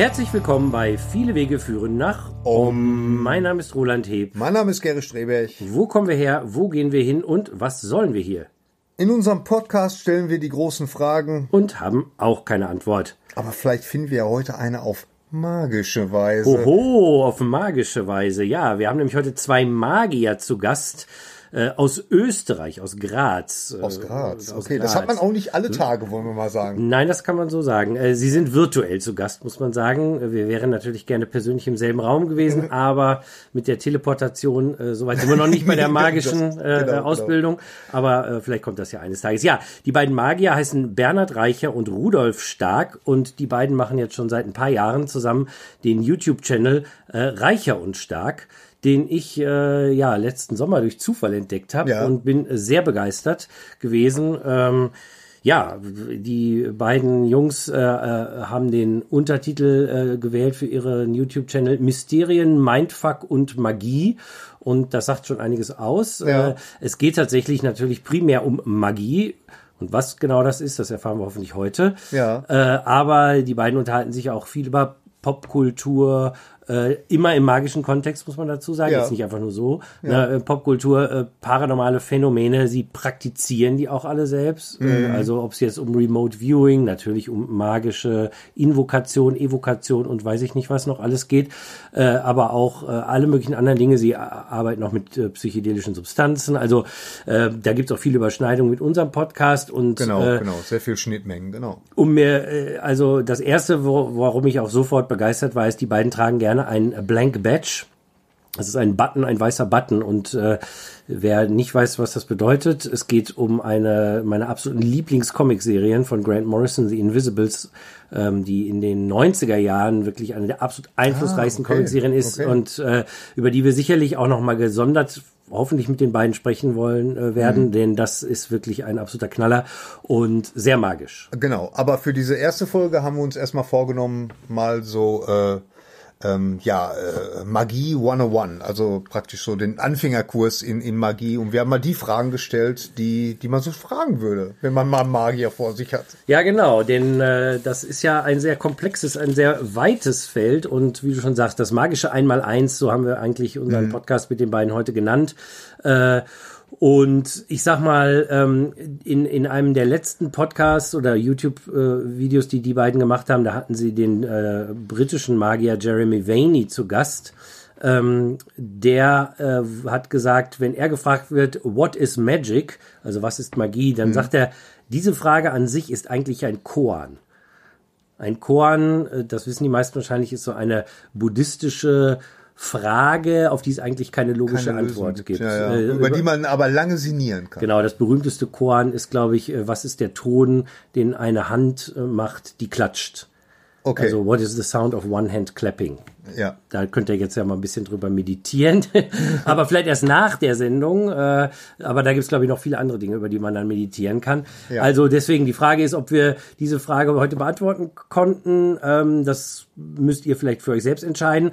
Herzlich willkommen bei Viele Wege führen nach Om. Mein Name ist Roland Heb. Mein Name ist Gary Streberg. Wo kommen wir her? Wo gehen wir hin? Und was sollen wir hier? In unserem Podcast stellen wir die großen Fragen. Und haben auch keine Antwort. Aber vielleicht finden wir ja heute eine auf magische Weise. Oho, auf magische Weise. Ja, wir haben nämlich heute zwei Magier zu Gast äh, aus Österreich, aus Graz. Aus äh, Graz, aus okay. Graz. Das hat man auch nicht alle Tage, wollen wir mal sagen. Nein, das kann man so sagen. Äh, sie sind virtuell zu Gast, muss man sagen. Wir wären natürlich gerne persönlich im selben Raum gewesen, aber mit der Teleportation, äh, soweit sind wir noch nicht bei der magischen äh, genau, Ausbildung. Genau. Aber äh, vielleicht kommt das ja eines Tages. Ja, die beiden Magier heißen Bernhard Reicher und Rudolf Stark und die beiden machen jetzt schon seit ein paar Jahren zusammen den YouTube-Channel äh, Reicher und Stark den ich äh, ja letzten Sommer durch Zufall entdeckt habe ja. und bin sehr begeistert gewesen. Ähm, ja, die beiden Jungs äh, äh, haben den Untertitel äh, gewählt für ihren YouTube-Channel Mysterien, Mindfuck und Magie. Und das sagt schon einiges aus. Ja. Äh, es geht tatsächlich natürlich primär um Magie. Und was genau das ist, das erfahren wir hoffentlich heute. Ja. Äh, aber die beiden unterhalten sich auch viel über Popkultur, äh, immer im magischen Kontext, muss man dazu sagen. Ja. Jetzt nicht einfach nur so. Ja. Ne, Popkultur, äh, paranormale Phänomene, sie praktizieren die auch alle selbst. Äh, mhm. Äh, also ob es jetzt um Remote Viewing, natürlich um magische Invokation, Evokation und weiß ich nicht was noch alles geht, äh, aber auch äh, alle möglichen anderen Dinge. Sie arbeiten auch mit äh, psychedelischen Substanzen. Also äh, da gibt es auch viele Überschneidungen mit unserem Podcast und genau, äh, genau, sehr viel Schnittmengen, genau. Um mir, äh, also das erste, wo, warum ich auch sofort begeistert war, ist, die beiden tragen gerne gerne ein Blank Badge. Das ist ein Button, ein weißer Button. Und äh, wer nicht weiß, was das bedeutet, es geht um eine meiner absoluten Lieblings-Comic-Serien von Grant Morrison, The Invisibles, ähm, die in den 90er Jahren wirklich eine der absolut einflussreichsten ah, okay, Comic-Serien ist okay. und äh, über die wir sicherlich auch noch mal gesondert hoffentlich mit den beiden sprechen wollen äh, werden, mhm. denn das ist wirklich ein absoluter Knaller und sehr magisch. Genau, aber für diese erste Folge haben wir uns erstmal vorgenommen, mal so äh, ähm, ja, äh, Magie 101, also praktisch so den Anfängerkurs in, in Magie. Und wir haben mal die Fragen gestellt, die, die man so fragen würde, wenn man mal Magier vor sich hat. Ja, genau, denn äh, das ist ja ein sehr komplexes, ein sehr weites Feld. Und wie du schon sagst, das magische Einmaleins, so haben wir eigentlich unseren mhm. Podcast mit den beiden heute genannt. Äh, und ich sag mal, ähm, in, in einem der letzten Podcasts oder YouTube-Videos, die die beiden gemacht haben, da hatten sie den äh, britischen Magier Jeremy Vaney zu Gast. Ähm, der äh, hat gesagt, wenn er gefragt wird, what is magic, also was ist Magie, dann mhm. sagt er, diese Frage an sich ist eigentlich ein Koan. Ein Koan, äh, das wissen die meisten wahrscheinlich, ist so eine buddhistische Frage, auf die es eigentlich keine logische keine Antwort Lösung gibt. Ja, ja. Äh, über, die man aber lange sinnieren kann. Genau, das berühmteste Koan ist, glaube ich, äh, was ist der Ton, den eine Hand äh, macht, die klatscht. Okay. Also, what is the sound of one hand clapping? Ja. Da könnt ihr jetzt ja mal ein bisschen drüber meditieren. aber vielleicht erst nach der Sendung. Äh, aber da gibt es, glaube ich, noch viele andere Dinge, über die man dann meditieren kann. Ja. Also deswegen, die Frage ist, ob wir diese Frage heute beantworten konnten. Ähm, das müsst ihr vielleicht für euch selbst entscheiden.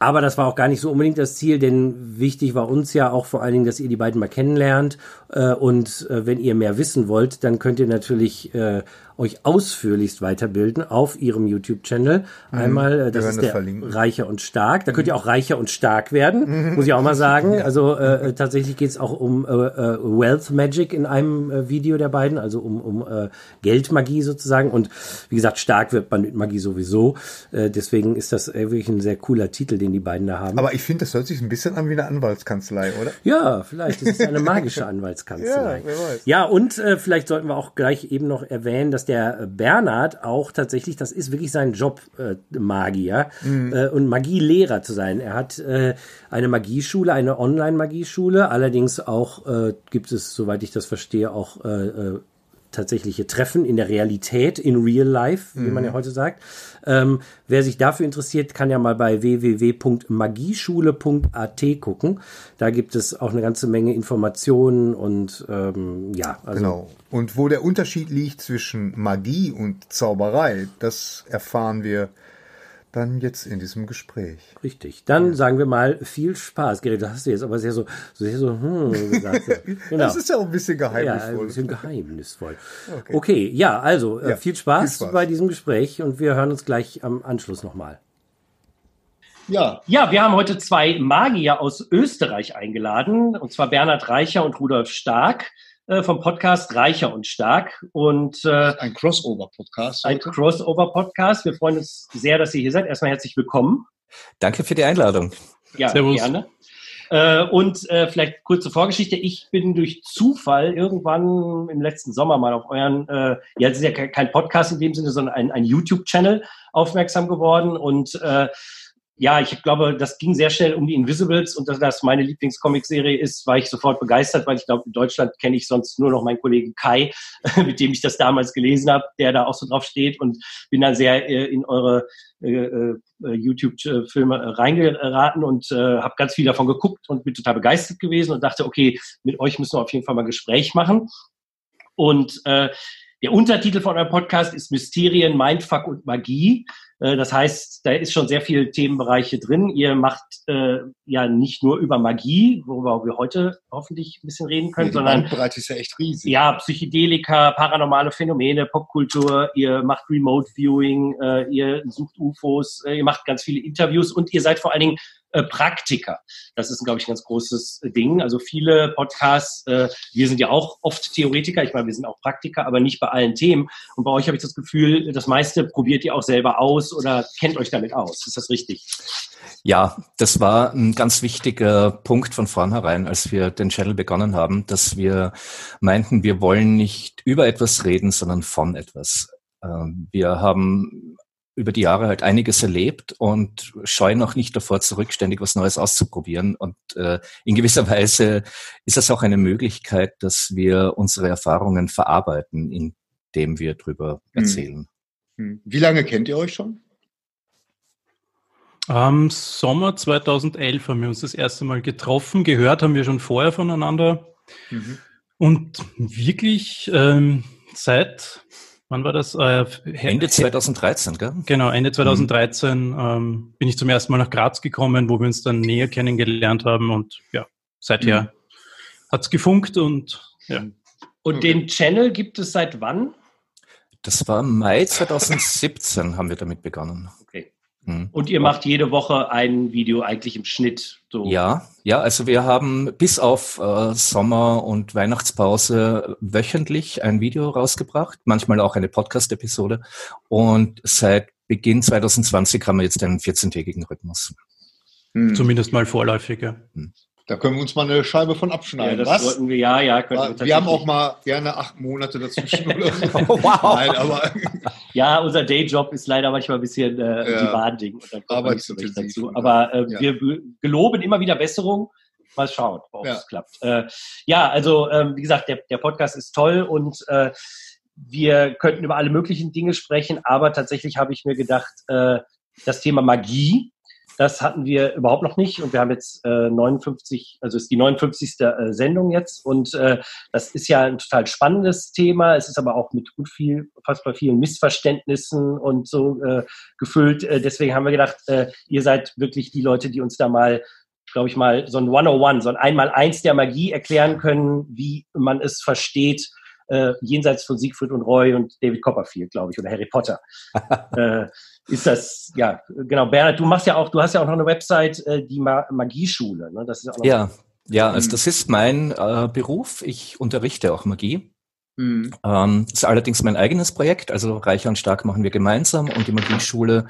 Aber das war auch gar nicht so unbedingt das Ziel, denn wichtig war uns ja auch vor allen Dingen, dass ihr die beiden mal kennenlernt. Äh, und äh, wenn ihr mehr wissen wollt, dann könnt ihr natürlich äh, euch ausführlichst weiterbilden auf ihrem YouTube-Channel. Mhm. Einmal, äh, das ist der verlinken. Reicher und Stark. Da könnt ihr auch reicher und stark werden, mhm. muss ich auch mal sagen. Ja. Also äh, tatsächlich geht es auch um äh, äh, Wealth Magic in einem äh, Video der beiden, also um, um äh, Geldmagie sozusagen. Und wie gesagt, stark wird man mit Magie sowieso. Äh, deswegen ist das äh, wirklich ein sehr cooler Titel, den die beiden da haben. Aber ich finde, das hört sich ein bisschen an wie eine Anwaltskanzlei, oder? Ja, vielleicht. Das ist eine magische Anwaltskanzlei. ja, ja, und äh, vielleicht sollten wir auch gleich eben noch erwähnen, dass der Bernhard auch tatsächlich, das ist wirklich sein Job, äh, Magier mhm. äh, und Magielehrer zu sein. Er hat äh, eine Magieschule, eine Online-Magieschule. Allerdings auch äh, gibt es, soweit ich das verstehe, auch äh, äh tatsächliche Treffen in der Realität, in real life, wie mhm. man ja heute sagt. Ähm, wer sich dafür interessiert, kann ja mal bei www.magieschule.at gucken. Da gibt es auch eine ganze Menge Informationen und ähm, ja. Also genau. Und wo der Unterschied liegt zwischen Magie und Zauberei, das erfahren wir dann jetzt in diesem Gespräch. Richtig. Dann ja. sagen wir mal viel Spaß. Gerrit, das hast du jetzt aber sehr so, sehr so, hm, gesagt. Genau. Das ist ja auch ein bisschen geheimnisvoll. Ja, ein bisschen geheimnisvoll. Okay, okay ja, also äh, ja, viel, Spaß viel, Spaß bei diesem Gespräch und wir hören uns gleich am Anschluss nochmal. Ja. Ja, wir haben heute zwei Magier aus Österreich eingeladen, und zwar Bernhard Reicher und Rudolf Stark äh, vom Podcast Reicher und Stark. Und äh, ein Crossover-Podcast. Ein Crossover-Podcast. Wir freuen uns sehr, dass ihr hier seid. Erstmal herzlich willkommen. Danke für die Einladung. Ja, Servus. gerne. Äh, und äh, vielleicht kurze Vorgeschichte. Ich bin durch Zufall irgendwann im letzten Sommer mal auf euren, äh, ja, es ist ja kein Podcast in dem Sinne, sondern ein, ein YouTube-Channel aufmerksam geworden und äh, ja, ich glaube, das ging sehr schnell um die Invisibles und dass das meine Lieblingscomic-Serie ist, war ich sofort begeistert, weil ich glaube, in Deutschland kenne ich sonst nur noch meinen Kollegen Kai, mit dem ich das damals gelesen habe, der da auch so drauf steht und bin dann sehr äh, in eure äh, äh, YouTube-Filme reingeraten und äh, habe ganz viel davon geguckt und bin total begeistert gewesen und dachte, okay, mit euch müssen wir auf jeden Fall mal ein Gespräch machen. Und äh, der Untertitel von eurem Podcast ist Mysterien, Mindfuck und Magie. Äh, das heißt, da ist schon sehr viel Themenbereiche drin. Ihr macht äh, ja nicht nur über Magie, worüber wir heute hoffentlich ein bisschen reden können, nee, sondern Bandbreite ist ja echt riesig. Ja, Psychedelika, paranormale Phänomene, Popkultur. Ihr macht Remote Viewing, äh, ihr sucht UFOs, äh, ihr macht ganz viele Interviews und ihr seid vor allen Dingen äh, Praktiker. Das ist, glaube ich, ein ganz großes Ding. Also viele Podcasts, äh, wir sind ja auch oft Theoretiker, ich meine, wir sind auch Praktiker, aber nicht bei allen Themen. Und bei euch habe ich das Gefühl, das meiste probiert ihr auch selber aus oder kennt euch damit aus. Ist das richtig? Ja, das war ein ganz wichtiger Punkt von vornherein, als wir den Channel begonnen haben, dass wir meinten, wir wollen nicht über etwas reden, sondern von etwas. Ähm, wir haben über die Jahre halt einiges erlebt und scheuen auch nicht davor zurück, ständig was Neues auszuprobieren. Und äh, in gewisser Weise ist das auch eine Möglichkeit, dass wir unsere Erfahrungen verarbeiten, indem wir drüber hm. erzählen. Hm. Wie lange kennt ihr euch schon? Am Sommer 2011 haben wir uns das erste Mal getroffen. Gehört haben wir schon vorher voneinander. Mhm. Und wirklich ähm, seit Wann war das? Äh, Ende 2013, gell? Genau, Ende 2013 mhm. ähm, bin ich zum ersten Mal nach Graz gekommen, wo wir uns dann näher kennengelernt haben und ja, seither mhm. hat's gefunkt und ja. Und okay. den Channel gibt es seit wann? Das war Mai 2017 haben wir damit begonnen. Mhm. Und ihr macht jede Woche ein Video eigentlich im Schnitt. So. Ja, ja, also wir haben bis auf äh, Sommer- und Weihnachtspause wöchentlich ein Video rausgebracht, manchmal auch eine Podcast-Episode. Und seit Beginn 2020 haben wir jetzt einen 14-tägigen Rhythmus. Hm. Zumindest mal vorläufig, ja. Hm. Da können wir uns mal eine Scheibe von abschneiden. Ja, das was? wollten wir, ja, ja. Wir, wir haben auch mal gerne acht Monate dazwischen oder so. wow. Nein, aber ja, unser Dayjob ist leider manchmal ein bisschen äh, ja. kommt nicht so. Aber äh, ja. wir geloben immer wieder Besserung. Mal schauen, ob ja. es klappt. Äh, ja, also ähm, wie gesagt, der, der Podcast ist toll und äh, wir könnten über alle möglichen Dinge sprechen, aber tatsächlich habe ich mir gedacht, äh, das Thema Magie das hatten wir überhaupt noch nicht und wir haben jetzt äh, 59, also ist die 59. Äh, Sendung jetzt und äh, das ist ja ein total spannendes Thema. Es ist aber auch mit gut viel, fast bei vielen Missverständnissen und so äh, gefüllt. Äh, deswegen haben wir gedacht, äh, ihr seid wirklich die Leute, die uns da mal glaube ich mal, so ein 101, so ein Einmal-Eins der Magie erklären können, wie man es versteht, äh, jenseits von Siegfried und Roy und David Copperfield, glaube ich, oder Harry Potter. äh, ist das, ja, genau. Bernhard, du machst ja auch, du hast ja auch noch eine Website, äh, die Ma Magieschule. Ne? Das ist auch ja, ja, also das ist mein äh, Beruf. Ich unterrichte auch Magie. Mhm. Ähm, ist allerdings mein eigenes Projekt, also Reicher und Stark machen wir gemeinsam und die Magieschule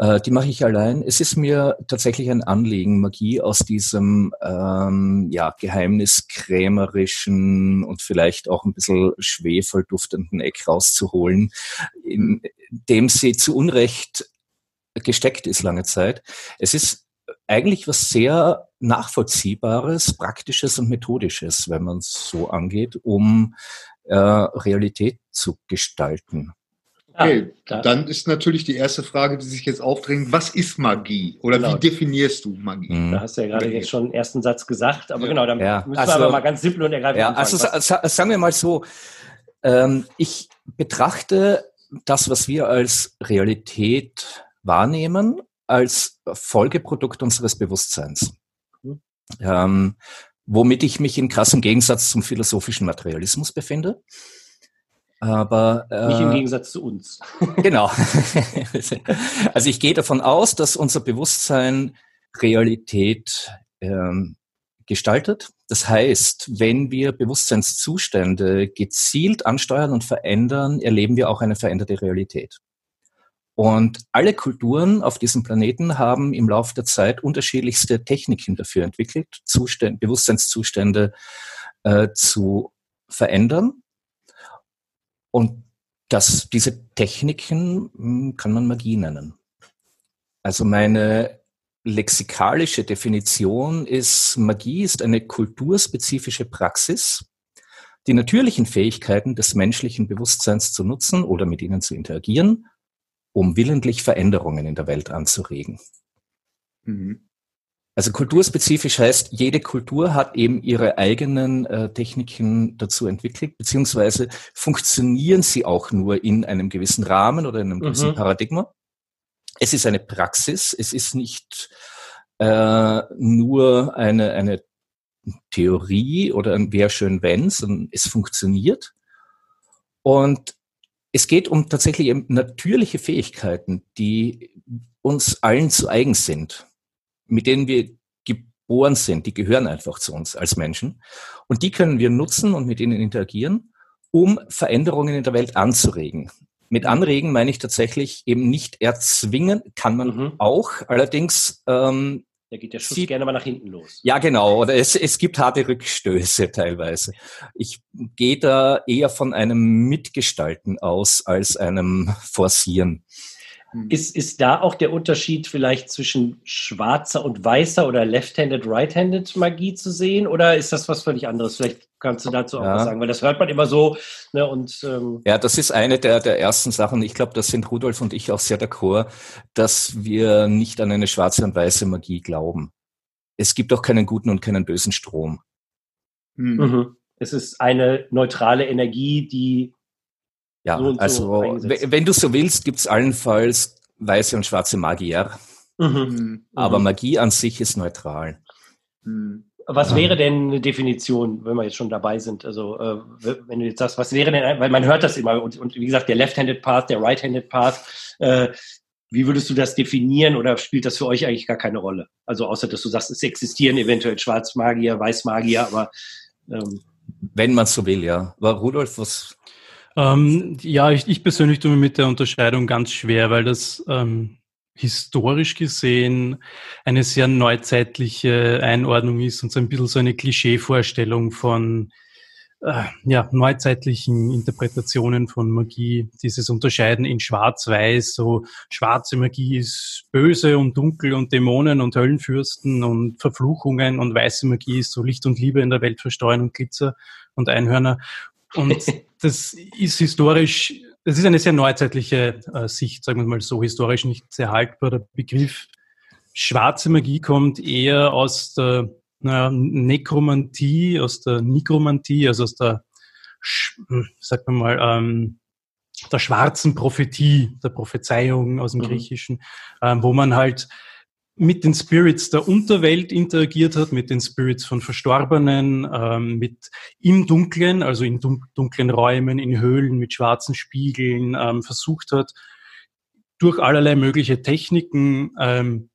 äh, die mache ich allein. Es ist mir tatsächlich ein Anliegen, Magie aus diesem ähm, ja, geheimniskrämerischen und vielleicht auch ein bisschen schwefelduftenden Eck rauszuholen, in dem sie zu Unrecht gesteckt ist lange Zeit. Es ist eigentlich was sehr nachvollziehbares, praktisches und methodisches, wenn man es so angeht, um äh, Realität zu gestalten. Okay, dann ist natürlich die erste Frage, die sich jetzt aufdrängt, was ist Magie? Oder genau. wie definierst du Magie? Mhm. Da hast du ja gerade jetzt schon einen ersten Satz gesagt, aber ja. genau, dann ja. müssen also, wir aber mal ganz simpel und ergreifend ja, Also sagen wir mal so, ähm, ich betrachte das, was wir als Realität wahrnehmen als Folgeprodukt unseres Bewusstseins. Mhm. Ähm, womit ich mich in krassem Gegensatz zum philosophischen Materialismus befinde. Aber äh, nicht im Gegensatz zu uns. genau. also ich gehe davon aus, dass unser Bewusstsein Realität ähm, gestaltet. Das heißt, wenn wir Bewusstseinszustände gezielt ansteuern und verändern, erleben wir auch eine veränderte Realität. Und alle Kulturen auf diesem Planeten haben im Laufe der Zeit unterschiedlichste Techniken dafür entwickelt, Zustände, Bewusstseinszustände äh, zu verändern. Und das, diese Techniken hm, kann man Magie nennen. Also meine lexikalische Definition ist, Magie ist eine kulturspezifische Praxis, die natürlichen Fähigkeiten des menschlichen Bewusstseins zu nutzen oder mit ihnen zu interagieren, um willentlich Veränderungen in der Welt anzuregen. Mhm. Also kulturspezifisch heißt, jede Kultur hat eben ihre eigenen äh, Techniken dazu entwickelt, beziehungsweise funktionieren sie auch nur in einem gewissen Rahmen oder in einem gewissen mhm. Paradigma. Es ist eine Praxis, es ist nicht äh, nur eine, eine Theorie oder ein wäre schön wenn, sondern es funktioniert. Und es geht um tatsächlich eben natürliche Fähigkeiten, die uns allen zu eigen sind, mit denen wir geboren sind, die gehören einfach zu uns als Menschen. Und die können wir nutzen und mit ihnen interagieren, um Veränderungen in der Welt anzuregen. Mit anregen meine ich tatsächlich eben nicht erzwingen, kann man mhm. auch. Allerdings ähm, da geht der Schuss sieht, gerne mal nach hinten los. Ja, genau. Oder es, es gibt harte Rückstöße teilweise. Ich gehe da eher von einem Mitgestalten aus als einem Forcieren. Hm. Ist, ist da auch der Unterschied vielleicht zwischen schwarzer und weißer oder left-handed, right-handed Magie zu sehen? Oder ist das was völlig anderes? Vielleicht kannst du dazu auch ja. was sagen, weil das hört man immer so. Ne, und, ähm ja, das ist eine der, der ersten Sachen. Ich glaube, das sind Rudolf und ich auch sehr d'accord, dass wir nicht an eine schwarze und weiße Magie glauben. Es gibt auch keinen guten und keinen bösen Strom. Hm. Mhm. Es ist eine neutrale Energie, die ja, so also wenn du so willst, gibt es allenfalls weiße und schwarze Magier. Mhm. mhm. Aber mhm. Magie an sich ist neutral. Mhm. Was wäre denn eine Definition, wenn wir jetzt schon dabei sind? Also, äh, wenn du jetzt sagst, was wäre denn, weil man hört das immer und, und wie gesagt, der Left-Handed Path, der Right-Handed Path, äh, wie würdest du das definieren oder spielt das für euch eigentlich gar keine Rolle? Also, außer dass du sagst, es existieren eventuell Schwarzmagier, Weißmagier, aber. Ähm, wenn man so will, ja. Aber Rudolf, was ähm, ja, ich, ich persönlich tue mir mit der Unterscheidung ganz schwer, weil das ähm, historisch gesehen eine sehr neuzeitliche Einordnung ist und so ein bisschen so eine Klischeevorstellung von äh, ja, neuzeitlichen Interpretationen von Magie, dieses Unterscheiden in Schwarz-Weiß, so schwarze Magie ist böse und dunkel und Dämonen und Höllenfürsten und Verfluchungen und weiße Magie ist so Licht und Liebe in der Welt verstreuen und Glitzer und Einhörner. Und das ist historisch, das ist eine sehr neuzeitliche äh, Sicht, sagen wir mal so, historisch nicht sehr haltbar. Der Begriff schwarze Magie kommt eher aus der naja, Nekromantie, aus der Nikromantie, also aus der, hm, sagen wir mal, ähm, der schwarzen Prophetie, der Prophezeiung aus dem mhm. Griechischen, ähm, wo man halt mit den Spirits der Unterwelt interagiert hat, mit den Spirits von Verstorbenen, ähm, mit im Dunklen, also in dunklen Räumen, in Höhlen mit schwarzen Spiegeln ähm, versucht hat, durch allerlei mögliche Techniken ähm,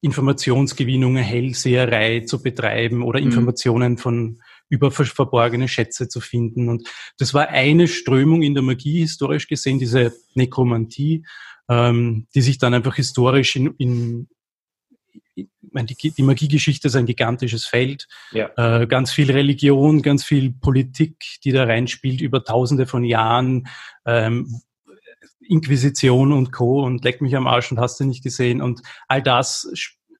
Informationsgewinnung, Hellseherei zu betreiben oder mhm. Informationen von über verborgene Schätze zu finden. Und das war eine Strömung in der Magie historisch gesehen, diese Nekromantie, ähm, die sich dann einfach historisch in, in ich meine, die, die Magiegeschichte ist ein gigantisches Feld. Ja. Äh, ganz viel Religion, ganz viel Politik, die da reinspielt über tausende von Jahren. Ähm, Inquisition und Co. und leck mich am Arsch und hast du nicht gesehen. Und all das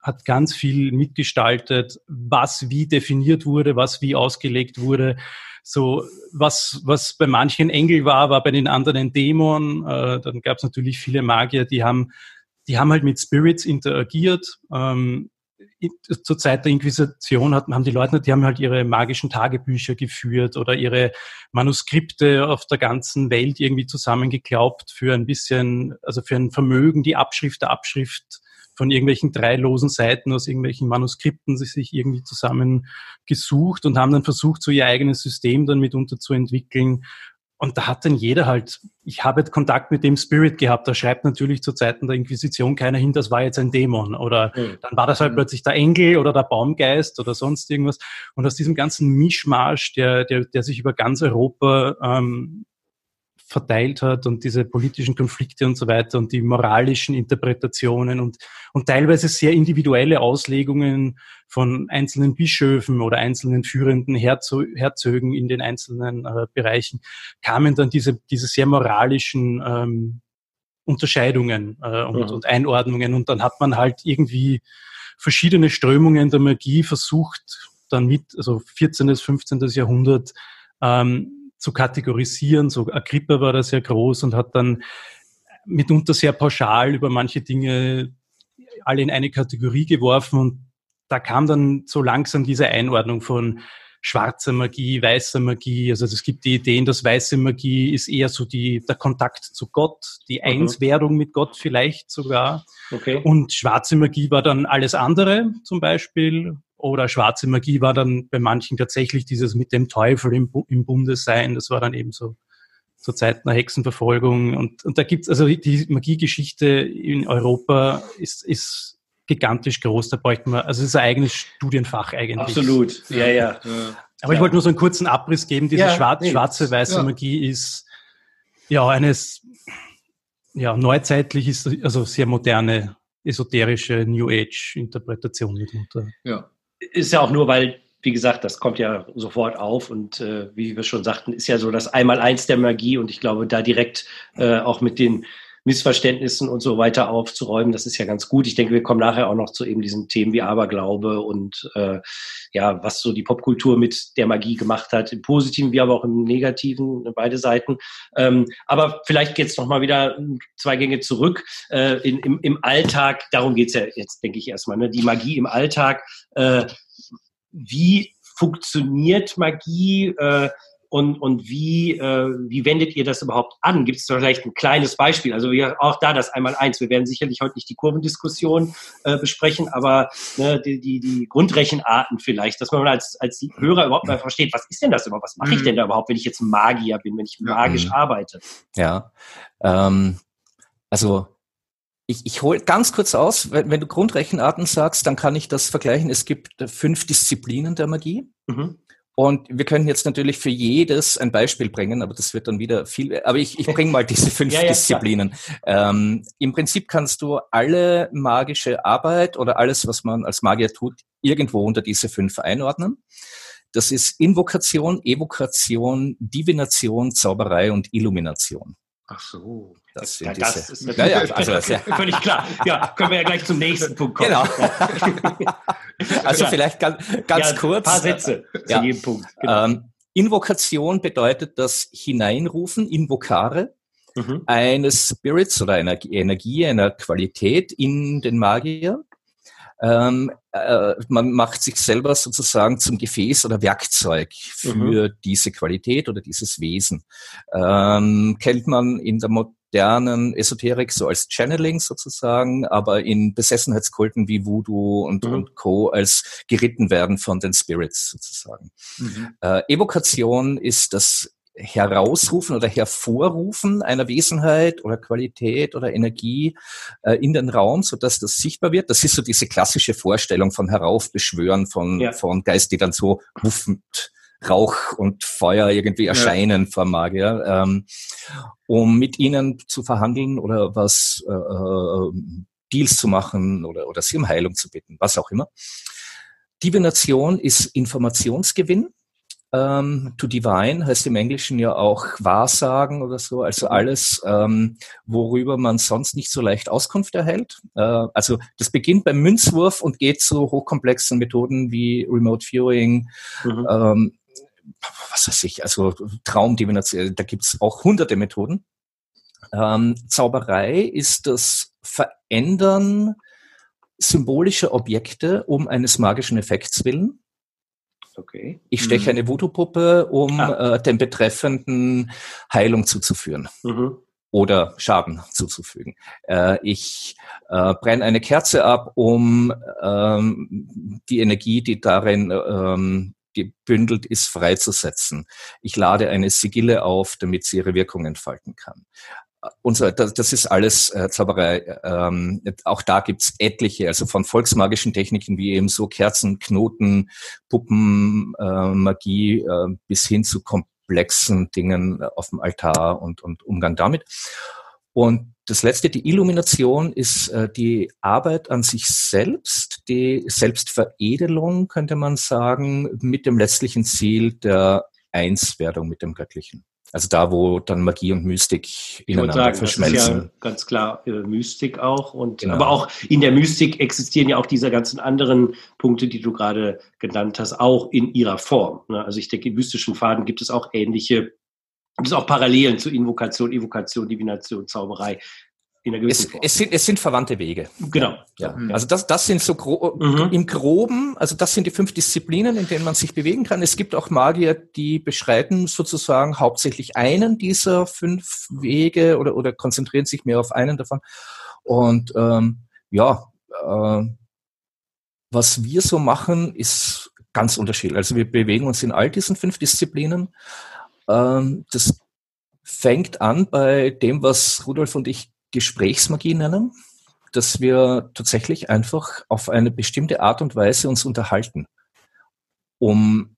hat ganz viel mitgestaltet, was wie definiert wurde, was wie ausgelegt wurde. So, was, was bei manchen Engel war, war bei den anderen ein Dämon. Äh, dann gab es natürlich viele Magier, die haben die haben halt mit Spirits interagiert. Ähm, zur Zeit der Inquisition hat, haben die Leute, die haben halt ihre magischen Tagebücher geführt oder ihre Manuskripte auf der ganzen Welt irgendwie zusammengeklaubt für ein bisschen, also für ein Vermögen, die Abschrift der Abschrift von irgendwelchen drei losen Seiten aus irgendwelchen Manuskripten sich irgendwie zusammengesucht und haben dann versucht, so ihr eigenes System dann mitunter zu entwickeln, und da hat dann jeder halt, ich habe Kontakt mit dem Spirit gehabt, da schreibt natürlich zu Zeiten der Inquisition keiner hin, das war jetzt ein Dämon. Oder mhm. dann war das halt mhm. plötzlich der Engel oder der Baumgeist oder sonst irgendwas. Und aus diesem ganzen Mischmasch, der, der, der sich über ganz Europa ähm, verteilt hat und diese politischen Konflikte und so weiter und die moralischen Interpretationen und, und teilweise sehr individuelle Auslegungen von einzelnen Bischöfen oder einzelnen führenden Herzo Herzögen in den einzelnen äh, Bereichen kamen dann diese, diese sehr moralischen ähm, Unterscheidungen äh, und, mhm. und Einordnungen und dann hat man halt irgendwie verschiedene Strömungen der Magie versucht, dann mit, also 14. bis 15. Jahrhundert, ähm, zu kategorisieren. So Agrippa war da sehr groß und hat dann mitunter sehr pauschal über manche Dinge alle in eine Kategorie geworfen und da kam dann so langsam diese Einordnung von schwarzer Magie, weißer Magie. Also es gibt die Ideen, dass weiße Magie ist eher so die, der Kontakt zu Gott, die. Einswerdung mit Gott vielleicht sogar. Okay. Und schwarze Magie war dann alles andere zum Beispiel. Oder schwarze Magie war dann bei manchen tatsächlich dieses mit dem Teufel im, im Bunde sein. Das war dann eben so zur Zeit einer Hexenverfolgung. Und, und da gibt's also die Magiegeschichte in Europa ist, ist gigantisch groß. Da bräuchte man, also es ist ein eigenes Studienfach eigentlich. Absolut, ja, ja. Aber ich wollte nur so einen kurzen Abriss geben. Diese ja, schwarz, schwarze, weiße ja. Magie ist ja eines, ja, neuzeitlich ist, also sehr moderne, esoterische New Age Interpretation mitunter. Ja ist ja auch nur, weil, wie gesagt, das kommt ja sofort auf und äh, wie wir schon sagten, ist ja so das Einmaleins der Magie und ich glaube, da direkt äh, auch mit den Missverständnissen und so weiter aufzuräumen. Das ist ja ganz gut. Ich denke, wir kommen nachher auch noch zu eben diesen Themen wie Aberglaube und äh, ja, was so die Popkultur mit der Magie gemacht hat, im Positiven wie aber auch im Negativen, beide Seiten. Ähm, aber vielleicht geht's noch mal wieder zwei Gänge zurück äh, in, im, im Alltag. Darum geht's ja jetzt, denke ich erstmal. Ne? Die Magie im Alltag. Äh, wie funktioniert Magie? Äh, und, und wie, äh, wie wendet ihr das überhaupt an? Gibt es vielleicht ein kleines Beispiel? Also wir, auch da das einmal eins. Wir werden sicherlich heute nicht die Kurvendiskussion äh, besprechen, aber ne, die, die, die Grundrechenarten vielleicht, dass man als, als Hörer überhaupt mal versteht, was ist denn das überhaupt? Was mache ich mhm. denn da überhaupt, wenn ich jetzt Magier bin, wenn ich magisch mhm. arbeite? Ja, ähm, also ich, ich hole ganz kurz aus, wenn, wenn, du Grundrechenarten sagst, dann kann ich das vergleichen. Es gibt fünf Disziplinen der Magie. Mhm. Und wir könnten jetzt natürlich für jedes ein Beispiel bringen, aber das wird dann wieder viel. Aber ich, ich bringe mal diese fünf ja, ja, Disziplinen. Ähm, Im Prinzip kannst du alle magische Arbeit oder alles, was man als Magier tut, irgendwo unter diese fünf einordnen. Das ist Invokation, Evokation, Divination, Zauberei und Illumination. Ach so. Das, ja, das ist ja, ja, also völlig klar. Ja, können wir ja gleich zum nächsten Punkt kommen. Genau. also vielleicht ganz, ganz ja, kurz. Ein paar Sätze zu jedem Punkt. Genau. Ähm, Invokation bedeutet das Hineinrufen, invokare, mhm. eines Spirits oder einer Energie, einer Qualität in den Magier. Ähm, äh, man macht sich selber sozusagen zum Gefäß oder Werkzeug für mhm. diese Qualität oder dieses Wesen. Ähm, kennt man in der modernen Esoterik so als Channeling sozusagen, aber in Besessenheitskulten wie Voodoo und, mhm. und Co. als geritten werden von den Spirits sozusagen. Mhm. Äh, Evokation ist das Herausrufen oder Hervorrufen einer Wesenheit oder Qualität oder Energie äh, in den Raum, so dass das sichtbar wird. Das ist so diese klassische Vorstellung von Heraufbeschwören von, ja. von Geist, die dann so wuffend Rauch und Feuer irgendwie erscheinen ja. vor Magier, ähm, um mit ihnen zu verhandeln oder was äh, äh, Deals zu machen oder, oder sie um Heilung zu bitten, was auch immer. Divination ist Informationsgewinn. Ähm, to divine heißt im Englischen ja auch Wahrsagen oder so, also alles, ähm, worüber man sonst nicht so leicht Auskunft erhält. Äh, also das beginnt beim Münzwurf und geht zu hochkomplexen Methoden wie Remote Viewing, mhm. ähm, was weiß ich, also Traumdivination, da gibt's auch hunderte Methoden. Ähm, Zauberei ist das Verändern symbolische Objekte um eines magischen Effekts willen. Okay. Ich steche mhm. eine Voodoo-Puppe, um ah. äh, dem Betreffenden Heilung zuzuführen. Mhm. Oder Schaden zuzufügen. Äh, ich äh, brenne eine Kerze ab, um ähm, die Energie, die darin ähm, gebündelt ist, freizusetzen. Ich lade eine Sigille auf, damit sie ihre Wirkung entfalten kann so, das, das ist alles äh, Zauberei. Ähm, auch da gibt's etliche, also von volksmagischen Techniken wie eben so Kerzen, Knoten, Puppen, äh, Magie äh, bis hin zu komplexen Dingen auf dem Altar und, und Umgang damit. Und das letzte, die Illumination, ist äh, die Arbeit an sich selbst, die Selbstveredelung, könnte man sagen, mit dem letztlichen Ziel der Einswerdung mit dem Göttlichen. Also da, wo dann Magie und Mystik ineinander sagen, verschmelzen. Das ist ja ganz klar äh, Mystik auch. Und genau. aber auch in der Mystik existieren ja auch diese ganzen anderen Punkte, die du gerade genannt hast, auch in ihrer Form. Ne? Also ich denke, im mystischen Faden gibt es auch ähnliche, gibt es auch Parallelen zu Invokation, Evokation, Divination, Zauberei in einer gewissen es, Form. Es sind, es sind verwandte Wege. Genau. Ja. Mhm. Also das, das sind so gro mhm. im Groben, also das sind die fünf Disziplinen, in denen man sich bewegen kann. Es gibt auch Magier, die beschreiten sozusagen hauptsächlich einen dieser fünf Wege oder, oder konzentrieren sich mehr auf einen davon. Und ähm, ja, äh, was wir so machen, ist ganz unterschiedlich. Also wir bewegen uns in all diesen fünf Disziplinen. Ähm, das fängt an bei dem, was Rudolf und ich Gesprächsmagie nennen, dass wir tatsächlich einfach auf eine bestimmte Art und Weise uns unterhalten, um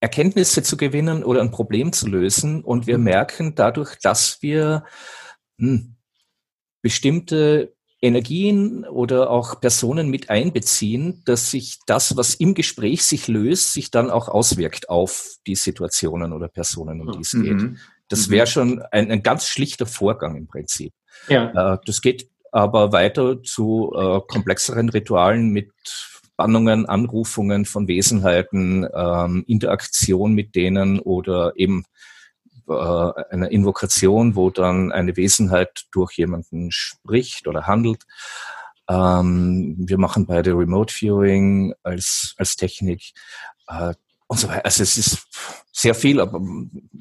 Erkenntnisse zu gewinnen oder ein Problem zu lösen. Und wir mhm. merken dadurch, dass wir hm, bestimmte Energien oder auch Personen mit einbeziehen, dass sich das, was im Gespräch sich löst, sich dann auch auswirkt auf die Situationen oder Personen, um die es mhm. geht. Das mhm. wäre schon ein, ein ganz schlichter Vorgang im Prinzip. Ja. Äh, das geht aber weiter zu äh, komplexeren Ritualen mit Spannungen, Anrufungen von Wesenheiten, ähm, Interaktion mit denen oder eben äh, eine Invokation, wo dann eine Wesenheit durch jemanden spricht oder handelt. Ähm, wir machen beide Remote Viewing als, als Technik. Äh, und so weiter. Also es ist sehr viel, aber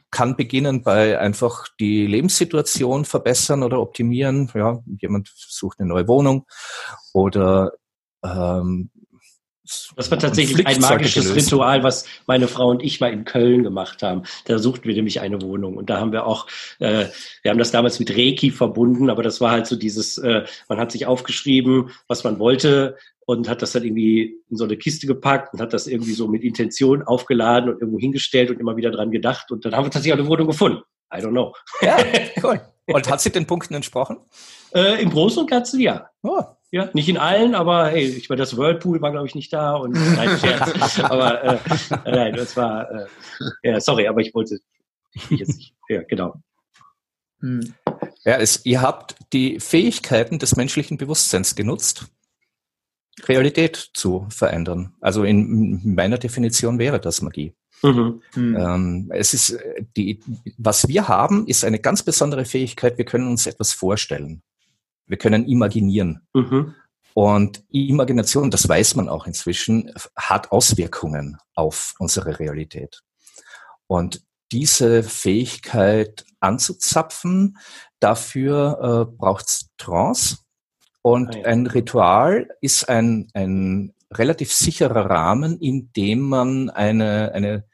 kann beginnen bei einfach die Lebenssituation verbessern oder optimieren. Ja, jemand sucht eine neue Wohnung oder ähm, das war tatsächlich ein magisches gelöst. Ritual, was meine Frau und ich mal in Köln gemacht haben. Da suchten wir nämlich eine Wohnung und da haben wir auch, äh, wir haben das damals mit Reiki verbunden, aber das war halt so dieses, äh, man hat sich aufgeschrieben, was man wollte und hat das dann irgendwie in so eine Kiste gepackt und hat das irgendwie so mit Intention aufgeladen und irgendwo hingestellt und immer wieder dran gedacht. Und dann haben wir tatsächlich eine Wohnung gefunden. I don't know. Ja, cool. Und hat sie den Punkten entsprochen? Äh, Im Großen und Ganzen ja. Oh. Ja, nicht in allen, aber hey, ich meine, das Whirlpool war, glaube ich, nicht da und nein, Scherz. aber äh, nein, das war äh, ja, sorry, aber ich wollte jetzt nicht. Ja, genau. Hm. Ja, es, ihr habt die Fähigkeiten des menschlichen Bewusstseins genutzt Realität zu verändern. Also in meiner Definition wäre das Magie. Mhm. Mhm. Ähm, es ist die, was wir haben, ist eine ganz besondere Fähigkeit. Wir können uns etwas vorstellen. Wir können imaginieren. Mhm. Und Imagination, das weiß man auch inzwischen, hat Auswirkungen auf unsere Realität. Und diese Fähigkeit anzuzapfen, dafür äh, braucht es Trance. Und ah, ein Ritual ist ein, ein relativ sicherer Rahmen, in dem man eine, eine,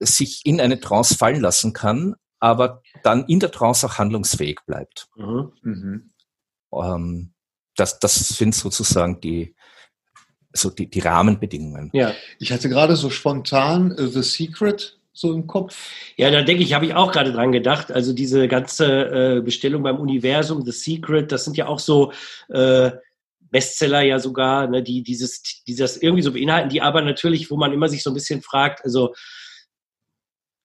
sich in eine Trance fallen lassen kann, aber dann in der Trance auch handlungsfähig bleibt. Mhm. Mhm. Ähm, das, das sind sozusagen die, so die, die Rahmenbedingungen. Ja, ich hatte gerade so spontan uh, The Secret so im Kopf? Ja, da denke ich, habe ich auch gerade dran gedacht. Also diese ganze äh, Bestellung beim Universum, The Secret, das sind ja auch so äh, Bestseller ja sogar, ne, die dieses, dieses irgendwie so beinhalten, die aber natürlich, wo man immer sich so ein bisschen fragt, also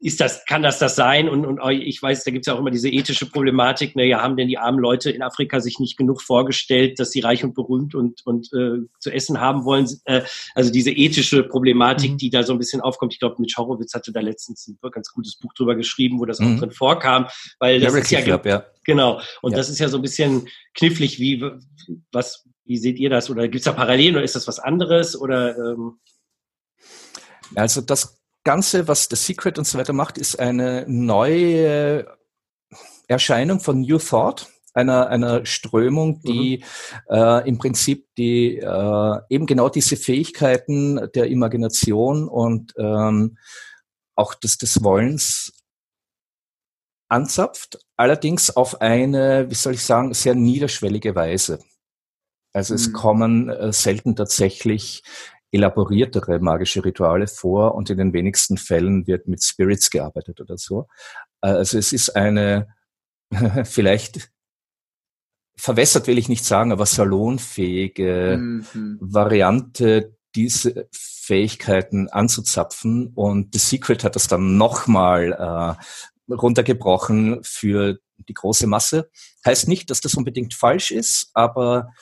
ist das, kann das das sein? Und, und ich weiß, da gibt es ja auch immer diese ethische Problematik, ne, ja, haben denn die armen Leute in Afrika sich nicht genug vorgestellt, dass sie reich und berühmt und, und äh, zu essen haben wollen? Äh, also diese ethische Problematik, mhm. die da so ein bisschen aufkommt. Ich glaube, mit Schorowitz hatte da letztens ein ganz gutes Buch drüber geschrieben, wo das mhm. auch drin vorkam, weil das ja, ist ja, Club, ja, genau. Und ja. das ist ja so ein bisschen knifflig, wie was wie seht ihr das? Oder gibt es da Parallelen oder ist das was anderes? Oder ähm also das Ganze, was The Secret und so weiter macht, ist eine neue Erscheinung von New Thought, einer, einer Strömung, die mhm. äh, im Prinzip die äh, eben genau diese Fähigkeiten der Imagination und ähm, auch des, des Wollens anzapft, allerdings auf eine, wie soll ich sagen, sehr niederschwellige Weise. Also es mhm. kommen äh, selten tatsächlich elaboriertere magische Rituale vor und in den wenigsten Fällen wird mit Spirits gearbeitet oder so. Äh, also es ist eine vielleicht verwässert will ich nicht sagen, aber salonfähige mhm. Variante, diese Fähigkeiten anzuzapfen. Und The Secret hat das dann nochmal äh, runtergebrochen für die große Masse. Heißt nicht, dass das unbedingt falsch ist, aber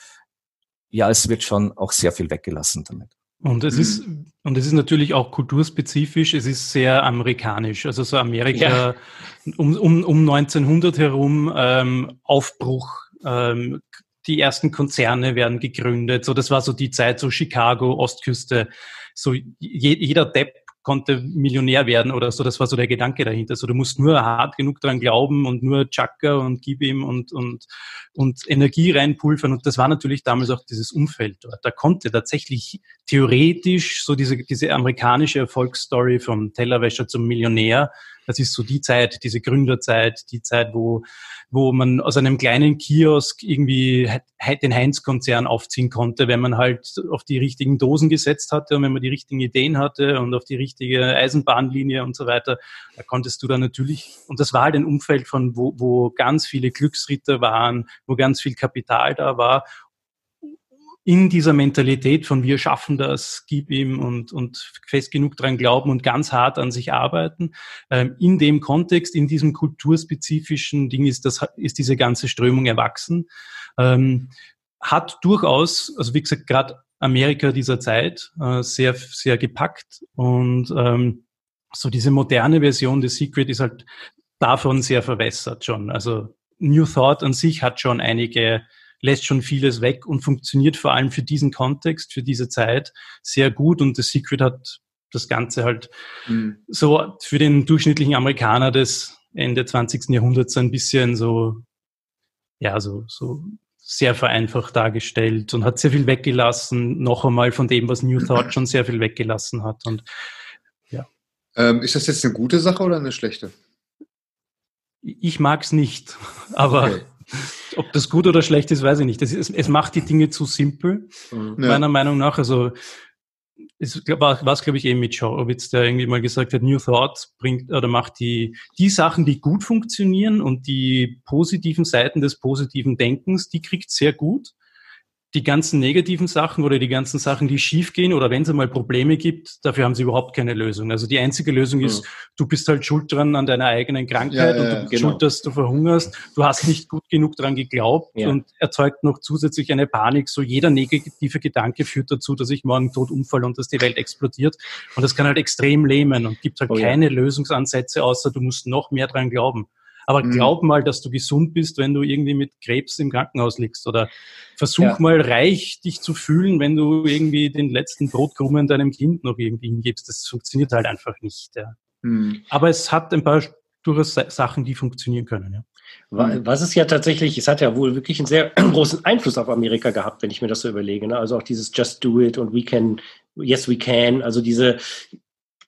ja, es wird schon auch sehr viel weggelassen damit. Und es mhm. ist, und es ist natürlich auch kulturspezifisch, es ist sehr amerikanisch. Also so Amerika ja. um, um, um 1900 herum, ähm, Aufbruch, ähm, die ersten Konzerne werden gegründet. So, das war so die Zeit, so Chicago, Ostküste. So je, jeder Depp konnte Millionär werden oder so. Das war so der Gedanke dahinter. So, du musst nur hart genug dran glauben und nur Chaka und gib ihm und, und, und Energie reinpulvern. Und das war natürlich damals auch dieses Umfeld dort. Da konnte tatsächlich theoretisch so diese, diese amerikanische Erfolgsstory vom Tellerwäscher zum Millionär das ist so die Zeit, diese Gründerzeit, die Zeit, wo, wo man aus einem kleinen Kiosk irgendwie den Heinz-Konzern aufziehen konnte, wenn man halt auf die richtigen Dosen gesetzt hatte und wenn man die richtigen Ideen hatte und auf die richtige Eisenbahnlinie und so weiter, da konntest du dann natürlich, und das war halt ein Umfeld von, wo, wo ganz viele Glücksritter waren, wo ganz viel Kapital da war in dieser Mentalität von wir schaffen das, gib ihm und, und fest genug dran glauben und ganz hart an sich arbeiten. Ähm, in dem Kontext, in diesem kulturspezifischen Ding ist das, ist diese ganze Strömung erwachsen. Ähm, hat durchaus, also wie gesagt, gerade Amerika dieser Zeit äh, sehr, sehr gepackt und ähm, so diese moderne Version des Secret ist halt davon sehr verwässert schon. Also New Thought an sich hat schon einige lässt schon vieles weg und funktioniert vor allem für diesen Kontext, für diese Zeit sehr gut. Und The Secret hat das Ganze halt mhm. so für den durchschnittlichen Amerikaner des Ende 20. Jahrhunderts ein bisschen so, ja, so, so sehr vereinfacht dargestellt und hat sehr viel weggelassen, noch einmal von dem, was New Thought schon sehr viel weggelassen hat. Und ja. Ähm, ist das jetzt eine gute Sache oder eine schlechte? Ich mag es nicht, aber okay. Ob das gut oder schlecht ist, weiß ich nicht. Ist, es macht die Dinge zu simpel, mhm. meiner Meinung nach. Also es war es, glaube ich, eh mit Horowitz, der irgendwie mal gesagt hat, New Thought bringt oder macht die, die Sachen, die gut funktionieren und die positiven Seiten des positiven Denkens, die kriegt sehr gut die ganzen negativen Sachen oder die ganzen Sachen, die schiefgehen oder wenn es einmal Probleme gibt, dafür haben sie überhaupt keine Lösung. Also die einzige Lösung ist, mhm. du bist halt schuld dran an deiner eigenen Krankheit ja, ja, und du bist genau. schuld, dass du verhungerst. Du hast nicht gut genug dran geglaubt ja. und erzeugt noch zusätzlich eine Panik. So jeder negative Gedanke führt dazu, dass ich morgen tot umfalle und dass die Welt explodiert. Und das kann halt extrem lähmen und gibt halt oh, keine Lösungsansätze, außer du musst noch mehr dran glauben. Aber mhm. glaub mal, dass du gesund bist, wenn du irgendwie mit Krebs im Krankenhaus liegst. Oder versuch ja. mal reich dich zu fühlen, wenn du irgendwie den letzten Brotkrumen deinem Kind noch irgendwie hingibst. Das funktioniert halt einfach nicht. Ja. Mhm. Aber es hat ein paar durchaus Sachen, die funktionieren können. Ja. Was ist ja tatsächlich, es hat ja wohl wirklich einen sehr großen Einfluss auf Amerika gehabt, wenn ich mir das so überlege. Ne? Also auch dieses Just Do It und We Can, Yes We Can, also diese,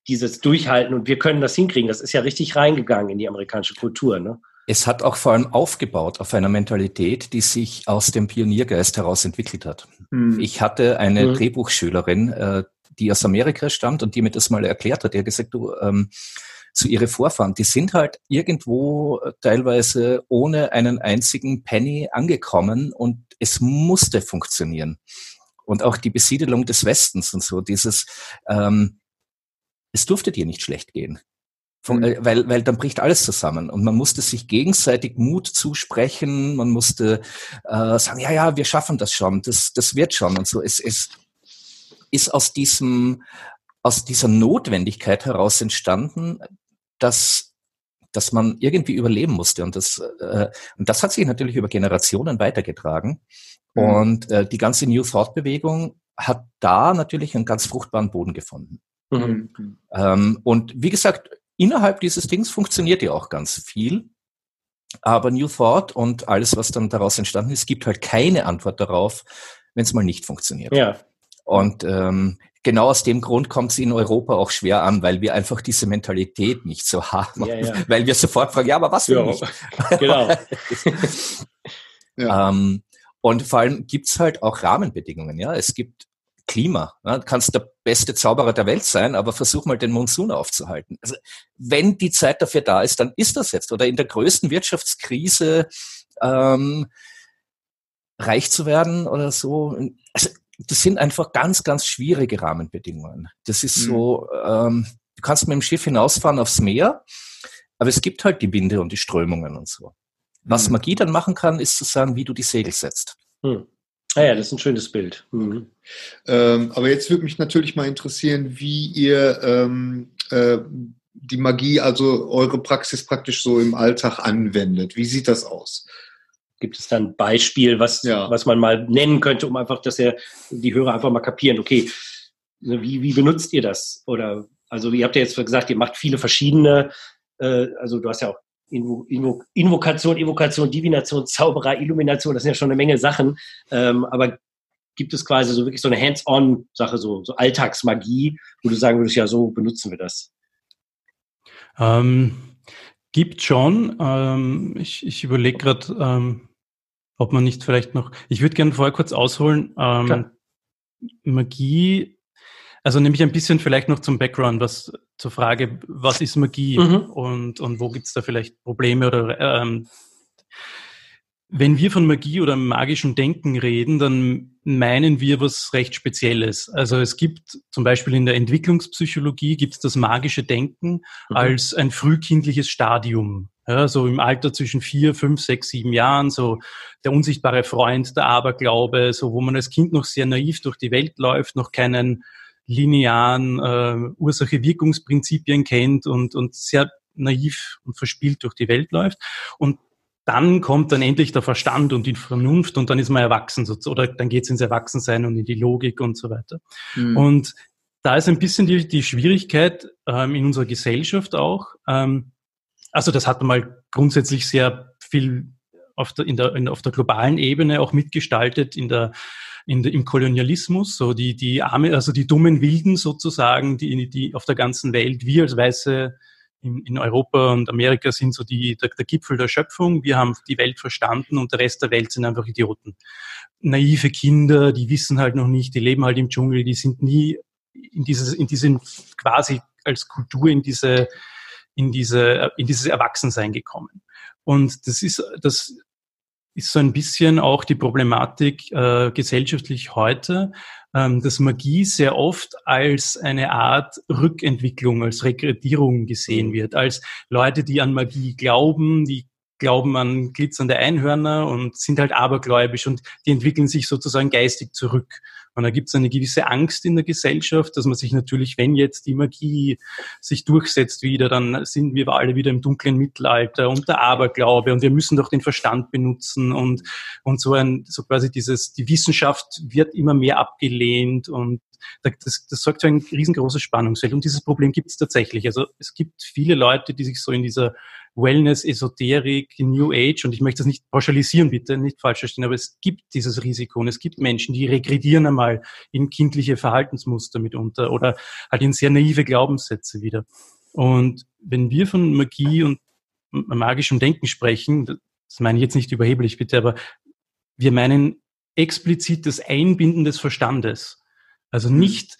dieses Durchhalten und wir können das hinkriegen, das ist ja richtig reingegangen in die amerikanische Kultur. Ne? Es hat auch vor allem aufgebaut auf einer Mentalität, die sich aus dem Pioniergeist heraus entwickelt hat. Mhm. Ich hatte eine mhm. Drehbuchschülerin, äh, die aus Amerika stammt und die mir das mal erklärt hat. Die hat gesagt, du, ähm, zu ihre Vorfahren, die sind halt irgendwo teilweise ohne einen einzigen Penny angekommen und es musste funktionieren. Und auch die Besiedelung des Westens und so, dieses, ähm, es durfte dir nicht schlecht gehen. Von, mhm. äh, weil, weil dann bricht alles zusammen und man musste sich gegenseitig Mut zusprechen, man musste äh, sagen, ja, ja, wir schaffen das schon, das, das wird schon und so. Es, es ist aus diesem, aus dieser Notwendigkeit heraus entstanden, dass dass man irgendwie überleben musste. Und das, äh, und das hat sich natürlich über Generationen weitergetragen. Mhm. Und äh, die ganze New Thought-Bewegung hat da natürlich einen ganz fruchtbaren Boden gefunden. Mhm. Ähm, und wie gesagt, innerhalb dieses Dings funktioniert ja auch ganz viel. Aber New Thought und alles, was dann daraus entstanden ist, gibt halt keine Antwort darauf, wenn es mal nicht funktioniert. Ja. Und ähm, genau aus dem Grund kommt es in Europa auch schwer an, weil wir einfach diese Mentalität nicht so haben. Ja, ja. Weil wir sofort fragen, ja, aber was für ja. nicht? Genau. ja. ähm, und vor allem gibt's halt auch Rahmenbedingungen. Ja, Es gibt Klima. Ja, du kannst der beste Zauberer der Welt sein, aber versuch mal den Monsun aufzuhalten. Also, wenn die Zeit dafür da ist, dann ist das jetzt. Oder in der größten Wirtschaftskrise ähm, reich zu werden oder so. Also, das sind einfach ganz, ganz schwierige Rahmenbedingungen. Das ist mhm. so, ähm, du kannst mit dem Schiff hinausfahren aufs Meer, aber es gibt halt die Winde und die Strömungen und so. Was mhm. Magie dann machen kann, ist zu sagen, wie du die Segel setzt. Mhm. Ah ja, das ist ein schönes Bild. Mhm. Ähm, aber jetzt würde mich natürlich mal interessieren, wie ihr ähm, äh, die Magie, also eure Praxis praktisch so im Alltag anwendet. Wie sieht das aus? Gibt es dann ein Beispiel, was, ja. was man mal nennen könnte, um einfach, dass er, die Hörer einfach mal kapieren, okay, ne, wie, wie benutzt ihr das? Oder, also ihr habt ja jetzt gesagt, ihr macht viele verschiedene, äh, also du hast ja auch Invo, Invo, Invokation, Evokation, Divination, Zauberei, Illumination, das sind ja schon eine Menge Sachen. Ähm, aber gibt es quasi so wirklich so eine Hands-on-Sache, so, so Alltagsmagie, wo du sagen würdest, ja, so benutzen wir das? Ähm, gibt schon. Ähm, ich ich überlege gerade, ähm, ob man nicht vielleicht noch, ich würde gerne vorher kurz ausholen. Ähm, Magie, also nämlich ein bisschen vielleicht noch zum Background, was zur Frage, was ist Magie mhm. und, und wo gibt es da vielleicht Probleme oder ähm, wenn wir von Magie oder magischem Denken reden, dann meinen wir was recht Spezielles. Also es gibt zum Beispiel in der Entwicklungspsychologie gibt es das magische Denken mhm. als ein frühkindliches Stadium. Ja, so im Alter zwischen vier, fünf, sechs, sieben Jahren, so der unsichtbare Freund, der Aberglaube, so wo man als Kind noch sehr naiv durch die Welt läuft, noch keinen linearen äh, Ursache-Wirkungsprinzipien kennt und, und sehr naiv und verspielt durch die Welt läuft. Und dann kommt dann endlich der Verstand und die Vernunft und dann ist man erwachsen oder dann geht's ins Erwachsensein und in die Logik und so weiter. Mhm. Und da ist ein bisschen die, die Schwierigkeit ähm, in unserer Gesellschaft auch, ähm, also das hat mal grundsätzlich sehr viel auf der, in der, in, auf der globalen Ebene auch mitgestaltet in der, in im Kolonialismus, so die, die arme, also die dummen Wilden sozusagen, die, die auf der ganzen Welt, wir als Weiße in, in Europa und Amerika sind so die, der, der Gipfel der Schöpfung. Wir haben die Welt verstanden und der Rest der Welt sind einfach Idioten. Naive Kinder, die wissen halt noch nicht, die leben halt im Dschungel, die sind nie in dieses, in diesen quasi als Kultur in diese in diese, in dieses Erwachsensein gekommen. Und das ist, das ist so ein bisschen auch die Problematik äh, gesellschaftlich heute, ähm, dass Magie sehr oft als eine Art Rückentwicklung, als Rekrutierung gesehen mhm. wird, als Leute, die an Magie glauben, die glauben an glitzernde Einhörner und sind halt abergläubisch und die entwickeln sich sozusagen geistig zurück. Und da gibt es eine gewisse Angst in der Gesellschaft, dass man sich natürlich, wenn jetzt die Magie sich durchsetzt wieder, dann sind wir alle wieder im dunklen Mittelalter und der Aberglaube und wir müssen doch den Verstand benutzen und, und so ein, so quasi dieses, die Wissenschaft wird immer mehr abgelehnt und das, das sorgt für ein riesengroßes Spannungsfeld. Und dieses Problem gibt es tatsächlich. Also es gibt viele Leute, die sich so in dieser Wellness, Esoterik, New Age und ich möchte das nicht pauschalisieren, bitte, nicht falsch verstehen, aber es gibt dieses Risiko und es gibt Menschen, die regredieren einmal in kindliche Verhaltensmuster mitunter oder halt in sehr naive Glaubenssätze wieder. Und wenn wir von Magie und magischem Denken sprechen, das meine ich jetzt nicht überheblich, bitte, aber wir meinen explizit das Einbinden des Verstandes. Also mhm. nicht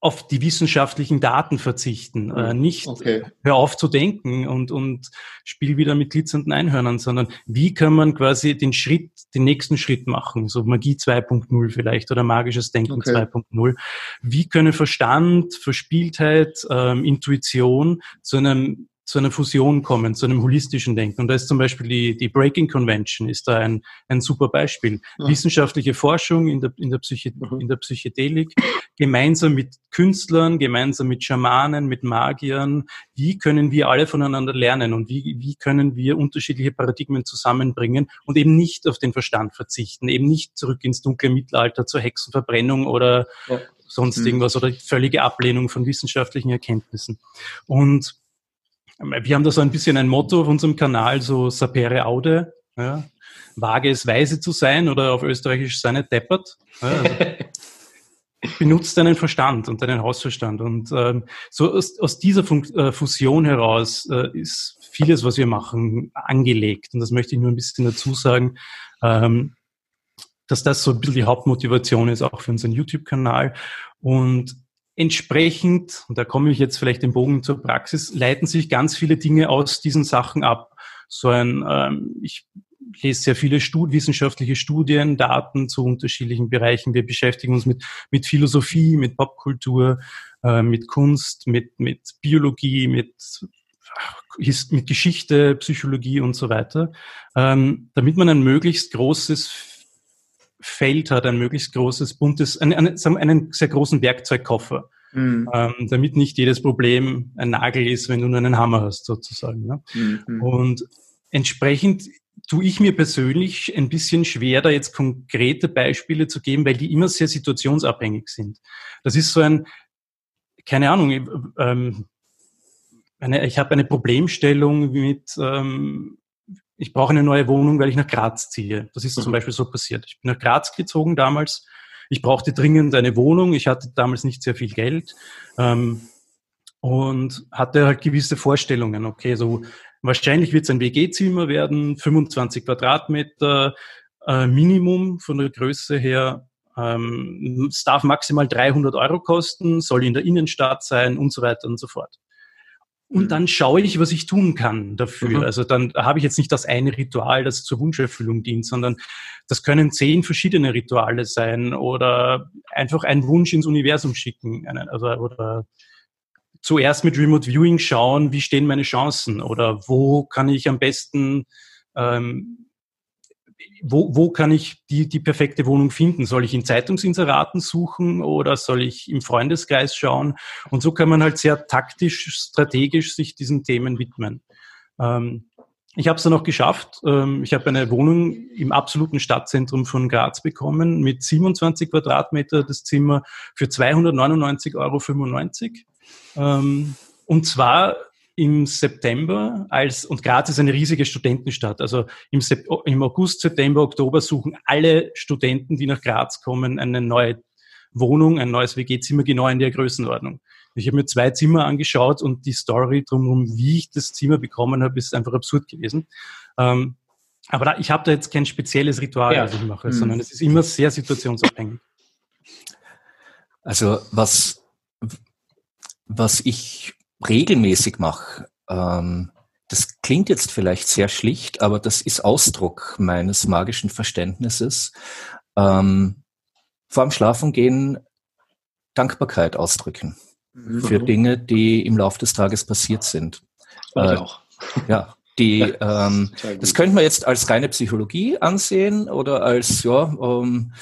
auf die wissenschaftlichen Daten verzichten, äh, hm, nicht okay. hör auf zu denken und, und spiel wieder mit glitzernden Einhörnern, sondern wie kann man quasi den Schritt, den nächsten Schritt machen, so Magie 2.0 vielleicht oder magisches Denken okay. 2.0. Wie können Verstand, Verspieltheit, ähm, Intuition zu einem zu einer Fusion kommen, zu einem holistischen Denken. Und da ist zum Beispiel die, die Breaking Convention ist da ein, ein super Beispiel. Ja. Wissenschaftliche Forschung in der, in, der Psyche, mhm. in der Psychedelik, gemeinsam mit Künstlern, gemeinsam mit Schamanen, mit Magiern. Wie können wir alle voneinander lernen und wie, wie können wir unterschiedliche Paradigmen zusammenbringen und eben nicht auf den Verstand verzichten, eben nicht zurück ins dunkle Mittelalter zur Hexenverbrennung oder ja. sonst mhm. irgendwas oder völlige Ablehnung von wissenschaftlichen Erkenntnissen. Und wir haben da so ein bisschen ein Motto auf unserem Kanal, so sapere aude, ja, wage es weise zu sein oder auf Österreichisch seine deppert. Ja, also benutzt deinen Verstand und deinen Hausverstand. Und ähm, so aus, aus dieser Fun äh, Fusion heraus äh, ist vieles, was wir machen, angelegt. Und das möchte ich nur ein bisschen dazu sagen, ähm, dass das so ein bisschen die Hauptmotivation ist, auch für unseren YouTube-Kanal. Und entsprechend, und da komme ich jetzt vielleicht den Bogen zur Praxis, leiten sich ganz viele Dinge aus diesen Sachen ab. So ein, ähm, ich lese sehr viele Stud wissenschaftliche Studien, Daten zu unterschiedlichen Bereichen. Wir beschäftigen uns mit, mit Philosophie, mit Popkultur, äh, mit Kunst, mit, mit Biologie, mit, mit Geschichte, Psychologie und so weiter, ähm, damit man ein möglichst großes Feld hat, ein möglichst großes, buntes, einen, einen, sehr großen Werkzeugkoffer. Mhm. Ähm, damit nicht jedes Problem ein Nagel ist, wenn du nur einen Hammer hast, sozusagen. Ne? Mhm. Und entsprechend tue ich mir persönlich ein bisschen schwer, da jetzt konkrete Beispiele zu geben, weil die immer sehr situationsabhängig sind. Das ist so ein, keine Ahnung, ähm, eine, ich habe eine Problemstellung mit, ähm, ich brauche eine neue Wohnung, weil ich nach Graz ziehe. Das ist mhm. zum Beispiel so passiert. Ich bin nach Graz gezogen damals. Ich brauchte dringend eine Wohnung. Ich hatte damals nicht sehr viel Geld ähm, und hatte halt gewisse Vorstellungen. Okay, so wahrscheinlich wird es ein WG-Zimmer werden, 25 Quadratmeter äh, Minimum von der Größe her. Ähm, es darf maximal 300 Euro kosten, soll in der Innenstadt sein und so weiter und so fort. Und mhm. dann schaue ich, was ich tun kann dafür. Mhm. Also dann habe ich jetzt nicht das eine Ritual, das zur Wunscherfüllung dient, sondern das können zehn verschiedene Rituale sein oder einfach einen Wunsch ins Universum schicken. Also, oder zuerst mit Remote Viewing schauen, wie stehen meine Chancen oder wo kann ich am besten ähm, wo, wo kann ich die, die perfekte Wohnung finden? Soll ich in Zeitungsinseraten suchen oder soll ich im Freundeskreis schauen? Und so kann man halt sehr taktisch, strategisch sich diesen Themen widmen. Ähm, ich habe es dann auch geschafft. Ähm, ich habe eine Wohnung im absoluten Stadtzentrum von Graz bekommen mit 27 Quadratmeter das Zimmer für 299,95 Euro. Ähm, und zwar im September als, und Graz ist eine riesige Studentenstadt, also im, Sep im August, September, Oktober suchen alle Studenten, die nach Graz kommen, eine neue Wohnung, ein neues WG-Zimmer genau in der Größenordnung. Ich habe mir zwei Zimmer angeschaut und die Story drumherum, wie ich das Zimmer bekommen habe, ist einfach absurd gewesen. Ähm, aber da, ich habe da jetzt kein spezielles Ritual, ja. das ich mache, mhm. sondern es ist immer sehr situationsabhängig. Also was, was ich regelmäßig mache, ähm, das klingt jetzt vielleicht sehr schlicht, aber das ist Ausdruck meines magischen Verständnisses. Ähm, vor dem Schlafengehen Dankbarkeit ausdrücken mhm. für Dinge, die im Laufe des Tages passiert sind. Äh, auch. Ja, die, ähm, das könnte man jetzt als reine Psychologie ansehen oder als, ja, ähm,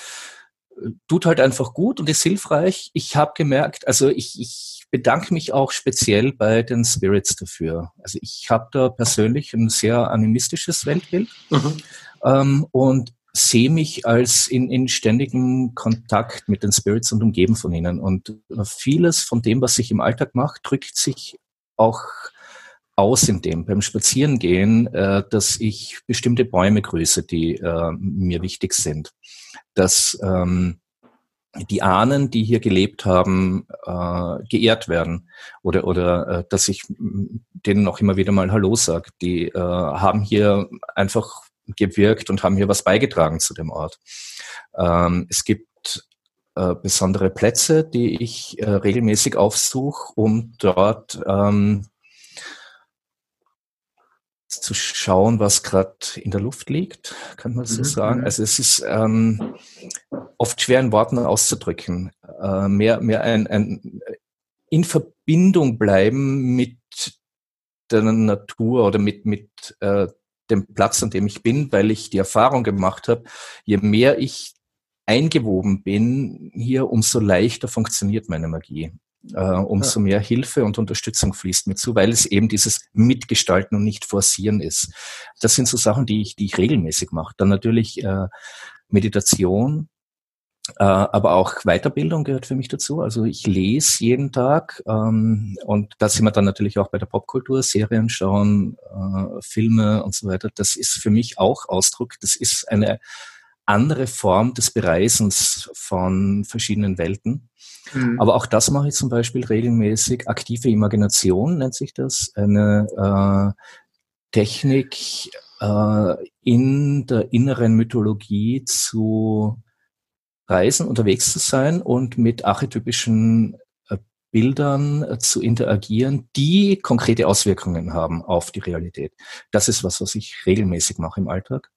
tut halt einfach gut und ist hilfreich. Ich habe gemerkt, also ich, ich bedanke mich auch speziell bei den Spirits dafür. Also ich habe da persönlich ein sehr animistisches Weltbild mhm. ähm, und sehe mich als in, in ständigem Kontakt mit den Spirits und umgeben von ihnen. Und vieles von dem, was ich im Alltag mache, drückt sich auch aus in dem beim Spazierengehen, äh, dass ich bestimmte Bäume grüße, die äh, mir wichtig sind. Dass ähm, die Ahnen, die hier gelebt haben, äh, geehrt werden oder oder äh, dass ich denen auch immer wieder mal Hallo sage. Die äh, haben hier einfach gewirkt und haben hier was beigetragen zu dem Ort. Ähm, es gibt äh, besondere Plätze, die ich äh, regelmäßig aufsuche, um dort ähm, zu schauen, was gerade in der Luft liegt, kann man so mhm. sagen. Mhm. Also es ist ähm, oft schwer in Worten auszudrücken. Äh, mehr mehr ein, ein in Verbindung bleiben mit der Natur oder mit, mit äh, dem Platz, an dem ich bin, weil ich die Erfahrung gemacht habe, je mehr ich eingewoben bin, hier umso leichter funktioniert meine Magie. Äh, umso mehr Hilfe und Unterstützung fließt mir zu, weil es eben dieses Mitgestalten und nicht Forcieren ist. Das sind so Sachen, die ich, die ich regelmäßig mache. Dann natürlich äh, Meditation, äh, aber auch Weiterbildung gehört für mich dazu. Also ich lese jeden Tag ähm, und da sind wir dann natürlich auch bei der Popkultur, Serien schauen, äh, Filme und so weiter. Das ist für mich auch Ausdruck. Das ist eine andere Form des Bereisens von verschiedenen Welten. Mhm. Aber auch das mache ich zum Beispiel regelmäßig. Aktive Imagination nennt sich das. Eine äh, Technik äh, in der inneren Mythologie zu reisen, unterwegs zu sein und mit archetypischen äh, Bildern äh, zu interagieren, die konkrete Auswirkungen haben auf die Realität. Das ist was, was ich regelmäßig mache im Alltag.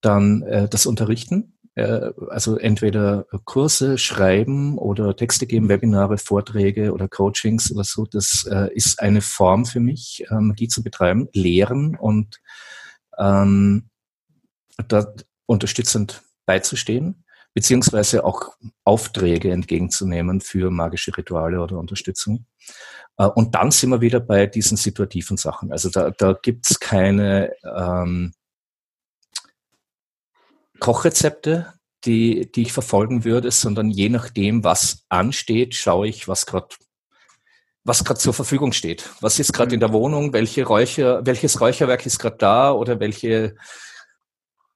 Dann äh, das Unterrichten, äh, also entweder Kurse schreiben oder Texte geben, Webinare, Vorträge oder Coachings oder so. Das äh, ist eine Form für mich, äh, Magie zu betreiben, lehren und ähm, dort unterstützend beizustehen beziehungsweise auch Aufträge entgegenzunehmen für magische Rituale oder Unterstützung. Äh, und dann sind wir wieder bei diesen situativen Sachen. Also da, da gibt's keine ähm, Kochrezepte, die, die ich verfolgen würde, sondern je nachdem, was ansteht, schaue ich, was gerade was gerade zur Verfügung steht. Was ist gerade in der Wohnung? Welche Räucher, welches Räucherwerk ist gerade da oder welche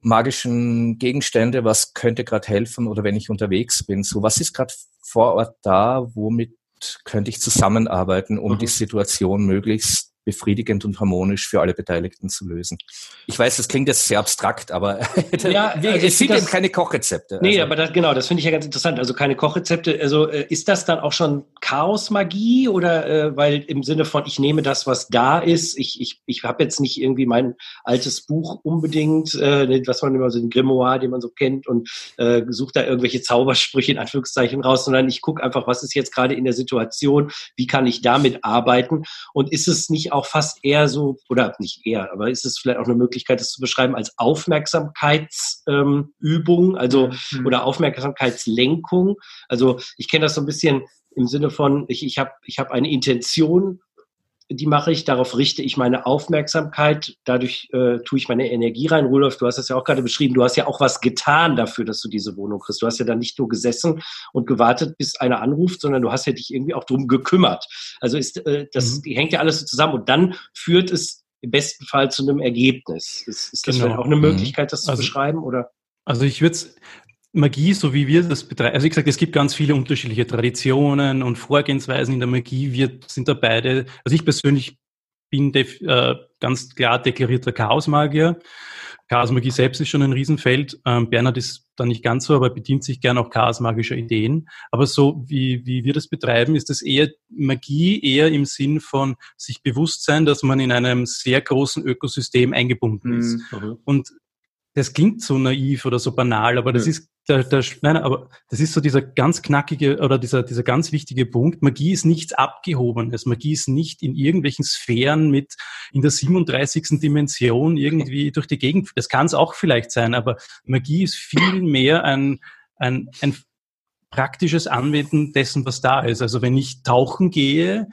magischen Gegenstände, was könnte gerade helfen oder wenn ich unterwegs bin, so was ist gerade vor Ort da, womit könnte ich zusammenarbeiten, um mhm. die Situation möglichst befriedigend und harmonisch für alle Beteiligten zu lösen. Ich weiß, das klingt jetzt sehr abstrakt, aber ja, also es sind eben keine Kochrezepte. Nee, also. aber das, genau, das finde ich ja ganz interessant. Also keine Kochrezepte. Also äh, ist das dann auch schon Chaosmagie oder äh, weil im Sinne von ich nehme das, was da ist. Ich, ich, ich habe jetzt nicht irgendwie mein altes Buch unbedingt, äh, was man immer so den Grimoire, den man so kennt und äh, sucht da irgendwelche Zaubersprüche in Anführungszeichen raus, sondern ich gucke einfach, was ist jetzt gerade in der Situation, wie kann ich damit arbeiten und ist es nicht auch fast eher so, oder nicht eher, aber ist es vielleicht auch eine Möglichkeit, das zu beschreiben als Aufmerksamkeitsübung, ähm, also mhm. oder Aufmerksamkeitslenkung. Also ich kenne das so ein bisschen im Sinne von, ich, ich habe ich hab eine Intention die mache ich, darauf richte ich meine Aufmerksamkeit, dadurch äh, tue ich meine Energie rein. Rudolf, du hast das ja auch gerade beschrieben, du hast ja auch was getan dafür, dass du diese Wohnung kriegst. Du hast ja dann nicht nur gesessen und gewartet, bis einer anruft, sondern du hast ja dich irgendwie auch drum gekümmert. Also ist äh, das mhm. hängt ja alles so zusammen und dann führt es im besten Fall zu einem Ergebnis. Ist, ist das genau. vielleicht auch eine mhm. Möglichkeit, das also, zu beschreiben? Oder? Also ich würde Magie, so wie wir das betreiben, also wie gesagt, es gibt ganz viele unterschiedliche Traditionen und Vorgehensweisen in der Magie. Wir sind da beide, also ich persönlich bin äh, ganz klar deklarierter Chaosmagier. Chaosmagie selbst ist schon ein Riesenfeld. Ähm, Bernhard ist da nicht ganz so, aber bedient sich gern auch chaosmagischer Ideen. Aber so wie, wie wir das betreiben, ist das eher Magie, eher im Sinn von sich bewusst sein, dass man in einem sehr großen Ökosystem eingebunden ist. Mhm. Und das klingt so naiv oder so banal, aber das ja. ist der, der, nein, aber das ist so dieser ganz knackige oder dieser, dieser ganz wichtige Punkt. Magie ist nichts Abgehobenes. Magie ist nicht in irgendwelchen Sphären mit in der 37. Dimension irgendwie durch die Gegend. Das kann es auch vielleicht sein, aber Magie ist viel mehr ein, ein, ein praktisches Anwenden dessen, was da ist. Also wenn ich tauchen gehe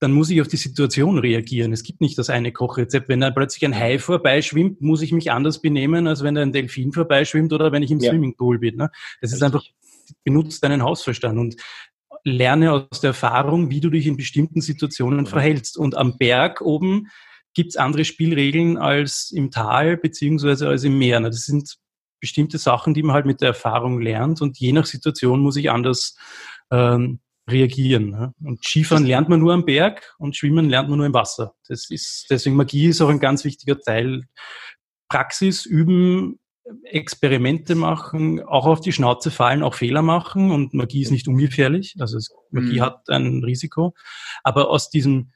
dann muss ich auf die Situation reagieren. Es gibt nicht das eine Kochrezept. Wenn dann plötzlich ein Hai vorbeischwimmt, muss ich mich anders benehmen, als wenn ein Delfin vorbeischwimmt oder wenn ich im ja. Swimmingpool bin. Ne? Das ist einfach, benutzt deinen Hausverstand und lerne aus der Erfahrung, wie du dich in bestimmten Situationen verhältst. Und am Berg oben gibt's andere Spielregeln als im Tal beziehungsweise als im Meer. Ne? Das sind bestimmte Sachen, die man halt mit der Erfahrung lernt und je nach Situation muss ich anders ähm, reagieren. Ne? Und Skifahren lernt man nur am Berg und Schwimmen lernt man nur im Wasser. Das ist, deswegen Magie ist auch ein ganz wichtiger Teil. Praxis, üben, Experimente machen, auch auf die Schnauze fallen, auch Fehler machen und Magie ist nicht ungefährlich. Also es, Magie mhm. hat ein Risiko. Aber aus diesem,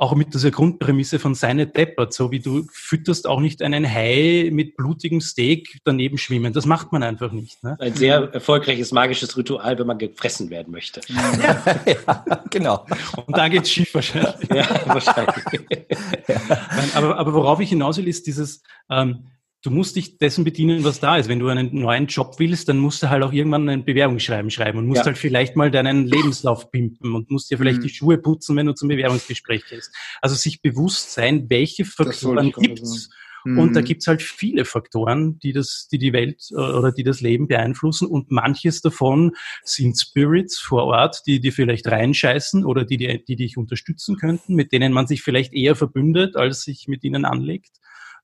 auch mit dieser Grundprämisse von seine deppert, so wie du fütterst auch nicht einen Hai mit blutigem Steak daneben schwimmen. Das macht man einfach nicht. Ne? Ein sehr erfolgreiches magisches Ritual, wenn man gefressen werden möchte. Ja, ja genau. Und da geht's schief wahrscheinlich. Ja, wahrscheinlich. aber, aber worauf ich hinaus will, ist dieses, ähm, du musst dich dessen bedienen, was da ist. Wenn du einen neuen Job willst, dann musst du halt auch irgendwann ein Bewerbungsschreiben schreiben und musst ja. halt vielleicht mal deinen Lebenslauf pimpen und musst dir vielleicht mhm. die Schuhe putzen, wenn du zum Bewerbungsgespräch gehst. Also sich bewusst sein, welche Faktoren gibt's. Mhm. Und da gibt's halt viele Faktoren, die das, die die Welt äh, oder die das Leben beeinflussen. Und manches davon sind Spirits vor Ort, die die vielleicht reinscheißen oder die, die, die dich unterstützen könnten, mit denen man sich vielleicht eher verbündet, als sich mit ihnen anlegt.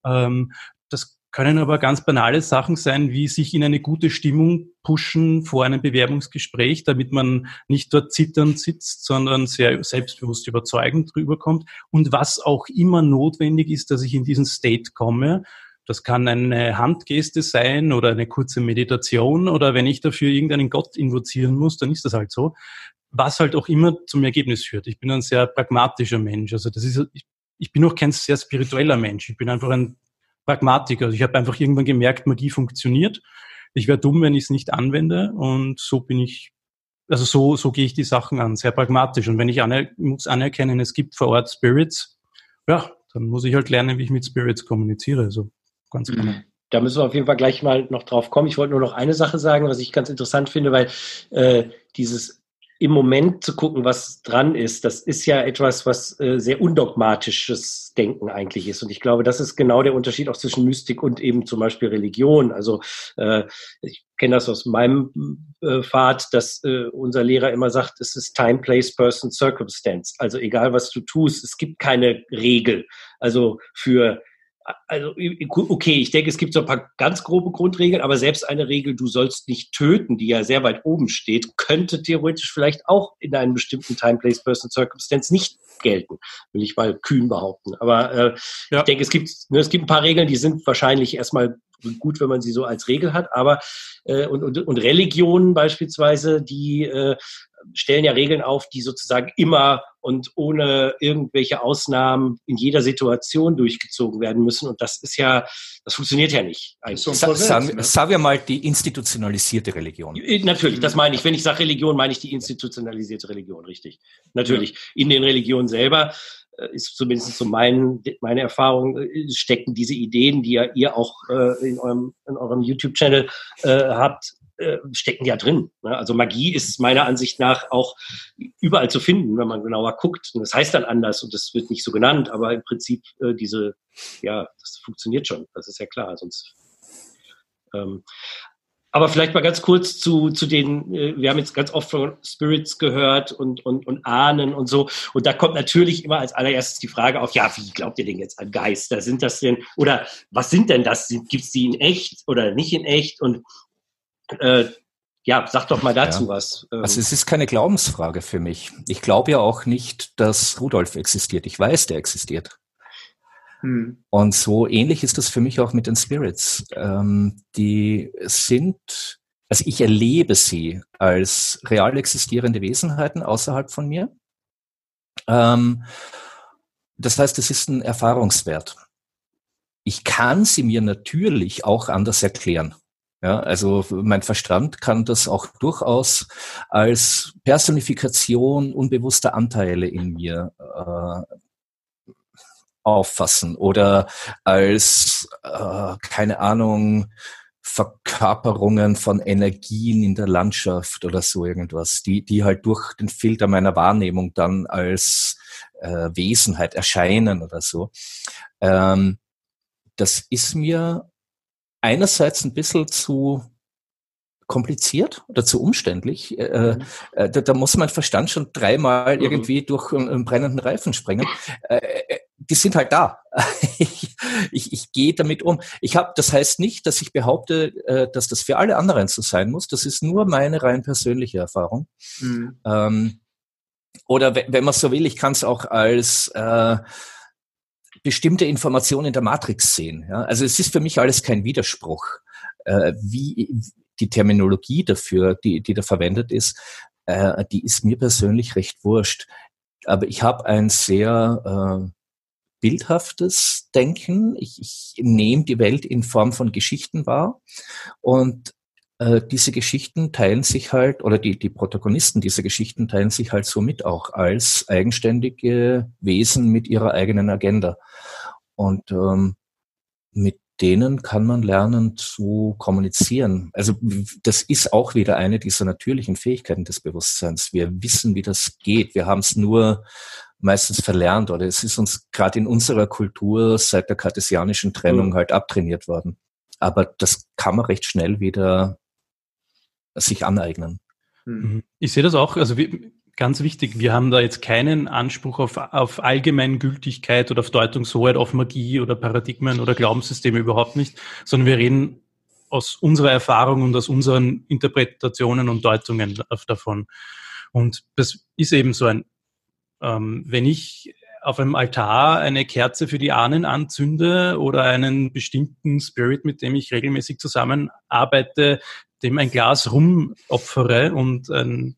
Ähm, das können aber ganz banale Sachen sein, wie sich in eine gute Stimmung pushen vor einem Bewerbungsgespräch, damit man nicht dort zitternd sitzt, sondern sehr selbstbewusst überzeugend drüber kommt. Und was auch immer notwendig ist, dass ich in diesen State komme, das kann eine Handgeste sein oder eine kurze Meditation oder wenn ich dafür irgendeinen Gott invozieren muss, dann ist das halt so. Was halt auch immer zum Ergebnis führt. Ich bin ein sehr pragmatischer Mensch. Also das ist, ich bin auch kein sehr spiritueller Mensch. Ich bin einfach ein Pragmatiker. Also ich habe einfach irgendwann gemerkt, Magie funktioniert. Ich wäre dumm, wenn ich es nicht anwende. Und so bin ich, also so, so gehe ich die Sachen an, sehr pragmatisch. Und wenn ich aner muss anerkennen, es gibt vor Ort Spirits, ja, dann muss ich halt lernen, wie ich mit Spirits kommuniziere. So ganz genau. Mhm. Da müssen wir auf jeden Fall gleich mal noch drauf kommen. Ich wollte nur noch eine Sache sagen, was ich ganz interessant finde, weil äh, dieses im Moment zu gucken, was dran ist, das ist ja etwas, was äh, sehr undogmatisches Denken eigentlich ist. Und ich glaube, das ist genau der Unterschied auch zwischen Mystik und eben zum Beispiel Religion. Also äh, ich kenne das aus meinem äh, Pfad, dass äh, unser Lehrer immer sagt, es ist Time, Place, Person, Circumstance. Also egal, was du tust, es gibt keine Regel. Also für also okay, ich denke, es gibt so ein paar ganz grobe Grundregeln, aber selbst eine Regel, du sollst nicht töten, die ja sehr weit oben steht, könnte theoretisch vielleicht auch in einem bestimmten Time, Place, Person, Circumstance nicht gelten, will ich mal kühn behaupten. Aber äh, ja. ich denke, es gibt, ne, es gibt ein paar Regeln, die sind wahrscheinlich erstmal gut, wenn man sie so als Regel hat, aber äh, und, und, und Religionen beispielsweise, die äh, stellen ja Regeln auf, die sozusagen immer und ohne irgendwelche Ausnahmen in jeder Situation durchgezogen werden müssen. Und das ist ja, das funktioniert ja nicht. So sagen, ne? sagen wir mal die institutionalisierte Religion. Natürlich, das meine ich. Wenn ich sage Religion, meine ich die institutionalisierte Religion, richtig. Natürlich. Ja. In den Religionen selber äh, ist zumindest so mein, meine Erfahrung, äh, stecken diese Ideen, die ja ihr auch äh, in eurem, in eurem YouTube-Channel äh, habt, äh, stecken ja drin. Ne? Also Magie ist meiner Ansicht nach auch überall zu finden, wenn man genauer guckt. Und das heißt dann anders und das wird nicht so genannt, aber im Prinzip äh, diese, ja, das funktioniert schon. Das ist ja klar. Sonst. Ähm, aber vielleicht mal ganz kurz zu, zu den, äh, wir haben jetzt ganz oft von Spirits gehört und, und, und Ahnen und so. Und da kommt natürlich immer als allererstes die Frage auf, ja, wie glaubt ihr denn jetzt an Geister? Sind das denn, oder was sind denn das? Gibt es die in echt oder nicht in echt? Und äh, ja, sag doch mal dazu ja. was. Ähm. Also es ist keine Glaubensfrage für mich. Ich glaube ja auch nicht, dass Rudolf existiert. Ich weiß, der existiert. Hm. Und so ähnlich ist das für mich auch mit den Spirits. Ähm, die sind, also ich erlebe sie als real existierende Wesenheiten außerhalb von mir. Ähm, das heißt, es ist ein Erfahrungswert. Ich kann sie mir natürlich auch anders erklären. Ja, also mein Verstand kann das auch durchaus als Personifikation unbewusster Anteile in mir äh, auffassen oder als, äh, keine Ahnung, Verkörperungen von Energien in der Landschaft oder so irgendwas, die, die halt durch den Filter meiner Wahrnehmung dann als äh, Wesenheit erscheinen oder so. Ähm, das ist mir einerseits ein bisschen zu kompliziert oder zu umständlich. Äh, mhm. äh, da, da, muss mein Verstand schon dreimal mhm. irgendwie durch einen, einen, brennenden Reifen springen. Äh, äh die sind halt da. ich, ich, ich gehe damit um. Ich habe, das heißt nicht, dass ich behaupte, äh, dass das für alle anderen so sein muss. Das ist nur meine rein persönliche Erfahrung. Mhm. Ähm, oder wenn man so will, ich kann es auch als äh, bestimmte Informationen in der Matrix sehen. Ja? Also es ist für mich alles kein Widerspruch. Äh, wie die Terminologie dafür, die, die da verwendet ist, äh, die ist mir persönlich recht wurscht. Aber ich habe ein sehr äh, bildhaftes Denken. Ich, ich nehme die Welt in Form von Geschichten wahr und äh, diese Geschichten teilen sich halt, oder die, die Protagonisten dieser Geschichten teilen sich halt somit auch als eigenständige Wesen mit ihrer eigenen Agenda. Und ähm, mit denen kann man lernen zu kommunizieren. Also das ist auch wieder eine dieser natürlichen Fähigkeiten des Bewusstseins. Wir wissen, wie das geht. Wir haben es nur meistens verlernt oder es ist uns gerade in unserer Kultur seit der kartesianischen Trennung mhm. halt abtrainiert worden. Aber das kann man recht schnell wieder sich aneignen. Mhm. Ich sehe das auch, also wie, ganz wichtig, wir haben da jetzt keinen Anspruch auf, auf Allgemeingültigkeit oder auf Deutungshoheit, auf Magie oder Paradigmen oder Glaubenssysteme überhaupt nicht, sondern wir reden aus unserer Erfahrung und aus unseren Interpretationen und Deutungen davon. Und das ist eben so ein, ähm, wenn ich auf einem Altar eine Kerze für die Ahnen anzünde oder einen bestimmten Spirit, mit dem ich regelmäßig zusammenarbeite, dem ein Glas rumopfere und ein,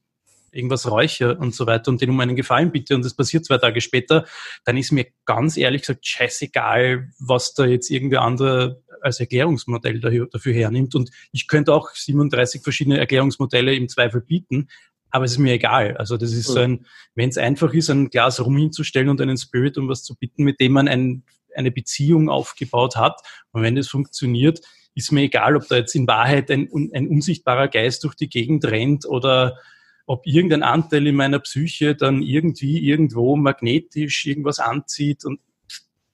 irgendwas räuche und so weiter und den um einen Gefallen bitte und das passiert zwei Tage später, dann ist mir ganz ehrlich gesagt scheißegal, was da jetzt irgendwer andere als Erklärungsmodell dafür hernimmt. Und ich könnte auch 37 verschiedene Erklärungsmodelle im Zweifel bieten, aber es ist mir egal. Also das ist so ein, wenn es einfach ist, ein Glas rum hinzustellen und einen Spirit um was zu bitten, mit dem man ein, eine Beziehung aufgebaut hat. Und wenn das funktioniert, ist mir egal, ob da jetzt in Wahrheit ein, ein unsichtbarer Geist durch die Gegend rennt oder ob irgendein Anteil in meiner Psyche dann irgendwie irgendwo magnetisch irgendwas anzieht und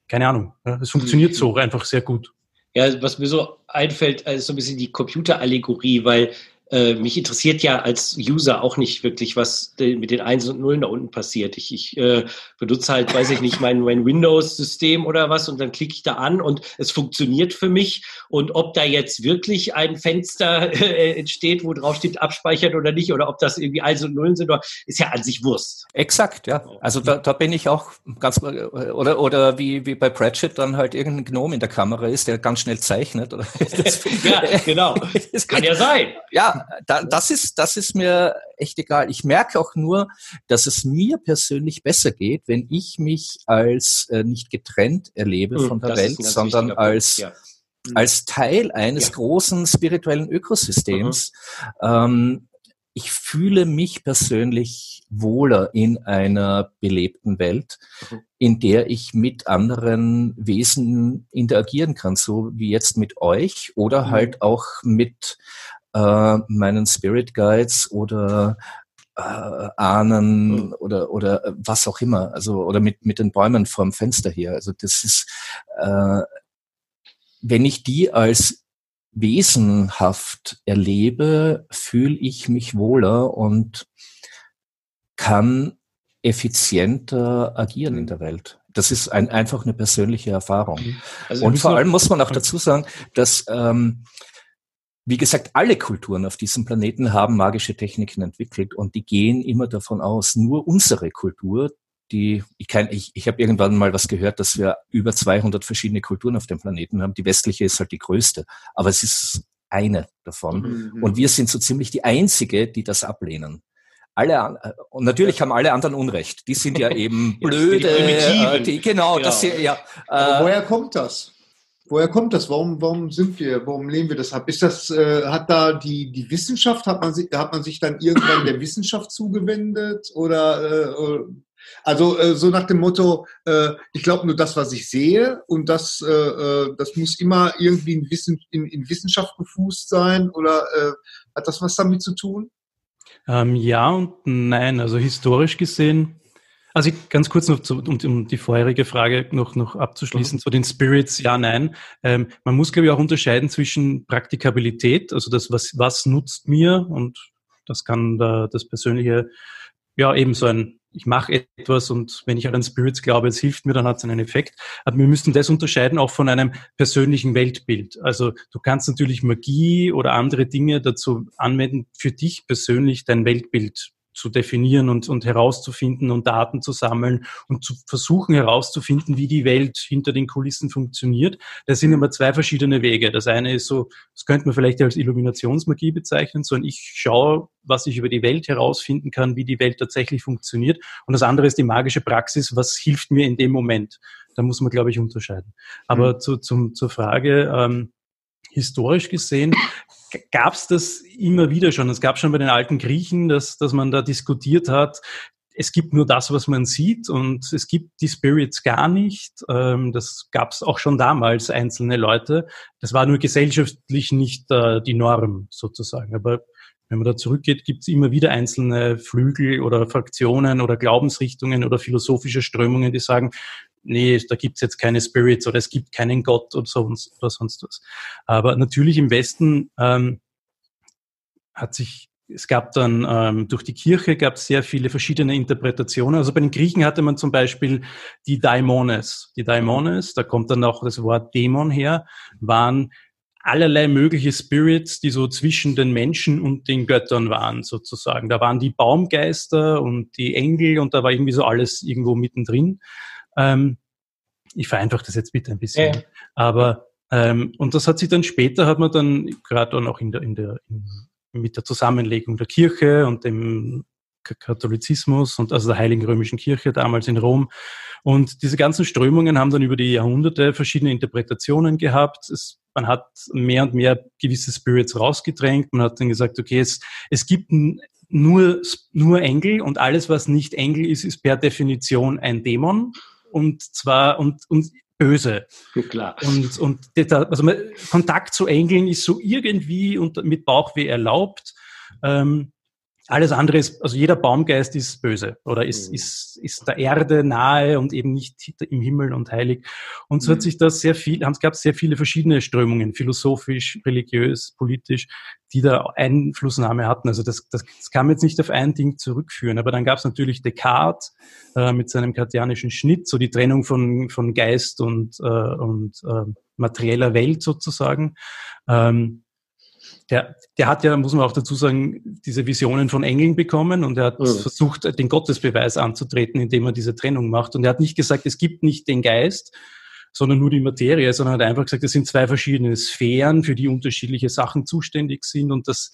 keine Ahnung. Es funktioniert mhm. so einfach sehr gut. Ja, was mir so einfällt, ist so ein bisschen die Computerallegorie, weil äh, mich interessiert ja als User auch nicht wirklich, was mit den Einsen und Nullen da unten passiert. Ich, ich äh, benutze halt, weiß ich nicht, mein, mein Windows-System oder was und dann klicke ich da an und es funktioniert für mich. Und ob da jetzt wirklich ein Fenster äh, entsteht, wo drauf steht, abspeichern oder nicht, oder ob das irgendwie Einsen und Nullen sind, ist ja an sich Wurst. Exakt, ja. Also da, da bin ich auch ganz, oder, oder wie, wie bei Pratchett dann halt irgendein Gnome in der Kamera ist, der ganz schnell zeichnet. Oder ja, genau. Das kann ja sein. Ja, da, das ist, das ist mir echt egal. Ich merke auch nur, dass es mir persönlich besser geht, wenn ich mich als äh, nicht getrennt erlebe mhm, von der Welt, sondern als, ja. mhm. als Teil eines ja. großen spirituellen Ökosystems. Mhm. Ähm, ich fühle mich persönlich wohler in einer belebten Welt, mhm. in der ich mit anderen Wesen interagieren kann, so wie jetzt mit euch oder mhm. halt auch mit äh, meinen Spirit Guides oder äh, Ahnen mhm. oder oder äh, was auch immer, also oder mit mit den Bäumen vorm Fenster hier. Also das ist, äh, wenn ich die als wesenhaft erlebe, fühle ich mich wohler und kann effizienter agieren in der Welt. Das ist ein, einfach eine persönliche Erfahrung. Mhm. Also und vor allem muss man auch dazu sagen, dass ähm, wie gesagt, alle Kulturen auf diesem Planeten haben magische Techniken entwickelt und die gehen immer davon aus, nur unsere Kultur, die, ich, kann, ich, ich habe irgendwann mal was gehört, dass wir über 200 verschiedene Kulturen auf dem Planeten haben. Die westliche ist halt die größte, aber es ist eine davon. Mhm. Und wir sind so ziemlich die einzige, die das ablehnen. Alle und natürlich haben alle anderen Unrecht. Die sind ja eben blöde. Die, die, genau, genau, das hier, ja. Äh, woher kommt das? Woher kommt das? Warum, warum sind wir, warum lehnen wir das ab? Ist das, äh, hat da die, die Wissenschaft, hat man, sich, hat man sich dann irgendwann der Wissenschaft zugewendet? Oder äh, also äh, so nach dem Motto, äh, ich glaube nur das, was ich sehe und das, äh, äh, das muss immer irgendwie in, Wissen, in, in Wissenschaft gefußt sein oder äh, hat das was damit zu tun? Ähm, ja und nein. Also historisch gesehen also ich, ganz kurz noch, zu, um, um, die vorherige Frage noch, noch abzuschließen, mhm. zu den Spirits, ja, nein. Ähm, man muss, glaube ich, auch unterscheiden zwischen Praktikabilität, also das, was, was nutzt mir und das kann da, das persönliche, ja, eben so ein, ich mache etwas und wenn ich an Spirits glaube, es hilft mir, dann hat es einen Effekt. Aber wir müssen das unterscheiden auch von einem persönlichen Weltbild. Also du kannst natürlich Magie oder andere Dinge dazu anwenden, für dich persönlich dein Weltbild zu definieren und, und herauszufinden und Daten zu sammeln und zu versuchen herauszufinden, wie die Welt hinter den Kulissen funktioniert. Das sind immer zwei verschiedene Wege. Das eine ist so, das könnte man vielleicht als Illuminationsmagie bezeichnen, so ein ich schaue, was ich über die Welt herausfinden kann, wie die Welt tatsächlich funktioniert. Und das andere ist die magische Praxis, was hilft mir in dem Moment. Da muss man, glaube ich, unterscheiden. Aber mhm. zu, zum, zur Frage, ähm, historisch gesehen, gab es das immer wieder schon. Es gab schon bei den alten Griechen, dass, dass man da diskutiert hat, es gibt nur das, was man sieht und es gibt die Spirits gar nicht. Ähm, das gab es auch schon damals einzelne Leute. Das war nur gesellschaftlich nicht äh, die Norm sozusagen. Aber wenn man da zurückgeht, gibt es immer wieder einzelne Flügel oder Fraktionen oder Glaubensrichtungen oder philosophische Strömungen, die sagen, nee, da gibt's jetzt keine Spirits oder es gibt keinen Gott oder sonst, oder sonst was. Aber natürlich im Westen ähm, hat sich es gab dann ähm, durch die Kirche gab es sehr viele verschiedene Interpretationen. Also bei den Griechen hatte man zum Beispiel die Daimones. Die Daimones, da kommt dann auch das Wort Dämon her, waren allerlei mögliche Spirits, die so zwischen den Menschen und den Göttern waren, sozusagen. Da waren die Baumgeister und die Engel und da war irgendwie so alles irgendwo mittendrin. Ähm, ich vereinfache das jetzt bitte ein bisschen. Ja. Aber ähm, und das hat sich dann später hat man dann gerade dann auch in der in der in, mit der Zusammenlegung der Kirche und dem Katholizismus und also der Heiligen Römischen Kirche damals in Rom. Und diese ganzen Strömungen haben dann über die Jahrhunderte verschiedene Interpretationen gehabt. Es, man hat mehr und mehr gewisse Spirits rausgedrängt. Man hat dann gesagt, okay, es, es gibt nur, nur Engel und alles, was nicht Engel ist, ist per Definition ein Dämon und zwar und, und böse. Klar. Und, und also Kontakt zu Engeln ist so irgendwie und mit Bauchweh erlaubt. Ähm, alles andere ist, also jeder Baumgeist ist böse oder ist, mhm. ist, ist der Erde nahe und eben nicht im Himmel und heilig. Und so mhm. hat sich das sehr viel, es gab sehr viele verschiedene Strömungen, philosophisch, religiös, politisch, die da Einflussnahme hatten. Also das, das, das kann man jetzt nicht auf ein Ding zurückführen. Aber dann gab es natürlich Descartes äh, mit seinem kartianischen Schnitt, so die Trennung von, von Geist und, äh, und äh, materieller Welt sozusagen. Ähm, der, der hat ja, muss man auch dazu sagen, diese Visionen von Engeln bekommen und er hat mhm. versucht, den Gottesbeweis anzutreten, indem er diese Trennung macht. Und er hat nicht gesagt, es gibt nicht den Geist, sondern nur die Materie, sondern hat einfach gesagt, es sind zwei verschiedene Sphären, für die unterschiedliche Sachen zuständig sind und das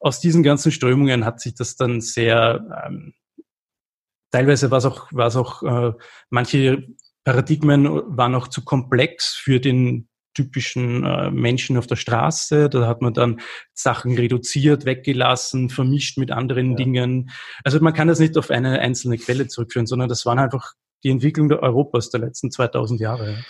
aus diesen ganzen Strömungen hat sich das dann sehr ähm, teilweise war es auch, war es auch äh, manche Paradigmen waren auch zu komplex für den typischen äh, Menschen auf der Straße. Da hat man dann Sachen reduziert, weggelassen, vermischt mit anderen ja. Dingen. Also man kann das nicht auf eine einzelne Quelle zurückführen, sondern das waren einfach die Entwicklung der Europas der letzten 2000 Jahre.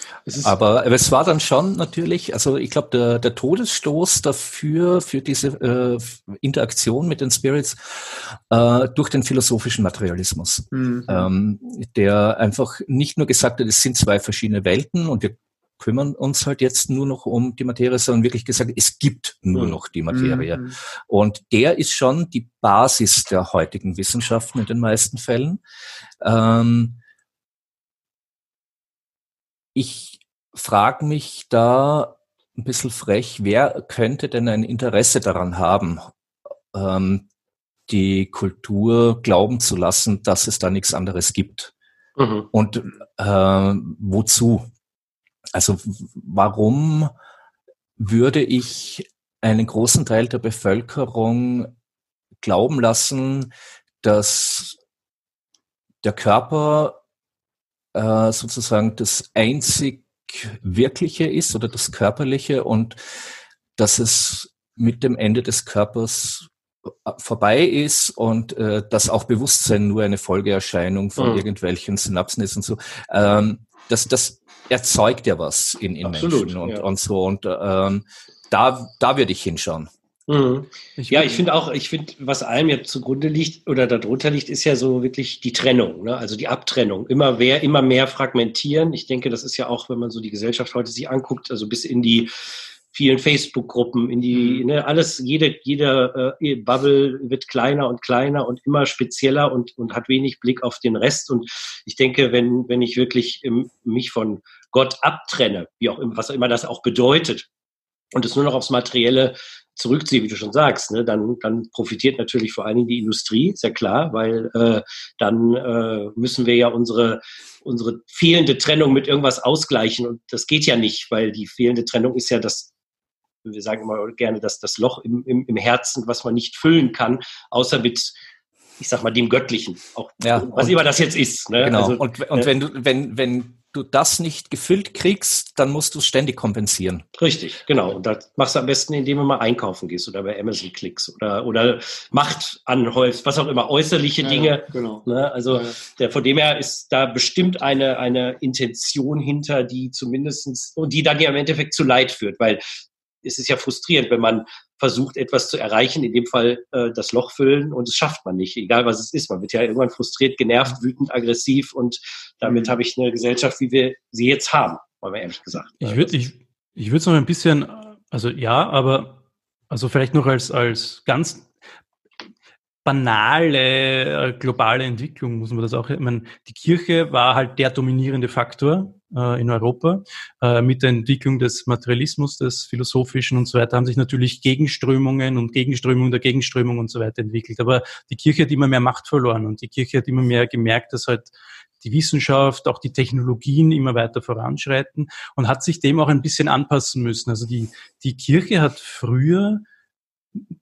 aber, aber es war dann schon natürlich, also ich glaube, der, der Todesstoß dafür, für diese äh, Interaktion mit den Spirits äh, durch den philosophischen Materialismus, mhm. ähm, der einfach nicht nur gesagt hat, es sind zwei verschiedene Welten und wir kümmern uns halt jetzt nur noch um die Materie, sondern wirklich gesagt, es gibt nur mhm. noch die Materie. Mhm. Und der ist schon die Basis der heutigen Wissenschaften in den meisten Fällen. Ähm, ich frage mich da ein bisschen frech, wer könnte denn ein Interesse daran haben, ähm, die Kultur glauben zu lassen, dass es da nichts anderes gibt? Mhm. Und äh, wozu? Also warum würde ich einen großen Teil der Bevölkerung glauben lassen, dass der Körper äh, sozusagen das einzig Wirkliche ist oder das Körperliche und dass es mit dem Ende des Körpers äh, vorbei ist und äh, dass auch Bewusstsein nur eine Folgeerscheinung von mhm. irgendwelchen Synapsen ist und so. Ähm, das, das erzeugt ja was in, in Absolut, Menschen und, ja. und so. Und ähm, da, da würde ich hinschauen. Mhm. Ich ja, ich finde auch, ich finde, was allem jetzt zugrunde liegt oder darunter liegt, ist ja so wirklich die Trennung, ne? also die Abtrennung. Immer mehr, immer mehr fragmentieren. Ich denke, das ist ja auch, wenn man so die Gesellschaft heute sich anguckt, also bis in die vielen Facebook-Gruppen, in die, mhm. ne, alles, jede, jede äh, Bubble wird kleiner und kleiner und immer spezieller und, und hat wenig Blick auf den Rest. Und ich denke, wenn, wenn ich wirklich im, mich von Gott abtrenne, wie auch immer, was immer das auch bedeutet, und es nur noch aufs Materielle zurückziehe, wie du schon sagst, ne, dann, dann profitiert natürlich vor allen Dingen die Industrie, ist ja klar, weil äh, dann äh, müssen wir ja unsere, unsere fehlende Trennung mit irgendwas ausgleichen und das geht ja nicht, weil die fehlende Trennung ist ja das, wir sagen immer gerne, dass das Loch im, im, im Herzen, was man nicht füllen kann, außer mit ich sag mal, dem Göttlichen, auch ja, was immer das jetzt ist. Ne? Genau. Also, und, und äh, wenn du, wenn, wenn du das nicht gefüllt kriegst, dann musst du es ständig kompensieren. Richtig, genau. Und das machst du am besten, indem du mal einkaufen gehst oder bei Amazon klickst oder, oder Macht anhäufst, was auch immer, äußerliche ja, Dinge. Genau. Ne? Also ja. der, von dem her ist da bestimmt eine, eine Intention hinter, die zumindestens und die dann ja im Endeffekt zu Leid führt, weil es ist ja frustrierend, wenn man versucht, etwas zu erreichen, in dem Fall äh, das Loch füllen und es schafft man nicht, egal was es ist. Man wird ja irgendwann frustriert, genervt, wütend, aggressiv und damit mhm. habe ich eine Gesellschaft, wie wir sie jetzt haben, mal ehrlich gesagt. Ich würde ich, ich würde es noch ein bisschen, also ja, aber also vielleicht noch als, als ganz banale äh, globale Entwicklung, muss man das auch, ich meine, die Kirche war halt der dominierende Faktor äh, in Europa. Äh, mit der Entwicklung des Materialismus, des Philosophischen und so weiter haben sich natürlich Gegenströmungen und Gegenströmungen der Gegenströmung und so weiter entwickelt. Aber die Kirche hat immer mehr Macht verloren und die Kirche hat immer mehr gemerkt, dass halt die Wissenschaft, auch die Technologien immer weiter voranschreiten und hat sich dem auch ein bisschen anpassen müssen. Also die, die Kirche hat früher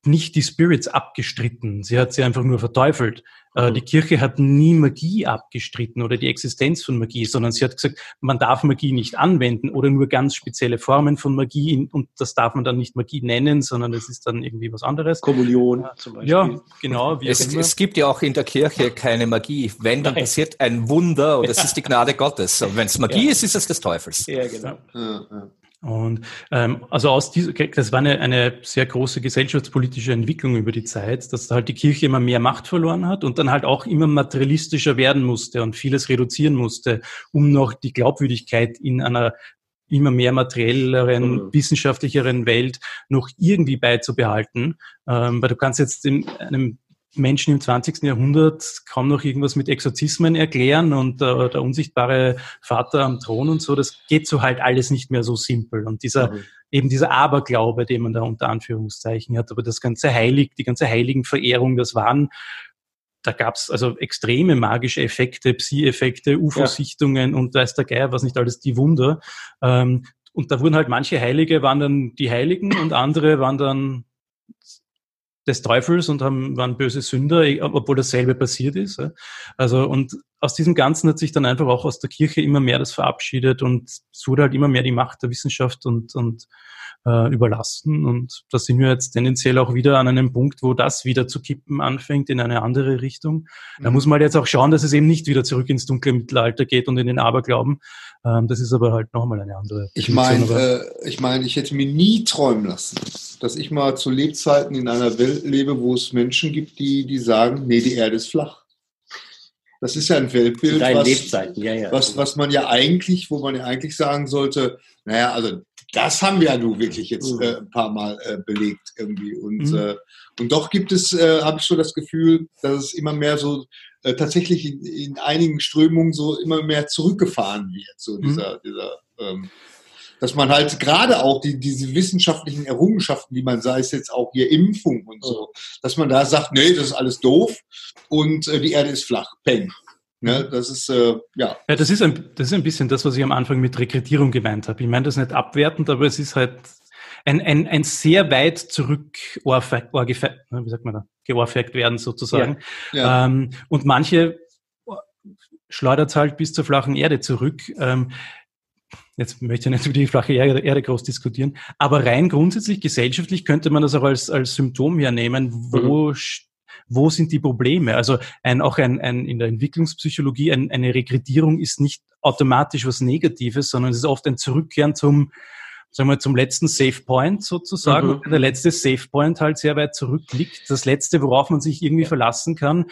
nicht die Spirits abgestritten. Sie hat sie einfach nur verteufelt. Äh, mhm. Die Kirche hat nie Magie abgestritten oder die Existenz von Magie, sondern sie hat gesagt, man darf Magie nicht anwenden oder nur ganz spezielle Formen von Magie und das darf man dann nicht Magie nennen, sondern es ist dann irgendwie was anderes. Kommunion zum Beispiel. Ja, genau. Es, es, gibt ja auch in der Kirche keine Magie. Wenn, dann Nein. passiert ein Wunder und es ist die Gnade Gottes. Und wenn es Magie ja. ist, ist es des Teufels. Ja, genau. Ja. Und ähm, also aus dieser, das war eine, eine sehr große gesellschaftspolitische Entwicklung über die Zeit, dass halt die Kirche immer mehr Macht verloren hat und dann halt auch immer materialistischer werden musste und vieles reduzieren musste, um noch die Glaubwürdigkeit in einer immer mehr materielleren, mhm. wissenschaftlicheren Welt noch irgendwie beizubehalten. Ähm, weil du kannst jetzt in einem Menschen im 20. Jahrhundert kaum noch irgendwas mit Exorzismen erklären und äh, der unsichtbare Vater am Thron und so, das geht so halt alles nicht mehr so simpel. Und dieser, mhm. eben dieser Aberglaube, den man da unter Anführungszeichen hat, aber das ganze Heilig, die ganze Heiligenverehrung, das waren da gab's also extreme magische Effekte, Psi-Effekte, UFO-Sichtungen ja. und weiß der Geier, was nicht alles, die Wunder. Ähm, und da wurden halt manche Heilige waren dann die Heiligen und andere waren dann des Teufels und haben, waren böse Sünder, obwohl dasselbe passiert ist. Also, und aus diesem Ganzen hat sich dann einfach auch aus der Kirche immer mehr das verabschiedet und es wurde halt immer mehr die Macht der Wissenschaft und, und äh, überlassen. Und da sind wir jetzt tendenziell auch wieder an einem Punkt, wo das wieder zu kippen anfängt in eine andere Richtung. Da mhm. muss man halt jetzt auch schauen, dass es eben nicht wieder zurück ins dunkle Mittelalter geht und in den Aberglauben. Ähm, das ist aber halt nochmal eine andere. Ich meine, äh, ich meine, ich hätte mir nie träumen lassen, dass ich mal zu Lebzeiten in einer Welt lebe, wo es Menschen gibt, die, die sagen, nee, die Erde ist flach. Das ist ja ein Weltbild, was, ja, ja. was, was man ja eigentlich, wo man ja eigentlich sagen sollte, naja, also das haben wir ja nun wirklich jetzt mhm. äh, ein paar Mal äh, belegt irgendwie. Und, mhm. äh, und doch gibt es, äh, habe ich so das Gefühl, dass es immer mehr so äh, tatsächlich in, in, einigen Strömungen so immer mehr zurückgefahren wird. So dieser, mhm. dieser ähm, dass man halt gerade auch die, diese wissenschaftlichen Errungenschaften, die man sei es jetzt auch hier Impfung und so, dass man da sagt, nee, das ist alles doof und äh, die Erde ist flach, peng. Ne, das ist, äh, ja. ja das, ist ein, das ist ein bisschen das, was ich am Anfang mit Rekrutierung gemeint habe. Ich meine das nicht abwertend, aber es ist halt ein, ein, ein sehr weit zurück wie sagt man da, geohrfeigt werden sozusagen. Ja, ja. Ähm, und manche schleudert es halt bis zur flachen Erde zurück. Ähm, jetzt möchte ich nicht über die flache Erde, Erde groß diskutieren, aber rein grundsätzlich gesellschaftlich könnte man das auch als, als Symptom hernehmen, wo mhm wo sind die Probleme? Also ein, auch ein, ein, in der Entwicklungspsychologie ein, eine Rekrutierung ist nicht automatisch was Negatives, sondern es ist oft ein Zurückkehren zum, sagen wir, zum letzten Safe Point sozusagen. Mhm. Der letzte Safe Point halt sehr weit zurückliegt. Das letzte, worauf man sich irgendwie verlassen kann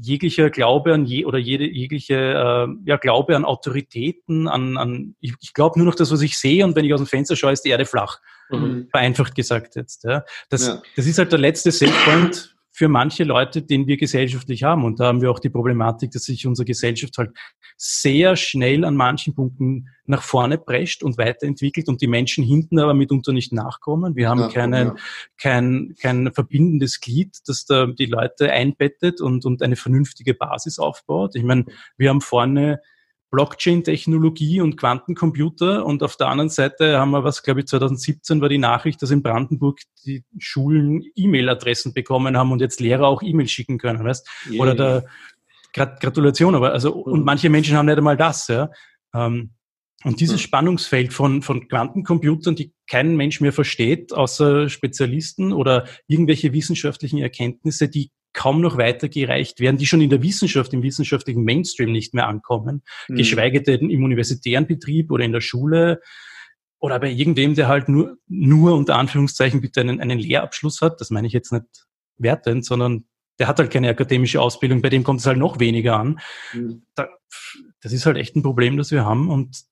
jeglicher Glaube an je oder jede jegliche äh, ja Glaube an Autoritäten, an, an ich, ich glaube nur noch das, was ich sehe und wenn ich aus dem Fenster schaue, ist die Erde flach. Mhm. Vereinfacht gesagt jetzt. Ja. Das, ja. das ist halt der letzte Safe Point für manche Leute, den wir gesellschaftlich haben. Und da haben wir auch die Problematik, dass sich unsere Gesellschaft halt sehr schnell an manchen Punkten nach vorne prescht und weiterentwickelt und die Menschen hinten aber mitunter nicht nachkommen. Wir haben ja, keinen, ja. kein, kein verbindendes Glied, das da die Leute einbettet und, und eine vernünftige Basis aufbaut. Ich meine, wir haben vorne Blockchain-Technologie und Quantencomputer. Und auf der anderen Seite haben wir was, glaube ich, 2017 war die Nachricht, dass in Brandenburg die Schulen E-Mail-Adressen bekommen haben und jetzt Lehrer auch E-Mail schicken können, weißt? Yeah. Oder der Gratulation, aber also, und manche Menschen haben nicht einmal das, ja. Ähm, und dieses Spannungsfeld von, von Quantencomputern, die kein Mensch mehr versteht, außer Spezialisten oder irgendwelche wissenschaftlichen Erkenntnisse, die kaum noch weitergereicht werden, die schon in der Wissenschaft, im wissenschaftlichen Mainstream nicht mehr ankommen, mhm. geschweige denn im universitären Betrieb oder in der Schule oder bei irgendwem, der halt nur, nur unter Anführungszeichen bitte einen, einen Lehrabschluss hat. Das meine ich jetzt nicht wertend, sondern der hat halt keine akademische Ausbildung, bei dem kommt es halt noch weniger an. Mhm. Da, das ist halt echt ein Problem, das wir haben und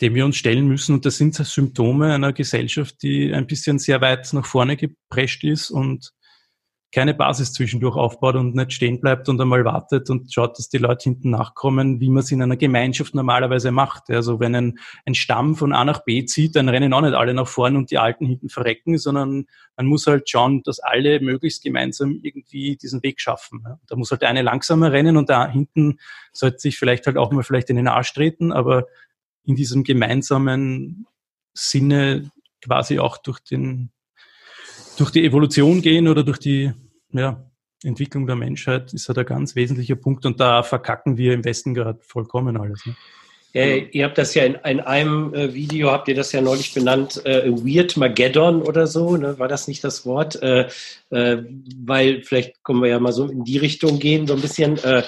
dem wir uns stellen müssen. Und das sind Symptome einer Gesellschaft, die ein bisschen sehr weit nach vorne geprescht ist und keine Basis zwischendurch aufbaut und nicht stehen bleibt und einmal wartet und schaut, dass die Leute hinten nachkommen, wie man es in einer Gemeinschaft normalerweise macht. Also wenn ein, ein Stamm von A nach B zieht, dann rennen auch nicht alle nach vorne und die Alten hinten verrecken, sondern man muss halt schauen, dass alle möglichst gemeinsam irgendwie diesen Weg schaffen. Da muss halt eine langsamer rennen und da hinten sollte sich vielleicht halt auch mal vielleicht in den Arsch treten, aber in diesem gemeinsamen Sinne quasi auch durch den durch die Evolution gehen oder durch die ja, Entwicklung der Menschheit ist halt ein ganz wesentlicher Punkt und da verkacken wir im Westen gerade vollkommen alles. Ne? Ja, ihr habt das ja in, in einem äh, Video, habt ihr das ja neulich benannt, äh, Weird Mageddon oder so, ne? war das nicht das Wort? Äh, äh weil vielleicht können wir ja mal so in die Richtung gehen, so ein bisschen. Äh,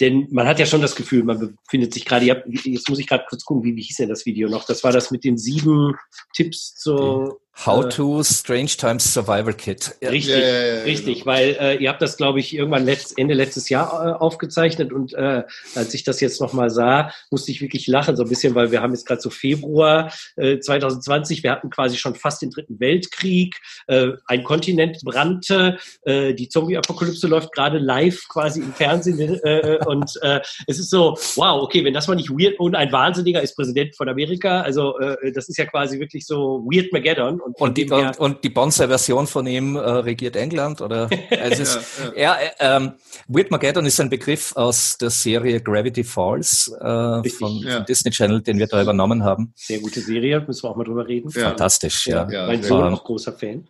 denn man hat ja schon das Gefühl, man befindet sich gerade, jetzt muss ich gerade kurz gucken, wie, wie hieß denn das Video noch? Das war das mit den sieben Tipps zur How äh, to Strange Times Survival Kit. Richtig, ja, ja, ja, richtig, genau. weil äh, ihr habt das, glaube ich, irgendwann letzt, Ende letztes Jahr äh, aufgezeichnet und äh, als ich das jetzt nochmal sah, musste ich wirklich lachen, so ein bisschen, weil wir haben jetzt gerade so Februar äh, 2020, wir hatten quasi schon fast den Dritten Weltkrieg, äh, ein Kontinent brannte, äh, die Zombie-Apokalypse läuft gerade live quasi im Fernsehen äh, und äh, es ist so, wow, okay, wenn das mal nicht weird und ein Wahnsinniger ist Präsident von Amerika, also äh, das ist ja quasi wirklich so Weird Mageddon und, und, die, und, und die Bonser Version von ihm äh, regiert England oder also ist, ja, ja. ja ähm, Weird Mageddon ist ein Begriff aus der Serie Gravity Falls äh, von, ja. Disney Channel, den wir da übernommen haben. Sehr gute Serie, müssen wir auch mal drüber reden. Fantastisch, ja. ja. mein Sohn auch großer Fan.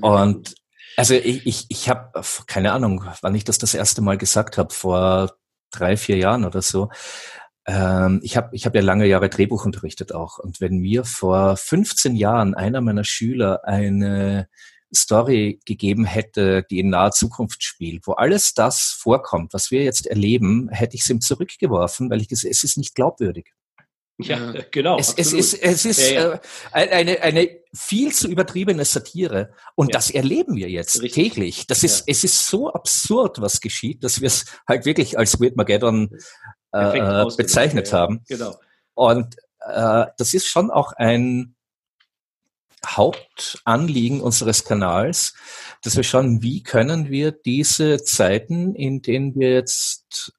Und also ich, ich, ich habe keine Ahnung, wann ich das das erste Mal gesagt habe, vor drei, vier Jahren oder so ähm, ich habe ich hab ja lange Jahre Drehbuch unterrichtet auch. Und wenn mir vor 15 Jahren einer meiner Schüler eine Story gegeben hätte, die in naher Zukunft spielt, wo alles das vorkommt, was wir jetzt erleben, hätte ich es ihm zurückgeworfen, weil ich gesagt es ist nicht glaubwürdig. Ja, genau. Es, es ist, es ist ja, ja. Äh, eine, eine viel zu übertriebene Satire. Und ja. das erleben wir jetzt Richtig. täglich. Das ist, es ist so absurd, was geschieht, dass wir es halt wirklich als Weird Mageddon äh, äh bezeichnet haben. Genau. Und äh, das ist schon auch ein Hauptanliegen unseres Kanals, dass wir schauen, wie können wir diese Zeiten, in denen wir jetzt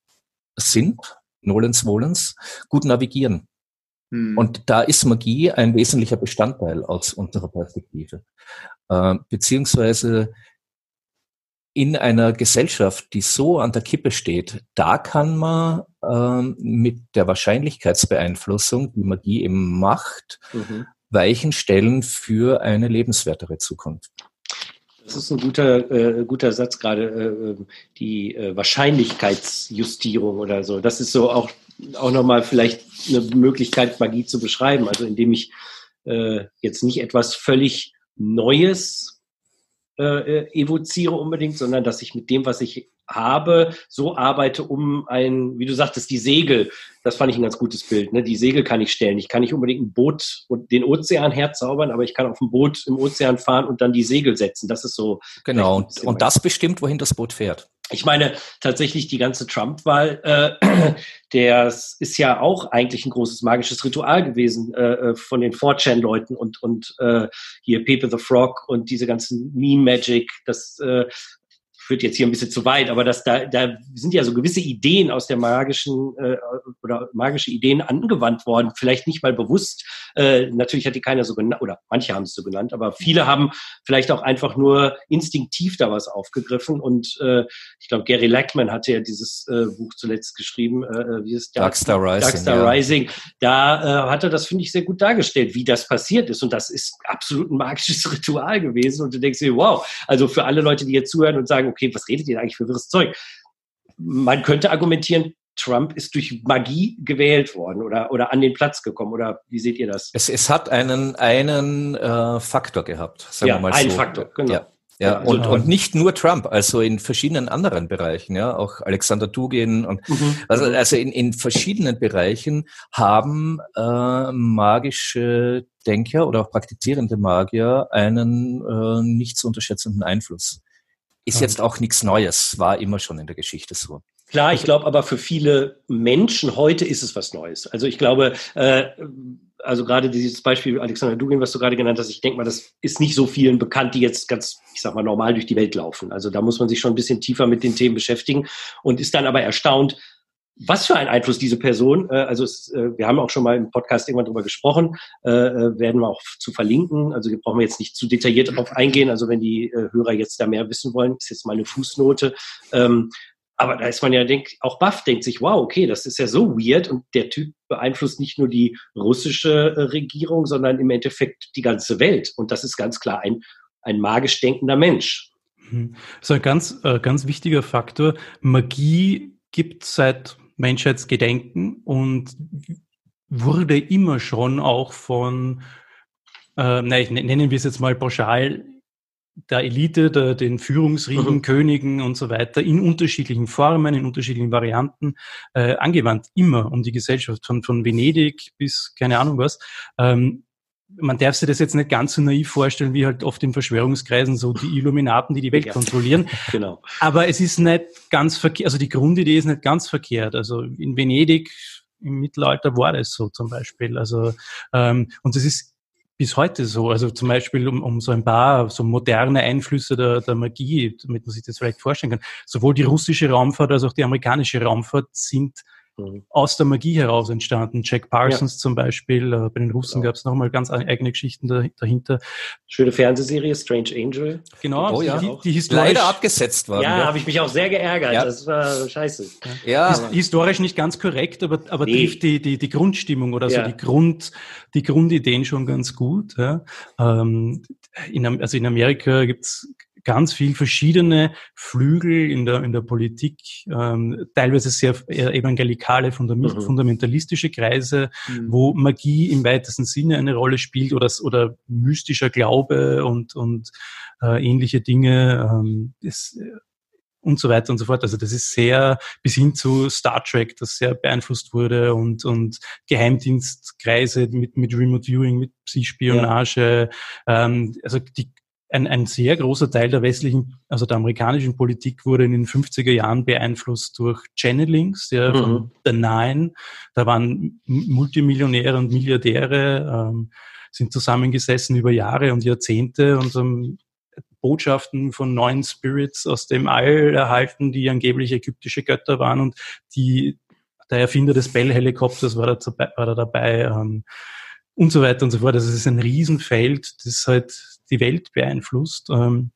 sind, Nolens Wohlens, gut navigieren. Hm. Und da ist Magie ein wesentlicher Bestandteil aus unserer Perspektive. Äh, beziehungsweise in einer Gesellschaft, die so an der Kippe steht, da kann man ähm, mit der Wahrscheinlichkeitsbeeinflussung, die Magie eben macht, mhm. Weichen stellen für eine lebenswertere Zukunft. Das ist ein guter, äh, guter Satz gerade, äh, ähm, die äh, Wahrscheinlichkeitsjustierung oder so. Das ist so auch, auch nochmal vielleicht eine Möglichkeit, Magie zu beschreiben. Also indem ich äh, jetzt nicht etwas völlig Neues äh, äh, evoziere unbedingt, sondern dass ich mit dem, was ich habe, so arbeite, um ein, wie du sagtest, die Segel, das fand ich ein ganz gutes Bild, ne? die Segel kann ich stellen. Ich kann nicht unbedingt ein Boot und den Ozean herzaubern, aber ich kann auf ein Boot im Ozean fahren und dann die Segel setzen. Das ist so. Genau, und, und das bestimmt, wohin das Boot fährt. Ich meine, tatsächlich die ganze Trump-Wahl, äh, der ist ja auch eigentlich ein großes magisches Ritual gewesen äh, äh von den 4chan-Leuten und, und äh, hier Pepe the Frog und diese ganzen Meme-Magic, das äh, führt jetzt hier ein bisschen zu weit, aber das, da, da sind ja so gewisse Ideen aus der magischen äh, oder magische Ideen angewandt worden, vielleicht nicht mal bewusst. Äh, natürlich hat die keiner so genannt, oder manche haben es so genannt, aber viele haben vielleicht auch einfach nur instinktiv da was aufgegriffen. Und äh, ich glaube, Gary Lackman hatte ja dieses äh, Buch zuletzt geschrieben, äh, äh wie ist Darkstar Rising. Darkstar ja. Rising. Da äh, hat er das, finde ich, sehr gut dargestellt, wie das passiert ist. Und das ist absolut ein magisches Ritual gewesen. Und du denkst dir, wow, also für alle Leute, die jetzt zuhören und sagen, okay, was redet ihr eigentlich für wirres Zeug? Man könnte argumentieren, Trump ist durch Magie gewählt worden oder, oder an den Platz gekommen. Oder wie seht ihr das? Es, es hat einen, einen äh, Faktor gehabt, sagen ja, wir mal einen so. Faktor, genau. Ja. Ja, also und, und nicht nur Trump, also in verschiedenen anderen Bereichen, ja, auch Alexander Dugin und mhm. also, also in, in verschiedenen Bereichen haben äh, magische Denker oder auch praktizierende Magier einen äh, nicht zu unterschätzenden Einfluss. Ist jetzt auch nichts Neues, war immer schon in der Geschichte so. Klar, ich glaube aber für viele Menschen heute ist es was Neues. Also ich glaube, äh, also gerade dieses Beispiel Alexander Dugin, was du gerade genannt hast, ich denke mal, das ist nicht so vielen bekannt, die jetzt ganz, ich sag mal, normal durch die Welt laufen. Also da muss man sich schon ein bisschen tiefer mit den Themen beschäftigen und ist dann aber erstaunt, was für einen Einfluss diese Person, äh, also es, äh, wir haben auch schon mal im Podcast irgendwann drüber gesprochen, äh, äh, werden wir auch zu verlinken. Also wir brauchen jetzt nicht zu detailliert darauf eingehen. Also wenn die äh, Hörer jetzt da mehr wissen wollen, ist jetzt mal eine Fußnote. Ähm, aber da ist man ja denk, auch baff, denkt sich, wow, okay, das ist ja so weird und der Typ beeinflusst nicht nur die russische äh, Regierung, sondern im Endeffekt die ganze Welt. Und das ist ganz klar ein, ein magisch denkender Mensch. Mhm. Das ist ein ganz, äh, ganz wichtiger Faktor. Magie gibt seit Menschheitsgedenken und wurde immer schon auch von, äh, nein, nennen wir es jetzt mal pauschal, der Elite, der, den Führungsriegen, mhm. Königen und so weiter in unterschiedlichen Formen, in unterschiedlichen Varianten äh, angewandt, immer um die Gesellschaft, von, von Venedig bis keine Ahnung was. Ähm, man darf sich das jetzt nicht ganz so naiv vorstellen, wie halt oft in Verschwörungskreisen so die Illuminaten, die die Welt ja. kontrollieren. Genau. Aber es ist nicht ganz verkehrt, also die Grundidee ist nicht ganz verkehrt. Also in Venedig im Mittelalter war das so zum Beispiel. Also ähm, und es ist bis heute so. Also zum Beispiel um, um so ein paar so moderne Einflüsse der, der Magie, damit man sich das vielleicht vorstellen kann. Sowohl die russische Raumfahrt als auch die amerikanische Raumfahrt sind mhm. aus der Magie heraus entstanden. Jack Parsons ja. zum Beispiel, äh, bei den Russen genau. gab es nochmal ganz eigene Geschichten da, dahinter. Schöne Fernsehserie, Strange Angel. Genau, oh, ja. die, die historisch, leider abgesetzt worden. Ja, ja. habe ich mich auch sehr geärgert. Ja. Das war scheiße. Ja. His historisch nicht ganz korrekt, aber, aber nee. trifft die, die, die Grundstimmung oder so die Grund, die Grundideen schon ganz gut. Ja. Ähm, in, also in Amerika gibt's ganz viel verschiedene Flügel in der, in der Politik, ähm, teilweise sehr evangelikale, mhm. fundamentalistische Kreise, mhm. wo Magie im weitesten Sinne eine Rolle spielt oder, oder mystischer Glaube und, und äh, ähnliche Dinge. Ähm, ist, und so weiter und so fort. Also das ist sehr bis hin zu Star Trek, das sehr beeinflusst wurde und, und Geheimdienstkreise mit, mit Remote Viewing, mit Psychspionage. Ja. Ähm, also die ein, ein sehr großer Teil der westlichen, also der amerikanischen Politik wurde in den 50er Jahren beeinflusst durch Channelings, ja, mhm. von The Nine. Da waren Multimillionäre und Milliardäre, ähm, sind zusammengesessen über Jahre und Jahrzehnte und haben Botschaften von neuen Spirits aus dem All erhalten, die angeblich ägyptische Götter waren und die, der Erfinder des Bell-Helikopters war da, war da dabei, ähm, und so weiter und so fort. Also es ist ein Riesenfeld, das halt die Welt beeinflusst ähm,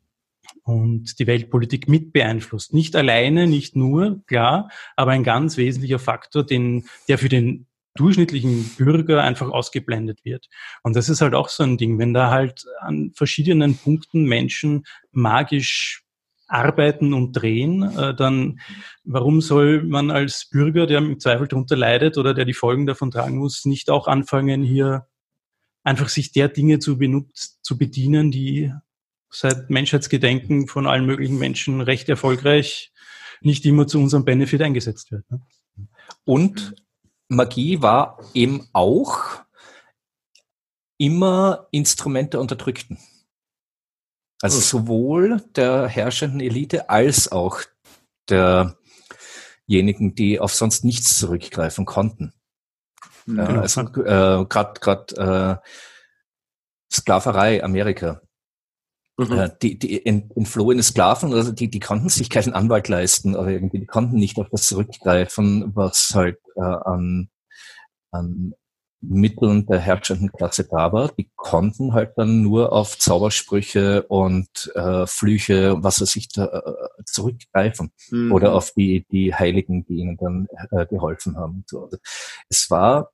und die Weltpolitik mit beeinflusst. Nicht alleine, nicht nur, klar, aber ein ganz wesentlicher Faktor, den, der für den durchschnittlichen Bürger einfach ausgeblendet wird. Und das ist halt auch so ein Ding, wenn da halt an verschiedenen Punkten Menschen magisch arbeiten und drehen, äh, dann warum soll man als Bürger, der im Zweifel darunter leidet oder der die Folgen davon tragen muss, nicht auch anfangen, hier einfach sich der Dinge zu, benutzt, zu bedienen, die seit Menschheitsgedenken von allen möglichen Menschen recht erfolgreich nicht immer zu unserem Benefit eingesetzt wird. Ne? Und Magie war eben auch immer Instrument der Unterdrückten. Also sowohl der herrschenden Elite als auch derjenigen, die auf sonst nichts zurückgreifen konnten. Mhm. Äh, also äh, gerade gerade äh, Sklaverei Amerika. Mhm. Äh, die, die entflohene Sklaven, also die, die konnten sich keinen Anwalt leisten oder irgendwie, die konnten nicht auf das zurückgreifen, was halt äh, an, an Mitteln der herrschenden Klasse da war. Die konnten halt dann nur auf Zaubersprüche und äh, Flüche, was weiß ich, da, äh, zurückgreifen. Mhm. Oder auf die, die Heiligen, die ihnen dann äh, geholfen haben. So. Es war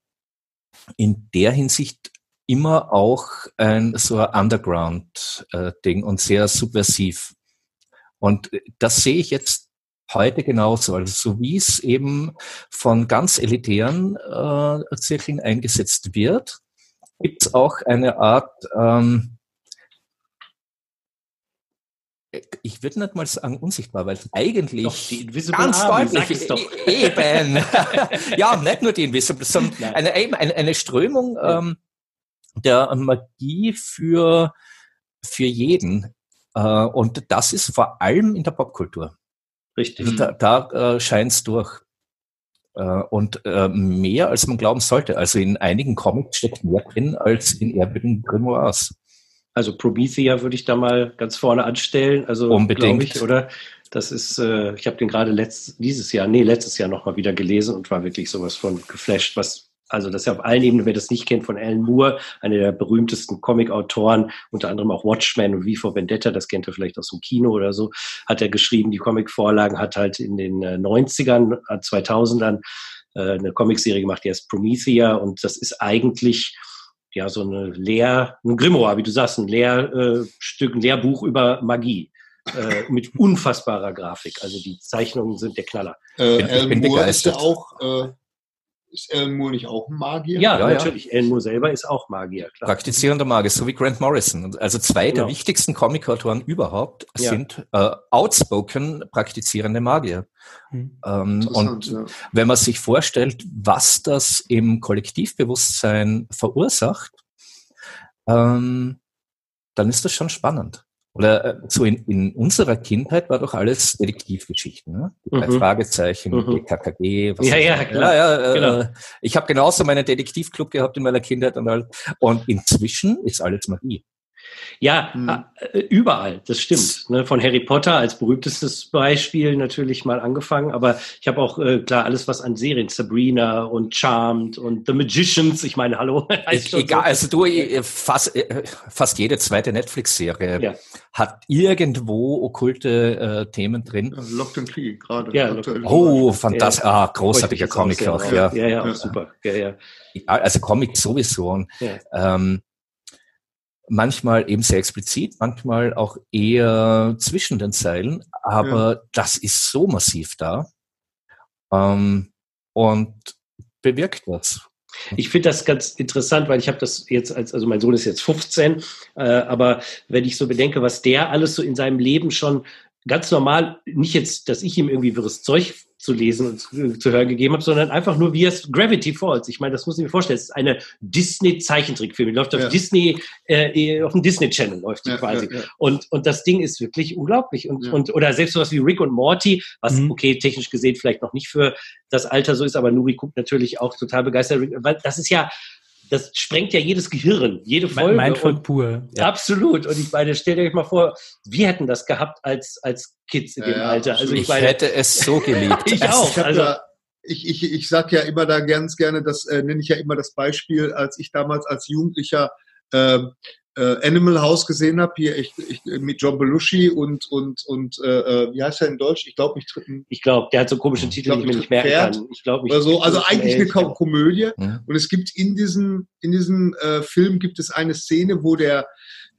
in der Hinsicht immer auch ein so ein Underground-Ding äh, und sehr subversiv. Und das sehe ich jetzt heute genauso. Also so wie es eben von ganz elitären äh, Zirkeln eingesetzt wird, gibt es auch eine Art, ähm, ich würde nicht mal sagen unsichtbar, weil eigentlich Doch, die Invisible ganz Army, deutlich doch. E-, eben, ja, nicht nur die Invisible, sondern eine, eine, eine Strömung ähm, der Magie für, für jeden. Äh, und das ist vor allem in der Popkultur. Richtig. Da, da äh, scheint es durch. Äh, und äh, mehr, als man glauben sollte. Also in einigen Comics steckt mehr drin als in erbigen Grimoires. Also Promethea würde ich da mal ganz vorne anstellen. Also unbedingt, ich, oder? Das ist, äh, ich habe den gerade letzt, dieses Jahr, nee, letztes Jahr nochmal wieder gelesen und war wirklich sowas von geflasht, was also das ist ja auf allen Ebenen, wer das nicht kennt, von Alan Moore, einer der berühmtesten Comic-Autoren, unter anderem auch Watchmen und V for Vendetta, das kennt er vielleicht aus dem Kino oder so, hat er geschrieben, die Comic-Vorlagen, hat halt in den 90ern, äh, 2000ern äh, eine Comicserie gemacht, die heißt Promethea und das ist eigentlich ja so eine Lehr, ein Grimoire, wie du sagst, ein Lehrstück, äh, ein Lehrbuch über Magie. Äh, mit unfassbarer Grafik. Also die Zeichnungen sind der Knaller. Äh, Alan Moore ist ja auch äh, ist Alan Moore nicht auch ein Magier? Ja, ja natürlich. Ja. Alan Moore selber ist auch Magier. Klar. Praktizierender Magier, so wie Grant Morrison. Also zwei genau. der wichtigsten Comic-Autoren überhaupt ja. sind äh, outspoken praktizierende Magier. Mhm. Ähm, und ja. wenn man sich vorstellt, was das im Kollektivbewusstsein verursacht, ähm, dann ist das schon spannend. Oder äh, so in, in unserer Kindheit war doch alles Detektivgeschichten. Ne? Die drei mhm. Fragezeichen, mhm. die KKG. Was ja, ja, klar. Ja, ja, äh, genau. Ich habe genauso meinen Detektivclub gehabt in meiner Kindheit und, und inzwischen ist alles Magie. Ja, mhm. überall, das stimmt. Ne? Von Harry Potter als berühmtestes Beispiel natürlich mal angefangen, aber ich habe auch äh, klar alles, was an Serien, Sabrina und Charmed und The Magicians, ich meine, hallo. Egal, also du, äh, fast, fast jede zweite Netflix-Serie ja. hat irgendwo okkulte äh, Themen drin. Ja, Locked and Key gerade. Ja, oh, fantastisch, ja. ah, großartiger Comic auch, ja. Ja, ja, super. Ja, ja. Also Comic sowieso. Und, ähm, manchmal eben sehr explizit, manchmal auch eher zwischen den Zeilen, aber ja. das ist so massiv da ähm, und bewirkt was. Ich finde das ganz interessant, weil ich habe das jetzt als, also mein Sohn ist jetzt 15, äh, aber wenn ich so bedenke, was der alles so in seinem Leben schon ganz normal, nicht jetzt, dass ich ihm irgendwie wirres Zeug zu lesen und zu, zu hören gegeben habe, sondern einfach nur wie es Gravity Falls. Ich meine, das muss ich mir vorstellen. Es ist eine Disney-Zeichentrickfilm. Die läuft auf ja. Disney, äh, auf dem Disney Channel läuft die ja, quasi. Ja, und, und das Ding ist wirklich unglaublich. Und, und, oder selbst sowas wie Rick und Morty, was mhm. okay, technisch gesehen vielleicht noch nicht für das Alter so ist, aber Nuri guckt natürlich auch total begeistert, weil das ist ja, das sprengt ja jedes Gehirn, jede Folge. Mindfuck pur. Ja. Absolut. Und ich meine, stellt euch mal vor, wir hätten das gehabt als, als Kids in dem ja, Alter. Also ich, ich meine, hätte es so geliebt. ich auch. Ich also, ich, ich, ich sag ja immer da ganz gerne, das äh, nenne ich ja immer das Beispiel, als ich damals als Jugendlicher äh, äh, Animal House gesehen habe, hier ich, ich, mit John Belushi und und und äh, äh wie heißt er in Deutsch? Ich glaube mich dritten. Ich glaube, der hat so komischen Titel, die ich mir nicht merken Pferd kann. Ich glaube oder so. Also eigentlich eine Kom Komödie. Ja. Und es gibt in diesem in diesem äh, Film gibt es eine Szene, wo der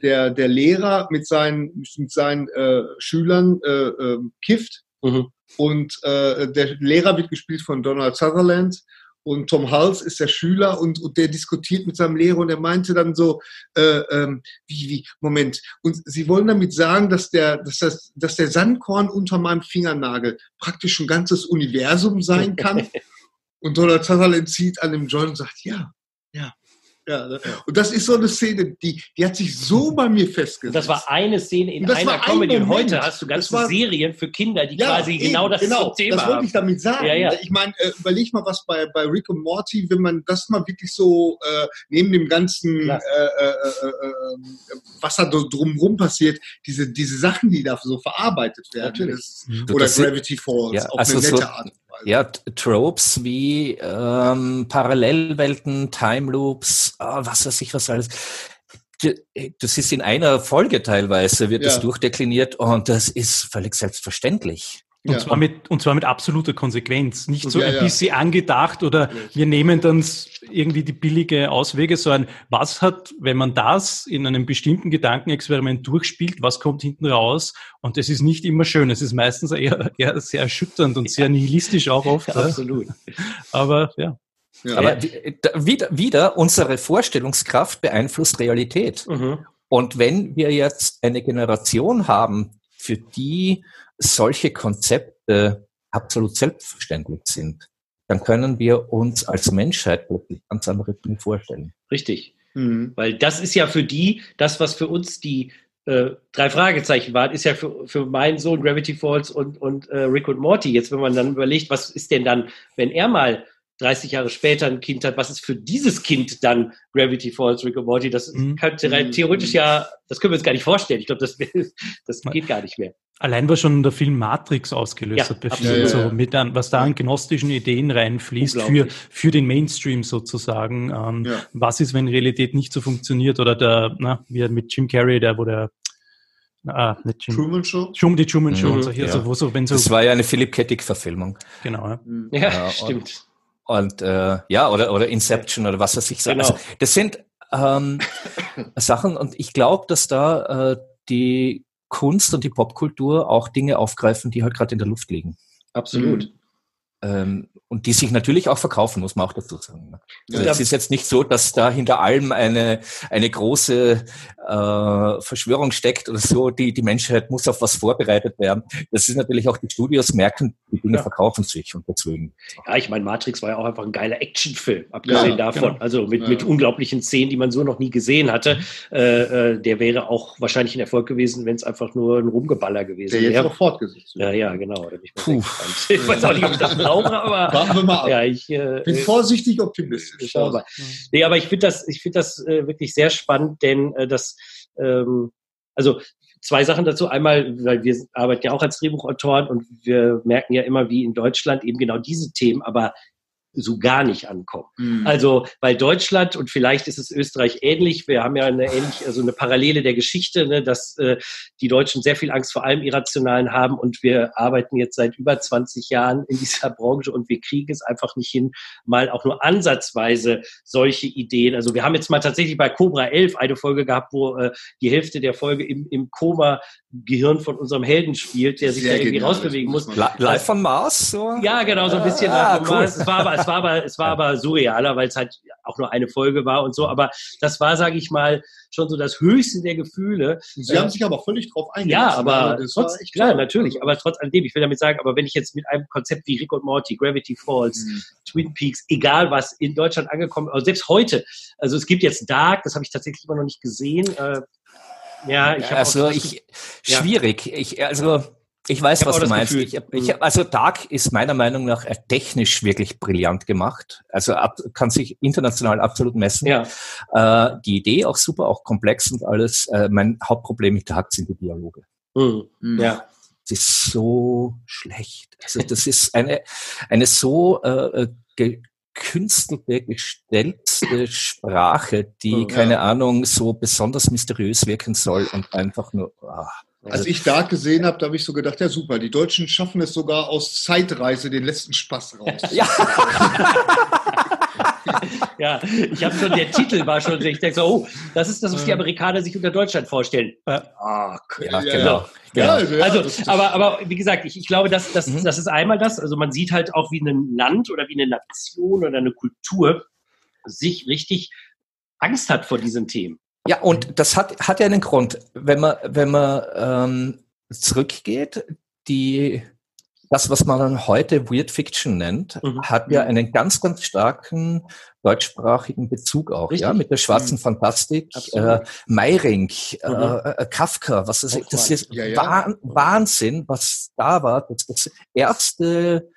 der der Lehrer mit seinen mit seinen äh, Schülern äh, äh, kifft. Mhm. Und äh, der Lehrer wird gespielt von Donald Sutherland und Tom Hals ist der Schüler und, und der diskutiert mit seinem Lehrer und er meinte dann so, äh, ähm, wie, wie, Moment, und sie wollen damit sagen, dass der, dass das, dass der Sandkorn unter meinem Fingernagel praktisch ein ganzes Universum sein kann. und Donald Sutherland zieht an dem Joint und sagt, ja, ja, ne? und das ist so eine Szene, die, die hat sich so bei mir festgesetzt. Das war eine Szene in einer Comedy. Und heute hast du ganze war, Serien für Kinder, die ja, quasi eben, genau das genau, Thema Das wollte ich damit sagen. Ja, ja. Ich meine, äh, überleg mal, was bei, bei Rick und Morty, wenn man das mal wirklich so äh, neben dem ganzen, äh, äh, äh, äh, was da drumherum passiert, diese, diese Sachen, die da so verarbeitet werden. Natürlich. Das, mhm. oder das Gravity Falls, ja, auf also eine nette so, Art. Ja, Tropes wie ähm, Parallelwelten, Time Loops, oh, was weiß ich was alles. Das ist in einer Folge teilweise, wird ja. das durchdekliniert und das ist völlig selbstverständlich. Und, ja. zwar mit, und zwar mit absoluter Konsequenz. Nicht so ja, ein bisschen ja. angedacht oder wir nehmen dann irgendwie die billige Auswege, sondern was hat, wenn man das in einem bestimmten Gedankenexperiment durchspielt, was kommt hinten raus? Und es ist nicht immer schön. Es ist meistens eher, eher sehr erschütternd und sehr nihilistisch auch oft. Absolut. Aber ja. Ja. Aber wieder, wieder, unsere Vorstellungskraft beeinflusst Realität. Mhm. Und wenn wir jetzt eine Generation haben, für die solche Konzepte absolut selbstverständlich sind, dann können wir uns als Menschheit wirklich ganz andere Dinge vorstellen. Richtig. Mhm. Weil das ist ja für die, das, was für uns die äh, drei Fragezeichen waren, ist ja für, für meinen Sohn Gravity Falls und, und äh, Rick und Morty. Jetzt, wenn man dann überlegt, was ist denn dann, wenn er mal 30 Jahre später ein Kind hat, was ist für dieses Kind dann Gravity Falls, Rick and Morty? Das mhm. könnte mhm. theoretisch ja, das können wir uns gar nicht vorstellen. Ich glaube, das, das geht gar nicht mehr. Allein was schon der Film Matrix ausgelöst ja, hat bei vielen, ja, so mit an, was da an gnostischen Ideen reinfließt für, für den Mainstream sozusagen. Ähm, was ist, wenn Realität nicht so funktioniert? Oder der, na, wie mit Jim Carrey, der, wo der Ah, nicht Jim. Truman Show? die Truman Show. Mhm, so hier, so, wo so, wenn so, das war ja eine Philip Kettig-Verfilmung. Genau. Ja, mhm. ja stimmt. Und äh, ja, oder, oder Inception oder was weiß ich. Genau. Also, das sind ähm, Sachen und ich glaube, dass da äh, die Kunst und die Popkultur auch Dinge aufgreifen, die halt gerade in der Luft liegen. Absolut. Mhm. Ähm, und die sich natürlich auch verkaufen, muss man auch dazu sagen. Ne? Also ja. es ist jetzt nicht so, dass da hinter allem eine, eine große äh, Verschwörung steckt oder so, die, die Menschheit muss auf was vorbereitet werden. Das ist natürlich auch, die Studios merken, die Dinge ja. verkaufen sich und deswegen. Ja, ich meine, Matrix war ja auch einfach ein geiler Actionfilm, abgesehen ja, davon. Genau. Also mit, mit unglaublichen Szenen, die man so noch nie gesehen hatte. Äh, äh, der wäre auch wahrscheinlich ein Erfolg gewesen, wenn es einfach nur ein Rumgeballer gewesen wäre. Der jetzt noch fortgesetzt Ja, ja, genau. Puh. ich weiß auch nicht, ob ich das glaube, aber. Warten wir mal ab. Ja, ich äh, bin vorsichtig optimistisch. Mal. Nee, aber ich finde das, ich finde das äh, wirklich sehr spannend, denn äh, das, ähm, also zwei Sachen dazu. Einmal, weil wir arbeiten ja auch als Drehbuchautoren und wir merken ja immer, wie in Deutschland eben genau diese Themen aber so gar nicht ankommen. Mhm. Also, weil Deutschland und vielleicht ist es Österreich ähnlich, wir haben ja eine ähnlich, also eine Parallele der Geschichte, ne, dass äh, die Deutschen sehr viel Angst vor allem Irrationalen haben und wir arbeiten jetzt seit über 20 Jahren in dieser Branche und wir kriegen es einfach nicht hin, mal auch nur ansatzweise solche Ideen. Also wir haben jetzt mal tatsächlich bei Cobra 11 eine Folge gehabt, wo äh, die Hälfte der Folge im, im Koma Gehirn von unserem Helden spielt, der sich sehr da irgendwie genial, rausbewegen muss. Live vom Mars? So? Ja, genau, so ein bisschen ah, live vom cool. Mars. Es war aber es war aber, es war aber surrealer, weil es halt auch nur eine Folge war und so. Aber das war, sage ich mal, schon so das Höchste der Gefühle. Sie haben sich aber völlig drauf eingelassen. Ja, aber trotz, klar, toll. natürlich. Aber trotz alledem, ich will damit sagen, aber wenn ich jetzt mit einem Konzept wie Rick und Morty, Gravity Falls, mhm. Twin Peaks, egal was in Deutschland angekommen, also selbst heute, also es gibt jetzt Dark, das habe ich tatsächlich immer noch nicht gesehen. Äh, ja, ich habe also ich schwierig. Ja. Ich also ich weiß, ich was du meinst. Ich, ich, mhm. also Dark ist meiner Meinung nach äh, technisch wirklich brillant gemacht. Also ab, kann sich international absolut messen. Ja. Äh, die Idee auch super, auch komplex und alles. Äh, mein Hauptproblem mit Dark sind die Dialoge. Mhm. mhm. Ja. Das ist so schlecht. Also das ist eine, eine so äh, äh gekünstelte, gestellte Sprache, die, oh, keine ja. Ahnung, so besonders mysteriös wirken soll und einfach nur. Ah. Als ich da gesehen habe, da habe ich so gedacht, ja super, die Deutschen schaffen es sogar aus Zeitreise den letzten Spaß raus. Ja. ja, ich habe schon, der Titel war schon, ich denke so, oh, das ist das, was die Amerikaner sich unter Deutschland vorstellen. Ah, okay. ja, genau. Ja, also, ja, also aber, aber wie gesagt, ich, ich glaube, das, das, mhm. das ist einmal das. Also man sieht halt auch, wie ein Land oder wie eine Nation oder eine Kultur sich richtig Angst hat vor diesen Themen. Ja, und das hat, hat ja einen Grund. Wenn man, wenn man ähm, zurückgeht, die das, was man heute Weird Fiction nennt, mhm. hat ja mhm. einen ganz, ganz starken deutschsprachigen Bezug auch, Richtig. ja, mit der schwarzen mhm. Fantastik, äh, Meiring, äh, mhm. äh, Kafka, was ist, das ist ja, ja. Wahnsinn, was da war. Das, das erste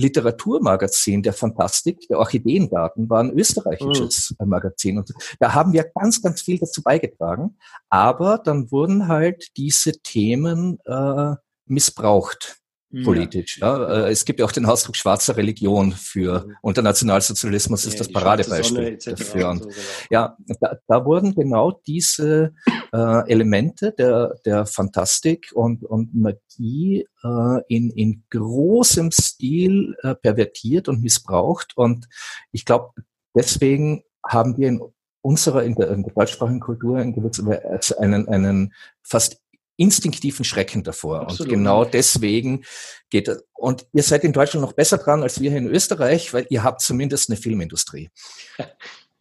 Literaturmagazin der Fantastik, der Orchideengarten, war ein österreichisches mhm. Magazin. Und da haben wir ganz, ganz viel dazu beigetragen. Aber dann wurden halt diese Themen äh, missbraucht politisch. Ja. ja. Äh, es gibt ja auch den Ausdruck schwarzer Religion für und der Nationalsozialismus ist ja, das Paradebeispiel dafür. So, genau. Ja, da, da, wurden genau diese äh, Elemente der, der Fantastik und, und Magie äh, in, in großem Stil äh, pervertiert und missbraucht. Und ich glaube, deswegen haben wir in unserer, in der, in der deutschsprachigen Kultur in einen, einen fast instinktiven Schrecken davor. Absolut. Und genau deswegen geht es. Und ihr seid in Deutschland noch besser dran als wir hier in Österreich, weil ihr habt zumindest eine Filmindustrie.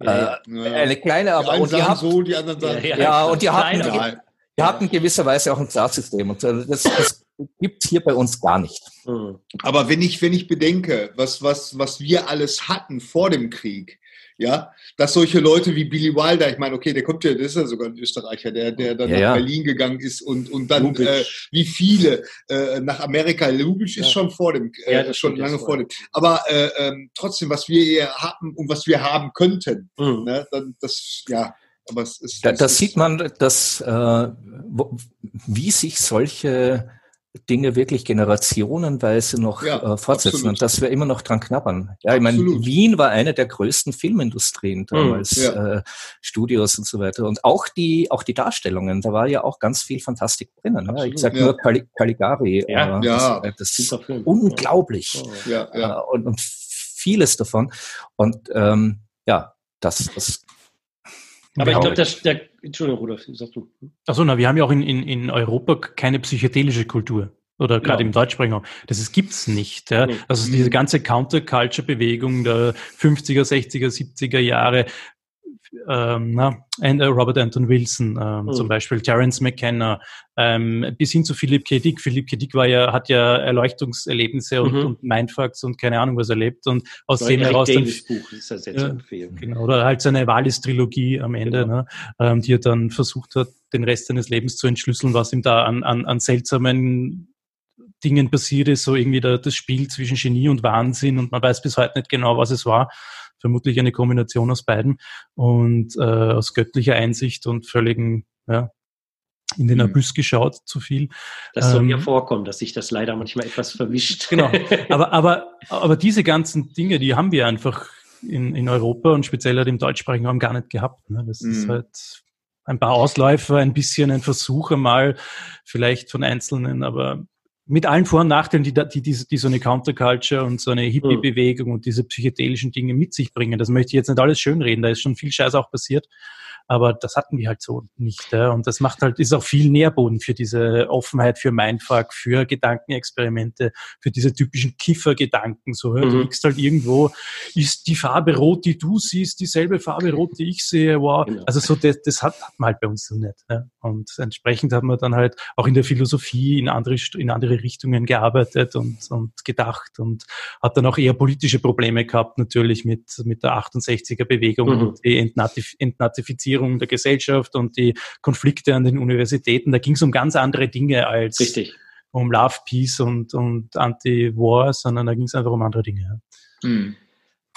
Ja, äh, eine kleine, aber und ihr habt, so, die anderen sagen ja, ja, und ihr habt, ihr, ihr habt in gewisser Weise auch ein Staatssystem und das, das gibt hier bei uns gar nicht. Hm. Aber wenn ich wenn ich bedenke, was was was wir alles hatten vor dem Krieg, ja, dass solche Leute wie Billy Wilder, ich meine, okay, der kommt ja, das ist ja sogar ein Österreicher, der, der dann ja, nach ja. Berlin gegangen ist und, und dann, äh, wie viele äh, nach Amerika. Lubitsch ja. ist schon vor dem, äh, ja, schon lange vor dem. Aber äh, ähm, trotzdem, was wir hier haben und was wir haben könnten, mhm. ne, dann, das, ja. Aber es ist, da, das sieht man, dass, äh, wo, wie sich solche Dinge wirklich generationenweise noch ja, äh, fortsetzen absolut. und dass wir immer noch dran knabbern. Ja, ich meine, Wien war eine der größten Filmindustrien hm, damals, mm, ja. äh, Studios und so weiter. Und auch die, auch die Darstellungen, da war ja auch ganz viel Fantastik drinnen. Ja. Ich sag ja. nur Cali Caligari. Ja, äh, ja. Das, das ist unglaublich. Ja, ja. Äh, und, und vieles davon. Und ähm, ja, das, das aber ich glaube, der, Entschuldigung, Rudolf, sagst du. Achso, na, wir haben ja auch in, in, in Europa keine psychedelische Kultur. Oder gerade ja. im Deutschsprachigen Das ist, gibt's nicht. Ja. Also diese ganze Counterculture-Bewegung der 50er, 60er, 70er Jahre, ähm, na, äh, Robert Anton Wilson ähm, mhm. zum Beispiel, Terence McKenna, ähm, bis hin zu Philipp K. Dick. Philipp K. Dick war ja, hat ja Erleuchtungserlebnisse und, mhm. und Mindfucks und keine Ahnung was erlebt und aus dem heraus dann, Buch ist das jetzt ja, genau, oder halt seine Wallis-Trilogie am Ende, genau. ne, ähm, die er dann versucht hat, den Rest seines Lebens zu entschlüsseln, was ihm da an, an, an seltsamen Dingen passiert ist, so irgendwie da, das Spiel zwischen Genie und Wahnsinn und man weiß bis heute nicht genau, was es war vermutlich eine Kombination aus beiden und äh, aus göttlicher Einsicht und völligen, ja, in den mhm. Abyss geschaut, zu viel. Das soll ähm, mir vorkommen, dass sich das leider manchmal etwas verwischt. Genau. Aber, aber, aber diese ganzen Dinge, die haben wir einfach in, in Europa und speziell halt im deutschsprachigen Raum gar nicht gehabt. Ne? Das mhm. ist halt ein paar Ausläufer, ein bisschen ein Versuch einmal, vielleicht von Einzelnen, aber mit allen Vor- und Nachteilen, die, die, die, die so eine Counterculture und so eine Hippie-Bewegung und diese psychedelischen Dinge mit sich bringen. Das möchte ich jetzt nicht alles schönreden, da ist schon viel Scheiß auch passiert. Aber das hatten wir halt so nicht. Ja. Und das macht halt, ist auch viel Nährboden für diese Offenheit, für Mindfuck, für Gedankenexperimente, für diese typischen Kiffergedanken. So, ja. Mhm. Du liegst halt irgendwo, ist die Farbe rot, die du siehst, dieselbe Farbe rot, die ich sehe. Wow. Genau. Also so, das, das hat, hat man halt bei uns so nicht. Ja. Und entsprechend hat man dann halt auch in der Philosophie in andere, in andere Richtungen gearbeitet und, und gedacht und hat dann auch eher politische Probleme gehabt, natürlich mit, mit der 68er Bewegung mhm. und die Entnatif Entnazifizierung Polarisierung der Gesellschaft und die Konflikte an den Universitäten. Da ging es um ganz andere Dinge als Richtig. um Love, Peace und, und Anti-War, sondern da ging es einfach um andere Dinge. Mhm.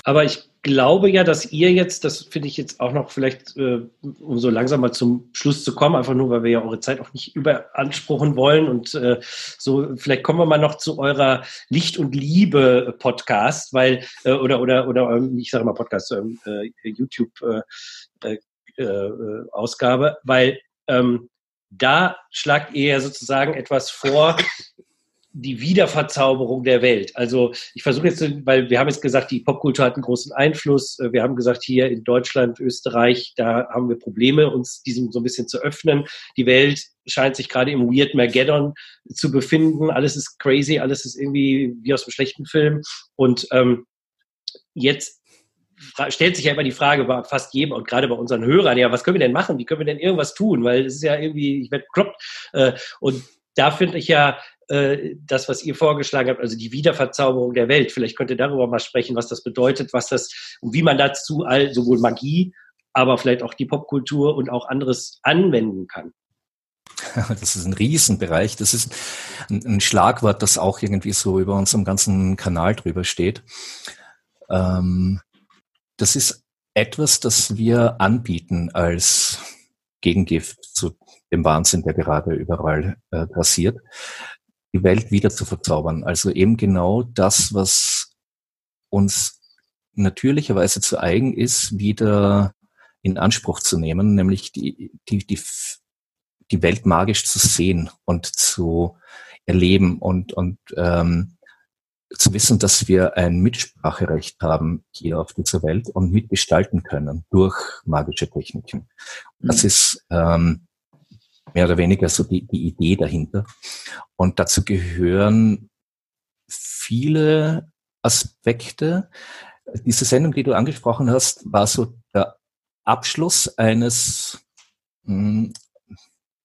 Aber ich glaube ja, dass ihr jetzt, das finde ich jetzt auch noch vielleicht, äh, um so langsam mal zum Schluss zu kommen, einfach nur, weil wir ja eure Zeit auch nicht überanspruchen wollen und äh, so, vielleicht kommen wir mal noch zu eurer Licht und Liebe Podcast, weil, äh, oder, oder, oder, ähm, ich sage mal Podcast, ähm, äh, YouTube äh, äh äh, Ausgabe, weil ähm, da schlagt ihr ja sozusagen etwas vor, die Wiederverzauberung der Welt. Also ich versuche jetzt, weil wir haben jetzt gesagt, die Popkultur hat einen großen Einfluss. Äh, wir haben gesagt, hier in Deutschland, Österreich, da haben wir Probleme, uns diesem so ein bisschen zu öffnen. Die Welt scheint sich gerade im Weird Mageddon zu befinden. Alles ist crazy, alles ist irgendwie wie aus einem schlechten Film. Und ähm, jetzt stellt sich ja immer die Frage bei fast jedem und gerade bei unseren Hörern, ja, was können wir denn machen? Wie können wir denn irgendwas tun? Weil es ist ja irgendwie, ich werde kloppt. Äh, und da finde ich ja, äh, das, was ihr vorgeschlagen habt, also die Wiederverzauberung der Welt. Vielleicht könnt ihr darüber mal sprechen, was das bedeutet, was das und wie man dazu all, sowohl Magie, aber vielleicht auch die Popkultur und auch anderes anwenden kann. Das ist ein Riesenbereich. Das ist ein, Schlagwort, das auch irgendwie so über unserem ganzen Kanal drüber steht. Ähm, das ist etwas, das wir anbieten als Gegengift zu dem Wahnsinn, der gerade überall äh, passiert, die Welt wieder zu verzaubern. Also eben genau das, was uns natürlicherweise zu eigen ist, wieder in Anspruch zu nehmen, nämlich die, die, die, die Welt magisch zu sehen und zu erleben und, und ähm, zu wissen, dass wir ein Mitspracherecht haben hier auf dieser Welt und mitgestalten können durch magische Techniken. Das mhm. ist ähm, mehr oder weniger so die, die Idee dahinter. Und dazu gehören viele Aspekte. Diese Sendung, die du angesprochen hast, war so der Abschluss eines, mh, hm,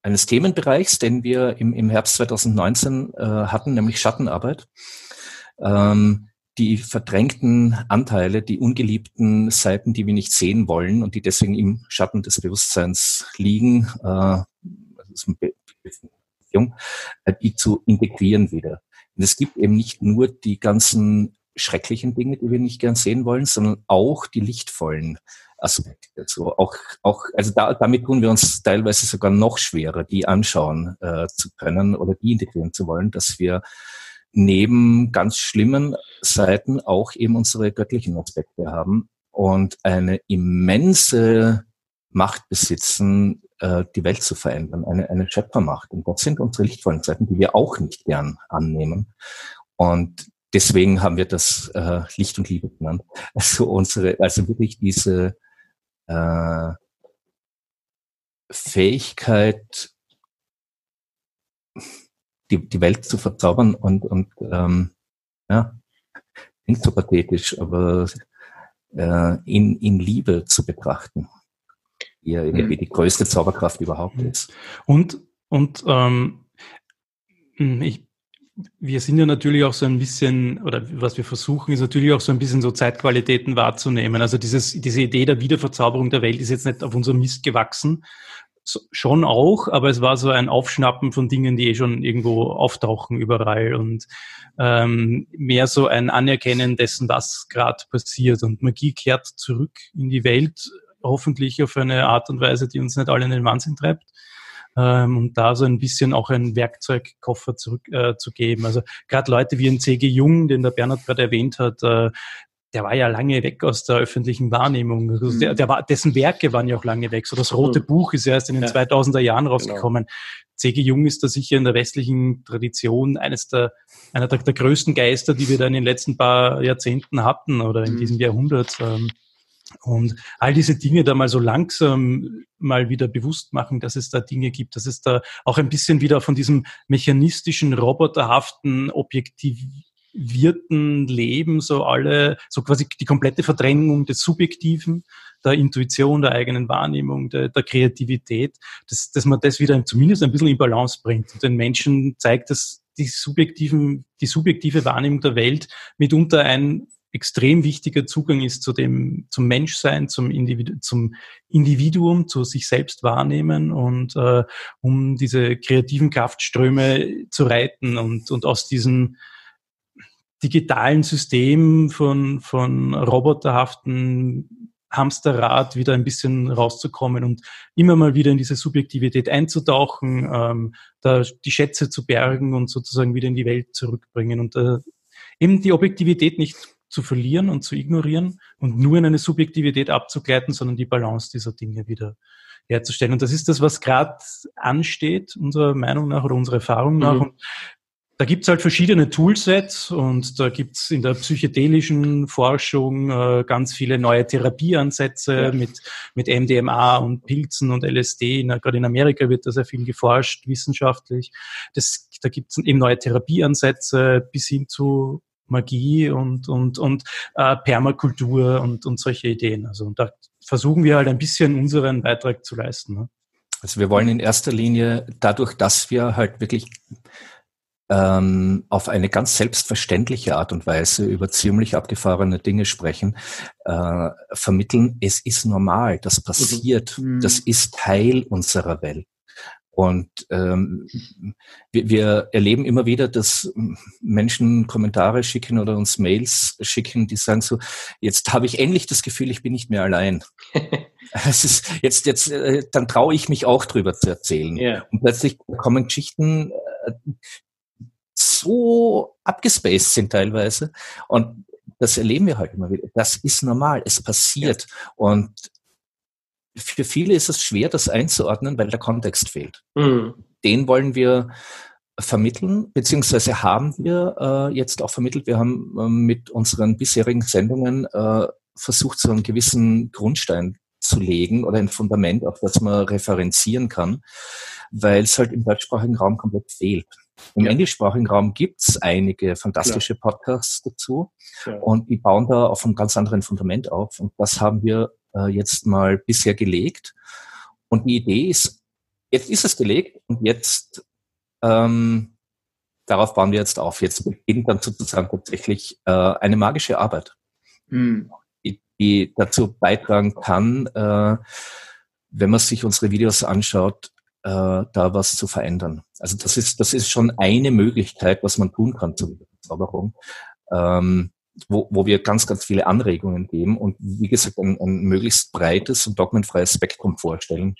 eines Themenbereichs, den wir im, im Herbst 2019 äh, hatten, nämlich Schattenarbeit. Ähm, die verdrängten Anteile, die ungeliebten Seiten, die wir nicht sehen wollen und die deswegen im Schatten des Bewusstseins liegen, äh, äh, die zu integrieren wieder. Und es gibt eben nicht nur die ganzen schrecklichen Dinge, die wir nicht gern sehen wollen, sondern auch die lichtvollen Aspekte. Also auch, auch, also da, damit tun wir uns teilweise sogar noch schwerer, die anschauen äh, zu können oder die integrieren zu wollen, dass wir neben ganz schlimmen Seiten auch eben unsere göttlichen Aspekte haben und eine immense Macht besitzen, äh, die Welt zu verändern, eine, eine Schöpfermacht. Und das sind unsere lichtvollen Seiten, die wir auch nicht gern annehmen. Und deswegen haben wir das äh, Licht und Liebe genannt. Also unsere, also wirklich diese äh, Fähigkeit, die, die Welt zu verzaubern und, und ähm, ja, klingt so pathetisch, aber äh, in, in Liebe zu betrachten die ja irgendwie mhm. die größte Zauberkraft überhaupt ist. Und, und ähm, hm, ich, wir sind ja natürlich auch so ein bisschen, oder was wir versuchen, ist natürlich auch so ein bisschen so Zeitqualitäten wahrzunehmen. Also dieses, diese Idee der Wiederverzauberung der Welt ist jetzt nicht auf unserem Mist gewachsen. Schon auch, aber es war so ein Aufschnappen von Dingen, die eh schon irgendwo auftauchen überall und ähm, mehr so ein Anerkennen dessen, was gerade passiert. Und Magie kehrt zurück in die Welt hoffentlich auf eine Art und Weise, die uns nicht alle in den Wahnsinn treibt. Ähm, und da so ein bisschen auch einen Werkzeugkoffer zurückzugeben. Äh, also gerade Leute wie ein C.G. Jung, den der Bernhard gerade erwähnt hat, äh, der war ja lange weg aus der öffentlichen Wahrnehmung. Also mhm. der, der war, dessen Werke waren ja auch lange weg. So das Rote mhm. Buch ist ja erst in den ja. 2000er Jahren genau. rausgekommen. Genau. C.G. Jung ist da sicher in der westlichen Tradition eines der, einer der, der, größten Geister, die wir da in den letzten paar Jahrzehnten hatten oder in mhm. diesem Jahrhundert. Ähm, und all diese Dinge da mal so langsam mal wieder bewusst machen, dass es da Dinge gibt, dass es da auch ein bisschen wieder von diesem mechanistischen, roboterhaften, objektivierten Leben, so alle, so quasi die komplette Verdrängung des Subjektiven, der Intuition, der eigenen Wahrnehmung, der, der Kreativität, dass, dass man das wieder zumindest ein bisschen in Balance bringt. Und den Menschen zeigt, dass die subjektiven, die subjektive Wahrnehmung der Welt mitunter ein extrem wichtiger Zugang ist zu dem, zum Menschsein, zum, Individu zum Individuum, zu sich selbst wahrnehmen und äh, um diese kreativen Kraftströme zu reiten und, und aus diesen digitalen System von, von roboterhaften Hamsterrad wieder ein bisschen rauszukommen und immer mal wieder in diese Subjektivität einzutauchen, ähm, da die Schätze zu bergen und sozusagen wieder in die Welt zurückbringen und äh, eben die Objektivität nicht zu verlieren und zu ignorieren und nur in eine Subjektivität abzugleiten, sondern die Balance dieser Dinge wieder herzustellen. Und das ist das, was gerade ansteht, unserer Meinung nach oder unserer Erfahrung nach. Mhm. Und da gibt's halt verschiedene Toolsets und da gibt's in der psychedelischen Forschung äh, ganz viele neue Therapieansätze ja. mit, mit MDMA und Pilzen und LSD. Gerade in Amerika wird da sehr viel geforscht, wissenschaftlich. Das, da gibt's eben neue Therapieansätze bis hin zu Magie und, und, und äh, Permakultur und, und solche Ideen. Also und da versuchen wir halt ein bisschen unseren Beitrag zu leisten. Ne? Also wir wollen in erster Linie dadurch, dass wir halt wirklich ähm, auf eine ganz selbstverständliche Art und Weise über ziemlich abgefahrene Dinge sprechen, äh, vermitteln, es ist normal, das passiert, mhm. das ist Teil unserer Welt. Und ähm, wir, wir erleben immer wieder, dass Menschen Kommentare schicken oder uns Mails schicken, die sagen so, jetzt habe ich endlich das Gefühl, ich bin nicht mehr allein. es ist jetzt, jetzt, äh, dann traue ich mich auch drüber zu erzählen. Yeah. Und plötzlich kommen Geschichten, äh, so abgespaced sind teilweise. Und das erleben wir halt immer wieder. Das ist normal. Es passiert. Und für viele ist es schwer, das einzuordnen, weil der Kontext fehlt. Mhm. Den wollen wir vermitteln, beziehungsweise haben wir äh, jetzt auch vermittelt. Wir haben äh, mit unseren bisherigen Sendungen äh, versucht, so einen gewissen Grundstein zu legen oder ein Fundament, auf das man referenzieren kann, weil es halt im deutschsprachigen Raum komplett fehlt. Im ja. englischsprachigen Raum gibt's einige fantastische ja. Podcasts dazu ja. und die bauen da auf einem ganz anderen Fundament auf. Und das haben wir äh, jetzt mal bisher gelegt. Und die Idee ist, jetzt ist es gelegt und jetzt ähm, darauf bauen wir jetzt auf. Jetzt beginnt dann sozusagen tatsächlich äh, eine magische Arbeit, mhm. die, die, dazu beitragen kann, äh, wenn man sich unsere Videos anschaut, äh, da was zu verändern. Also das ist, das ist schon eine Möglichkeit, was man tun kann zur Zauberung. Ähm, wo, wo wir ganz, ganz viele Anregungen geben und wie gesagt ein, ein möglichst breites und dogmenfreies Spektrum vorstellen.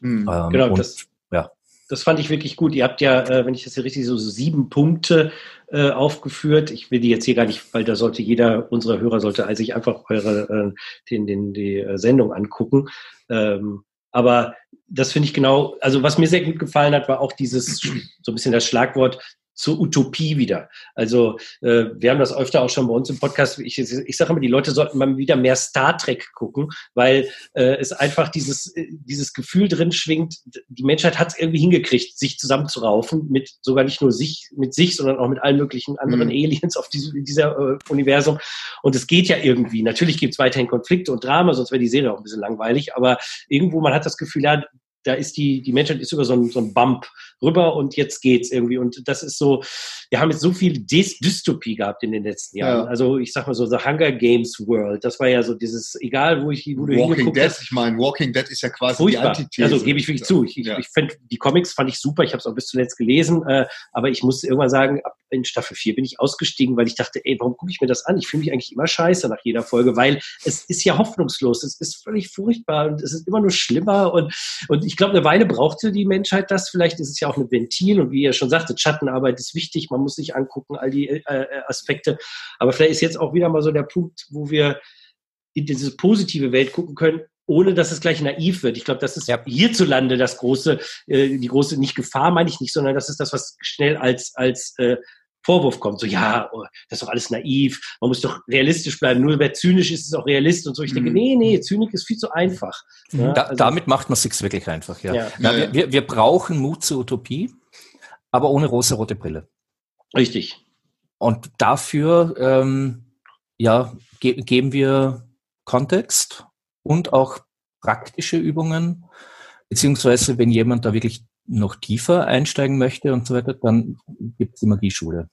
Mhm, ähm, genau, und, das, ja. das fand ich wirklich gut. Ihr habt ja, äh, wenn ich das hier richtig so, so sieben Punkte äh, aufgeführt. Ich will die jetzt hier gar nicht, weil da sollte jeder unserer Hörer sollte also sich einfach eure äh, den, den, die äh, Sendung angucken. Ähm, aber das finde ich genau, also was mir sehr gut gefallen hat, war auch dieses, so ein bisschen das Schlagwort zur Utopie wieder. Also äh, wir haben das öfter auch schon bei uns im Podcast. Ich, ich sage immer, die Leute sollten mal wieder mehr Star Trek gucken, weil äh, es einfach dieses, äh, dieses Gefühl drin schwingt, die Menschheit hat es irgendwie hingekriegt, sich zusammenzuraufen, mit sogar nicht nur sich, mit sich, sondern auch mit allen möglichen anderen mhm. Aliens auf diese, dieser äh, Universum. Und es geht ja irgendwie. Natürlich gibt es weiterhin Konflikte und Drama, sonst wäre die Serie auch ein bisschen langweilig, aber irgendwo, man hat das Gefühl, ja, da ist die, die Menschheit ist über so ein, so ein Bump rüber und jetzt geht's irgendwie. Und das ist so, wir haben jetzt so viel Dys Dystopie gehabt in den letzten Jahren. Ja. Also ich sag mal so, The Hunger Games World, das war ja so dieses, egal wo ich, wo du Walking Dead, hast, ich meine, Walking Dead ist ja quasi furchtbar. die Antithese. Also gebe ich wirklich zu. Ich, ja. ich, ich finde, die Comics fand ich super, ich habe es auch bis zuletzt gelesen, äh, aber ich muss irgendwann sagen, ab in Staffel 4 bin ich ausgestiegen, weil ich dachte, ey, warum gucke ich mir das an? Ich fühle mich eigentlich immer scheiße nach jeder Folge, weil es ist ja hoffnungslos, es ist völlig furchtbar und es ist immer nur schlimmer und, und ich glaube, eine Weile brauchte die Menschheit das. Vielleicht ist es ja auch ein Ventil und wie ihr schon sagtet, Schattenarbeit ist wichtig, man muss sich angucken, all die äh, äh, Aspekte. Aber vielleicht ist jetzt auch wieder mal so der Punkt, wo wir in diese positive Welt gucken können, ohne dass es gleich naiv wird. Ich glaube, das ist ja. hierzulande das große, äh, die große, nicht Gefahr meine ich nicht, sondern das ist das, was schnell als, als äh, Vorwurf kommt, so ja, oh, das ist doch alles naiv, man muss doch realistisch bleiben, nur wer zynisch ist, ist auch realist und so. Ich denke, mhm. nee, nee, Zynik ist viel zu einfach. Ja, mhm. da, also, damit macht man sich's wirklich einfach, ja. ja. Na, wir, wir brauchen Mut zur Utopie, aber ohne rosa-rote Brille. Richtig. Und dafür ähm, ja, ge geben wir Kontext und auch praktische Übungen, beziehungsweise wenn jemand da wirklich noch tiefer einsteigen möchte und so weiter, dann gibt es die Magieschule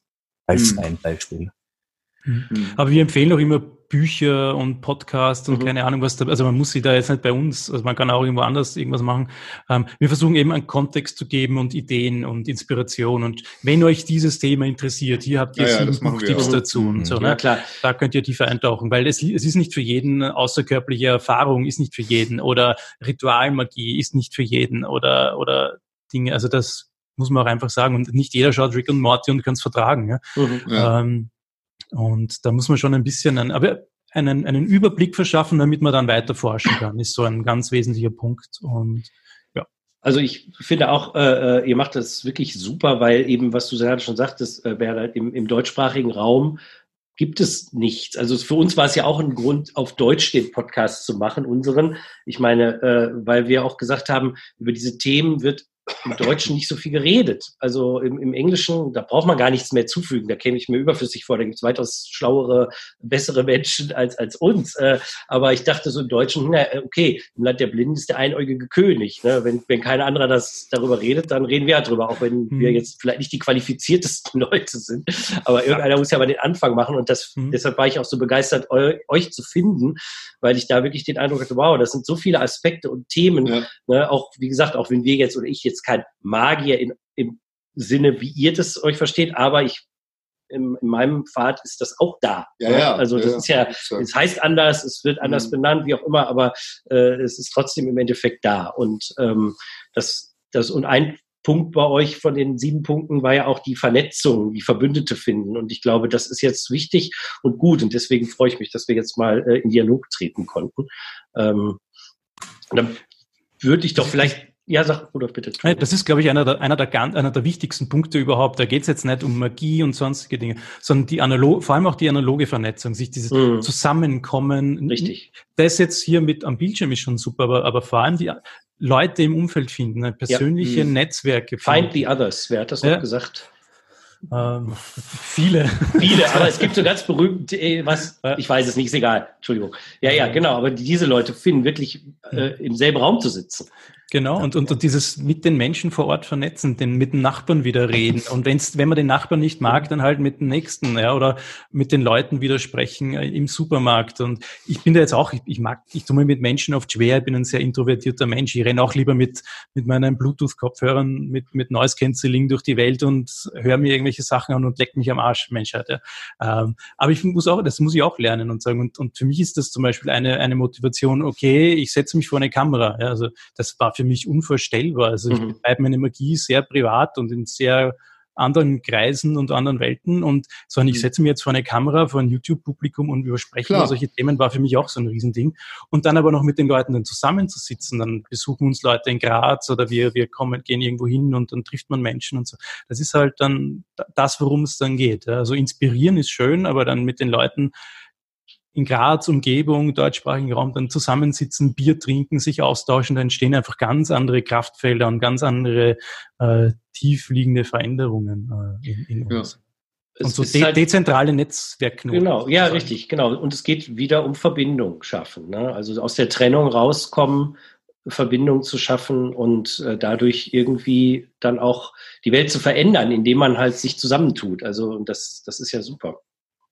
als mhm. ein Beispiel. Mhm. Aber wir empfehlen auch immer Bücher und Podcasts und mhm. keine Ahnung was da, also man muss sie da jetzt nicht bei uns, also man kann auch irgendwo anders irgendwas machen. Ähm, wir versuchen eben einen Kontext zu geben und Ideen und Inspiration und wenn euch dieses Thema interessiert, hier habt ihr ja, sieben ja, Buchtipps dazu mhm. und so, ne? klar. Da könnt ihr tiefer eintauchen, weil es, es ist nicht für jeden, außerkörperliche Erfahrung ist nicht für jeden oder Ritualmagie ist nicht für jeden oder, oder Dinge, also das muss man auch einfach sagen und nicht jeder schaut Rick und Morty und kann es vertragen. Ja? Mhm, ja. Ähm, und da muss man schon ein bisschen, ein, aber einen, einen Überblick verschaffen, damit man dann weiter forschen kann, ist so ein ganz wesentlicher Punkt. Und ja. Also ich finde auch, äh, äh ihr macht das wirklich super, weil eben, was du gerade schon sagtest, äh, Bernhard, im, im deutschsprachigen Raum gibt es nichts. Also für uns war es ja auch ein Grund, auf Deutsch den Podcast zu machen, unseren. Ich meine, äh, weil wir auch gesagt haben, über diese Themen wird im Deutschen nicht so viel geredet. Also im, im Englischen, da braucht man gar nichts mehr zufügen. Da käme ich mir überflüssig vor. Da gibt es weitaus schlauere, bessere Menschen als, als uns. Äh, aber ich dachte so im Deutschen, na, okay, im Land der Blinden ist der einäugige König. Ne? Wenn, wenn kein anderer das darüber redet, dann reden wir ja drüber, auch wenn mhm. wir jetzt vielleicht nicht die qualifiziertesten Leute sind. Aber irgendeiner muss ja mal den Anfang machen. Und das, mhm. deshalb war ich auch so begeistert, eu, euch zu finden, weil ich da wirklich den Eindruck hatte, wow, das sind so viele Aspekte und Themen. Ja. Ne? Auch, wie gesagt, auch wenn wir jetzt oder ich jetzt kein Magier in, im Sinne, wie ihr das euch versteht, aber ich in, in meinem Pfad ist das auch da. Ja, ja, also das ja, ist ja, es heißt anders, es wird anders mhm. benannt, wie auch immer, aber äh, es ist trotzdem im Endeffekt da. Und ähm, das, das und ein Punkt bei euch von den sieben Punkten war ja auch die Vernetzung, die Verbündete finden. Und ich glaube, das ist jetzt wichtig und gut. Und deswegen freue ich mich, dass wir jetzt mal äh, in Dialog treten konnten. Ähm, dann würde ich doch vielleicht ja, sag Rudolf, bitte. Das ist, glaube ich, einer der, einer der, einer der wichtigsten Punkte überhaupt. Da geht es jetzt nicht um Magie und sonstige Dinge, sondern die analog, vor allem auch die analoge Vernetzung, sich dieses mm. Zusammenkommen. Richtig. Das jetzt hier mit am Bildschirm ist schon super, aber, aber vor allem die Leute im Umfeld finden, ne, persönliche ja. mm. Netzwerke. Find the others, wer hat das ja. noch gesagt? Ähm, viele. Viele, aber es gibt so ganz berühmt, äh, was, ich weiß es nicht, ist egal, Entschuldigung. Ja, ja, genau, aber diese Leute finden wirklich äh, im selben Raum zu sitzen. Genau, und, und, und dieses mit den Menschen vor Ort vernetzen, den, mit den Nachbarn wieder reden. Und wenn's, wenn man den Nachbarn nicht mag, dann halt mit dem nächsten, ja, oder mit den Leuten wieder sprechen äh, im Supermarkt. Und ich bin da jetzt auch, ich, ich mag, ich tue mir mit Menschen oft schwer, ich bin ein sehr introvertierter Mensch. Ich renne auch lieber mit, mit meinen Bluetooth-Kopfhörern, mit, mit Noise Cancelling durch die Welt und höre mir irgendwelche Sachen an und leck mich am Arsch, Menschheit. Ja. Ähm, aber ich muss auch, das muss ich auch lernen und sagen. Und, und für mich ist das zum Beispiel eine, eine Motivation, okay, ich setze mich vor eine Kamera. Ja, also das war für mich unvorstellbar. Also ich mhm. betreibe meine Magie sehr privat und in sehr anderen Kreisen und anderen Welten und sondern ich mhm. setze mich jetzt vor eine Kamera, vor ein YouTube-Publikum und wir sprechen über solche Themen, war für mich auch so ein Riesending. Und dann aber noch mit den Leuten dann zusammenzusitzen, dann besuchen uns Leute in Graz oder wir, wir kommen, gehen irgendwo hin und dann trifft man Menschen und so. Das ist halt dann das, worum es dann geht. Also inspirieren ist schön, aber dann mit den Leuten in Graz, Umgebung, deutschsprachigen Raum dann zusammensitzen, Bier trinken, sich austauschen, da entstehen einfach ganz andere Kraftfelder und ganz andere äh, tiefliegende Veränderungen äh, in, in uns. Ja. Und so de halt, dezentrale Netzwerkknoten. Genau, ja, richtig, genau. Und es geht wieder um Verbindung schaffen. Ne? Also aus der Trennung rauskommen, Verbindung zu schaffen und äh, dadurch irgendwie dann auch die Welt zu verändern, indem man halt sich zusammentut. Also das, das ist ja super.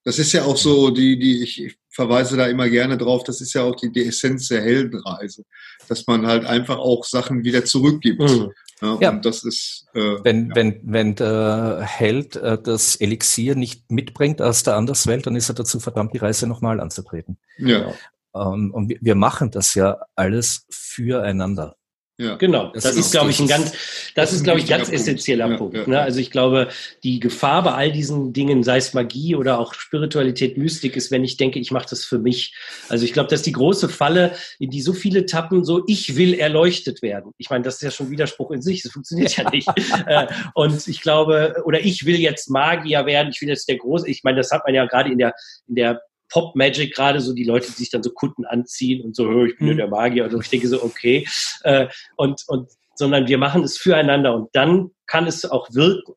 Das ist ja auch so, die, die, ich verweise da immer gerne drauf, das ist ja auch die, die Essenz der Heldenreise, dass man halt einfach auch Sachen wieder zurückgibt. Mhm. Ja, ja. Und das ist, äh, wenn, ja. wenn, wenn der Held äh, das Elixier nicht mitbringt aus der Anderswelt, dann ist er dazu verdammt, die Reise nochmal anzutreten. Ja. Ähm, und wir, wir machen das ja alles füreinander. Ja. Genau, das, das ist, glaube ich, ein ganz, das, das ist, glaube ich, ganz Punkt. essentieller ja, Punkt. Ja, ne? Also ich glaube, die Gefahr bei all diesen Dingen, sei es Magie oder auch Spiritualität, Mystik, ist, wenn ich denke, ich mache das für mich. Also ich glaube, dass die große Falle, in die so viele tappen, so ich will erleuchtet werden. Ich meine, das ist ja schon Widerspruch in sich, das funktioniert ja nicht. Äh, und ich glaube, oder ich will jetzt Magier werden, ich will jetzt der Große, ich meine, das hat man ja gerade in der, in der Pop Magic gerade so die Leute, die sich dann so Kunden anziehen und so, ich bin mhm. der Magier. Und ich denke so, okay. Äh, und, und, sondern wir machen es füreinander und dann kann es auch wirken.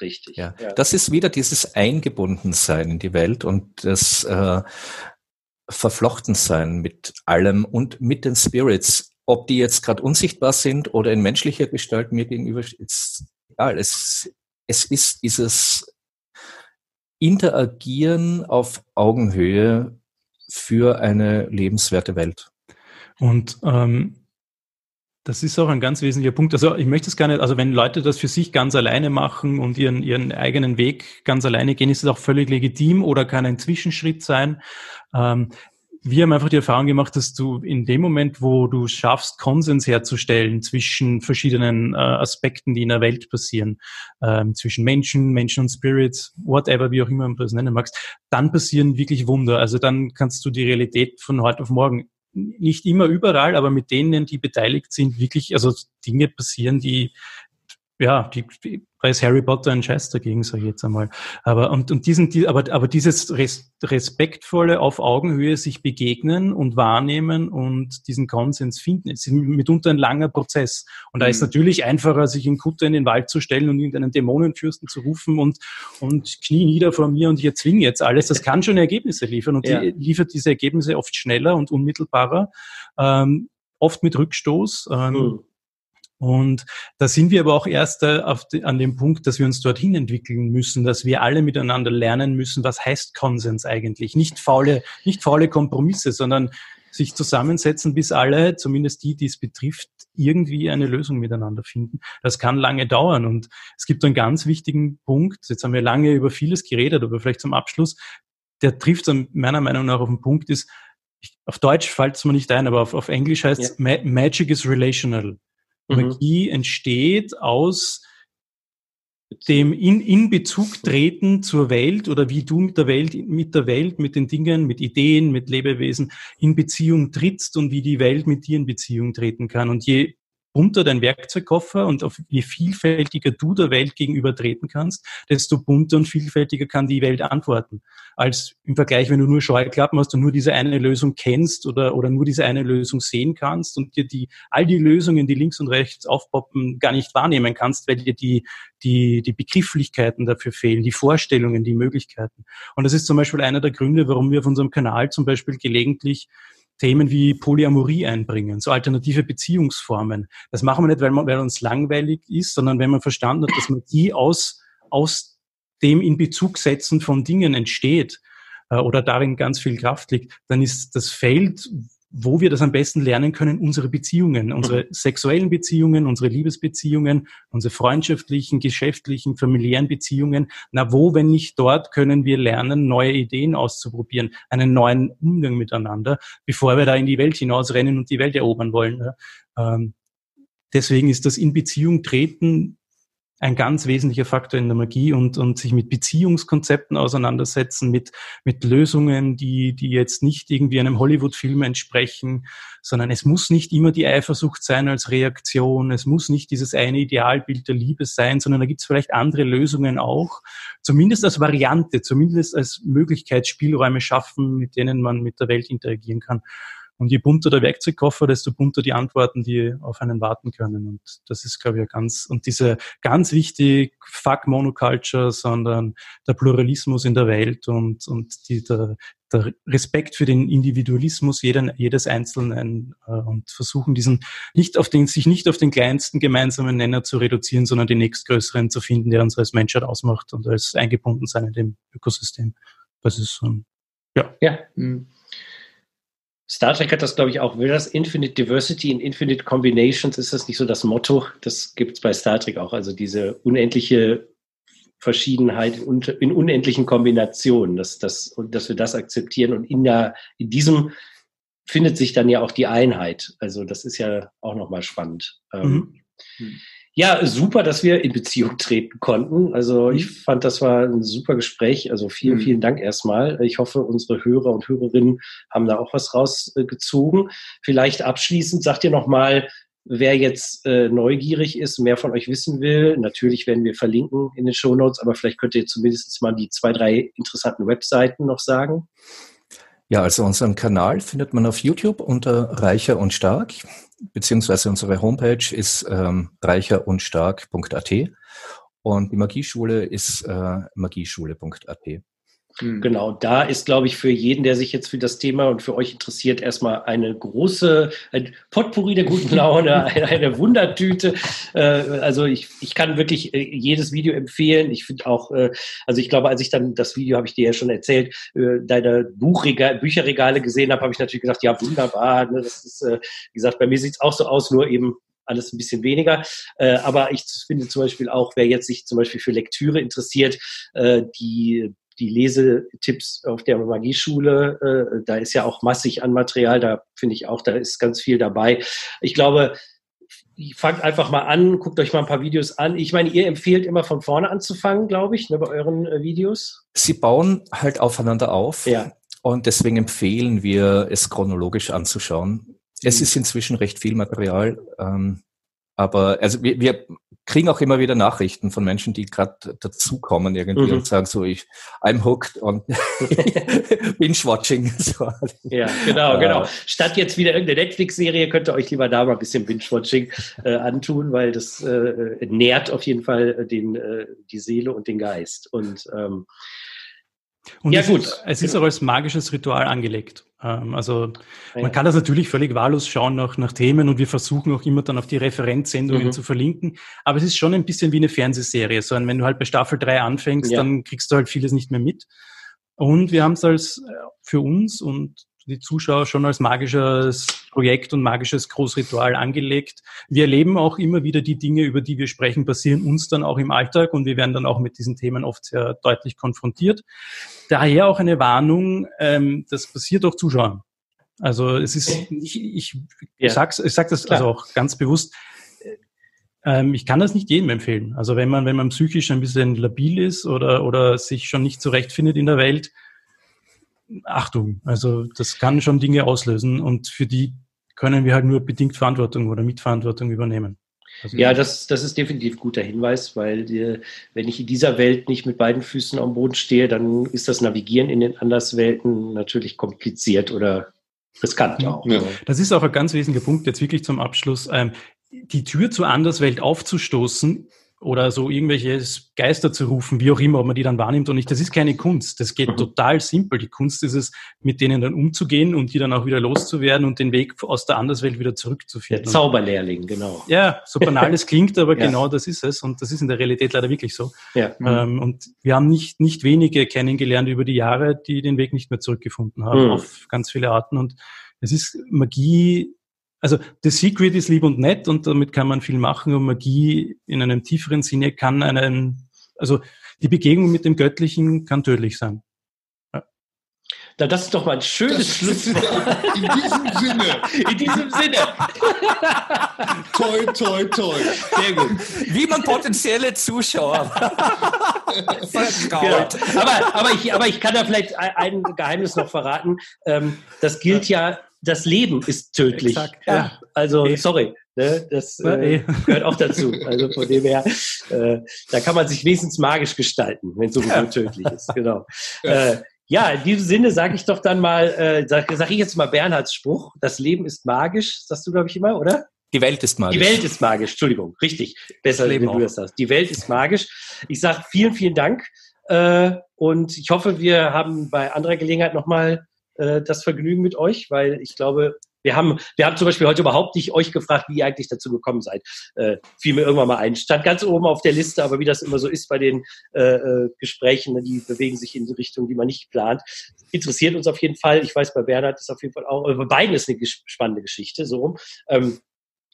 Richtig. Ja, ja. das ist wieder dieses Eingebundensein in die Welt und das äh, Verflochtensein mit allem und mit den Spirits. Ob die jetzt gerade unsichtbar sind oder in menschlicher Gestalt mir gegenüber, ist egal. Es, es ist dieses interagieren auf Augenhöhe für eine lebenswerte Welt. Und ähm, das ist auch ein ganz wesentlicher Punkt. Also ich möchte es gar nicht, also wenn Leute das für sich ganz alleine machen und ihren, ihren eigenen Weg ganz alleine gehen, ist es auch völlig legitim oder kann ein Zwischenschritt sein. Ähm, wir haben einfach die Erfahrung gemacht, dass du in dem Moment, wo du schaffst, Konsens herzustellen zwischen verschiedenen äh, Aspekten, die in der Welt passieren, ähm, zwischen Menschen, Menschen und Spirits, whatever, wie auch immer du das nennen magst, dann passieren wirklich Wunder. Also dann kannst du die Realität von heute auf morgen nicht immer überall, aber mit denen, die beteiligt sind, wirklich, also Dinge passieren, die ja, die, die, da ist Harry Potter ein Scheiß dagegen, sage ich jetzt einmal. Aber und, und diesen, die, aber, aber dieses res, respektvolle auf Augenhöhe sich begegnen und wahrnehmen und diesen Konsens finden, ist mitunter ein langer Prozess. Und da ist mhm. natürlich einfacher, sich in Kutter in den Wald zu stellen und irgendeinen Dämonenfürsten zu rufen und und Knie nieder vor mir und ich erzwinge jetzt alles. Das kann schon Ergebnisse liefern und ja. die, liefert diese Ergebnisse oft schneller und unmittelbarer, ähm, oft mit Rückstoß. Ähm, mhm und da sind wir aber auch erst äh, die, an dem Punkt, dass wir uns dorthin entwickeln müssen, dass wir alle miteinander lernen müssen, was heißt Konsens eigentlich? Nicht faule, nicht faule Kompromisse, sondern sich zusammensetzen, bis alle, zumindest die, die es betrifft, irgendwie eine Lösung miteinander finden. Das kann lange dauern. Und es gibt einen ganz wichtigen Punkt. Jetzt haben wir lange über vieles geredet, aber vielleicht zum Abschluss. Der trifft meiner Meinung nach auf den Punkt ist, auf Deutsch fällt es mir nicht ein, aber auf, auf Englisch heißt es, ja. Magic is relational. Mhm. Magie entsteht aus dem in, in Bezug treten zur Welt oder wie du mit der Welt, mit der Welt, mit den Dingen, mit Ideen, mit Lebewesen in Beziehung trittst und wie die Welt mit dir in Beziehung treten kann. Und je bunter dein Werkzeugkoffer und auf je vielfältiger du der Welt gegenüber treten kannst, desto bunter und vielfältiger kann die Welt antworten. Als im Vergleich, wenn du nur Scheuklappen hast und nur diese eine Lösung kennst oder, oder nur diese eine Lösung sehen kannst und dir die, all die Lösungen, die links und rechts aufpoppen, gar nicht wahrnehmen kannst, weil dir die, die, die Begrifflichkeiten dafür fehlen, die Vorstellungen, die Möglichkeiten. Und das ist zum Beispiel einer der Gründe, warum wir auf unserem Kanal zum Beispiel gelegentlich Themen wie Polyamorie einbringen, so alternative Beziehungsformen. Das machen wir nicht, weil, man, weil uns langweilig ist, sondern wenn man verstanden hat, dass man die aus, aus dem in Bezug setzen von Dingen entsteht äh, oder darin ganz viel Kraft liegt, dann ist das Feld, wo wir das am besten lernen können, unsere Beziehungen, unsere mhm. sexuellen Beziehungen, unsere Liebesbeziehungen, unsere freundschaftlichen, geschäftlichen, familiären Beziehungen. Na, wo, wenn nicht dort, können wir lernen, neue Ideen auszuprobieren, einen neuen Umgang miteinander, bevor wir da in die Welt hinausrennen und die Welt erobern wollen. Ähm, deswegen ist das in Beziehung treten ein ganz wesentlicher Faktor in der Magie und, und sich mit Beziehungskonzepten auseinandersetzen, mit, mit Lösungen, die, die jetzt nicht irgendwie einem Hollywood-Film entsprechen, sondern es muss nicht immer die Eifersucht sein als Reaktion, es muss nicht dieses eine Idealbild der Liebe sein, sondern da gibt es vielleicht andere Lösungen auch, zumindest als Variante, zumindest als Möglichkeit Spielräume schaffen, mit denen man mit der Welt interagieren kann. Und je bunter der Werkzeugkoffer, desto bunter die Antworten, die auf einen warten können. Und das ist, glaube ich, ganz, und diese ganz wichtig, fuck Monoculture, sondern der Pluralismus in der Welt und, und die, der, der Respekt für den Individualismus jeden, jedes Einzelnen äh, und versuchen diesen nicht auf den, sich nicht auf den kleinsten gemeinsamen Nenner zu reduzieren, sondern den nächstgrößeren zu finden, der uns als Menschheit ausmacht und als eingebunden sein in dem Ökosystem. Das ist so ein, ja. Ja. Mhm. Star Trek hat das, glaube ich, auch. Will das Infinite Diversity in Infinite Combinations? Ist das nicht so das Motto? Das gibt es bei Star Trek auch. Also diese unendliche Verschiedenheit in, unendlichen Kombinationen, dass, dass, dass wir das akzeptieren. Und in, der, in diesem findet sich dann ja auch die Einheit. Also das ist ja auch nochmal spannend. Ähm, mhm. Ähm, ja, super, dass wir in Beziehung treten konnten. Also mhm. ich fand, das war ein super Gespräch. Also vielen, mhm. vielen Dank erstmal. Ich hoffe, unsere Hörer und Hörerinnen haben da auch was rausgezogen. Vielleicht abschließend sagt ihr nochmal, wer jetzt äh, neugierig ist, mehr von euch wissen will. Natürlich werden wir verlinken in den Show Notes, aber vielleicht könnt ihr zumindest mal die zwei, drei interessanten Webseiten noch sagen. Ja, also unseren Kanal findet man auf YouTube unter Reicher und Stark beziehungsweise unsere Homepage ist ähm, reicherundstark.at und die Magieschule ist äh, magieschule.at. Hm. Genau, da ist, glaube ich, für jeden, der sich jetzt für das Thema und für euch interessiert, erstmal eine große ein Potpourri der guten Laune, eine, eine Wundertüte. Äh, also ich, ich kann wirklich äh, jedes Video empfehlen. Ich finde auch, äh, also ich glaube, als ich dann das Video, habe ich dir ja schon erzählt, äh, deine Buchregal, Bücherregale gesehen habe, habe ich natürlich gesagt, ja, wunderbar. Ne? Das ist, äh, wie gesagt, bei mir sieht es auch so aus, nur eben alles ein bisschen weniger. Äh, aber ich finde zum Beispiel auch, wer jetzt sich zum Beispiel für Lektüre interessiert, äh, die die Lesetipps auf der Magieschule, äh, da ist ja auch massig an Material, da finde ich auch, da ist ganz viel dabei. Ich glaube, fangt einfach mal an, guckt euch mal ein paar Videos an. Ich meine, ihr empfehlt immer von vorne anzufangen, glaube ich, ne, bei euren äh, Videos. Sie bauen halt aufeinander auf. Ja. Und deswegen empfehlen wir, es chronologisch anzuschauen. Mhm. Es ist inzwischen recht viel Material. Ähm, aber also wir, wir kriegen auch immer wieder Nachrichten von Menschen, die gerade dazukommen irgendwie mhm. und sagen so, ich, I'm hooked on Binge-Watching. So. Ja, genau, genau. Statt jetzt wieder irgendeine Netflix-Serie, könnt ihr euch lieber da mal ein bisschen Binge-Watching äh, antun, weil das äh, nährt auf jeden Fall den, äh, die Seele und den Geist. Und ähm, und ja, es gut. Ist, es ist genau. auch als magisches Ritual angelegt. Ähm, also ja. man kann das natürlich völlig wahllos schauen nach, nach Themen und wir versuchen auch immer dann auf die Referenzsendungen mhm. zu verlinken. Aber es ist schon ein bisschen wie eine Fernsehserie. So, wenn du halt bei Staffel 3 anfängst, ja. dann kriegst du halt vieles nicht mehr mit. Und wir haben es als äh, für uns und die Zuschauer schon als magisches Projekt und magisches Großritual angelegt. Wir erleben auch immer wieder die Dinge, über die wir sprechen, passieren uns dann auch im Alltag und wir werden dann auch mit diesen Themen oft sehr deutlich konfrontiert. Daher auch eine Warnung, ähm, das passiert auch Zuschauern. Also es ist, ich, ich, ja. sag's, ich sag das Klar. also auch ganz bewusst, ähm, ich kann das nicht jedem empfehlen. Also wenn man, wenn man psychisch ein bisschen labil ist oder, oder sich schon nicht zurechtfindet in der Welt, Achtung, also das kann schon Dinge auslösen und für die können wir halt nur bedingt Verantwortung oder Mitverantwortung übernehmen. Also ja, das, das ist definitiv guter Hinweis, weil die, wenn ich in dieser Welt nicht mit beiden Füßen am Boden stehe, dann ist das Navigieren in den Anderswelten natürlich kompliziert oder riskant auch. Ja. Das ist auch ein ganz wesentlicher Punkt, jetzt wirklich zum Abschluss. Ähm, die Tür zur Anderswelt aufzustoßen, oder so irgendwelche Geister zu rufen, wie auch immer, ob man die dann wahrnimmt und nicht. Das ist keine Kunst. Das geht mhm. total simpel. Die Kunst ist es, mit denen dann umzugehen und die dann auch wieder loszuwerden und den Weg aus der Anderswelt wieder zurückzuführen. Der Zauberlehrling, genau. Ja, so banal es klingt, aber ja. genau das ist es. Und das ist in der Realität leider wirklich so. Ja. Mhm. und wir haben nicht, nicht wenige kennengelernt über die Jahre, die den Weg nicht mehr zurückgefunden haben, mhm. auf ganz viele Arten. Und es ist Magie also The Secret ist lieb und nett und damit kann man viel machen und Magie in einem tieferen Sinne kann einen, also die Begegnung mit dem Göttlichen kann tödlich sein. Ja. Na, das ist doch mal ein schönes Schlusswort. In diesem Sinne. In diesem Sinne. toi, toi, toi. Sehr gut. Wie man potenzielle Zuschauer genau. aber, aber, ich, aber ich kann da vielleicht ein Geheimnis noch verraten. Ähm, das gilt ja das Leben ist tödlich. Exakt, ja. Also, e. sorry. Ne, das äh, e. gehört auch dazu. Also von dem her, äh, da kann man sich wenigstens magisch gestalten, wenn es sowieso ja. tödlich ist. Genau. Ja. Äh, ja, in diesem Sinne sage ich doch dann mal, äh, sage sag ich jetzt mal Bernhards Spruch, das Leben ist magisch, sagst du, glaube ich, immer, oder? Die Welt ist magisch. Die Welt ist magisch, Entschuldigung, richtig. Besser, wenn du das sagst. Die Welt ist magisch. Ich sage vielen, vielen Dank äh, und ich hoffe, wir haben bei anderer Gelegenheit nochmal äh, das Vergnügen mit euch, weil ich glaube, wir haben, wir haben zum Beispiel heute überhaupt nicht euch gefragt, wie ihr eigentlich dazu gekommen seid. Äh, fiel mir irgendwann mal ein. Stand ganz oben auf der Liste, aber wie das immer so ist bei den äh, äh, Gesprächen, ne, die bewegen sich in die Richtung, die man nicht plant. Interessiert uns auf jeden Fall. Ich weiß, bei Bernhard ist auf jeden Fall auch, äh, bei beiden ist eine spannende Geschichte, so rum. Ähm,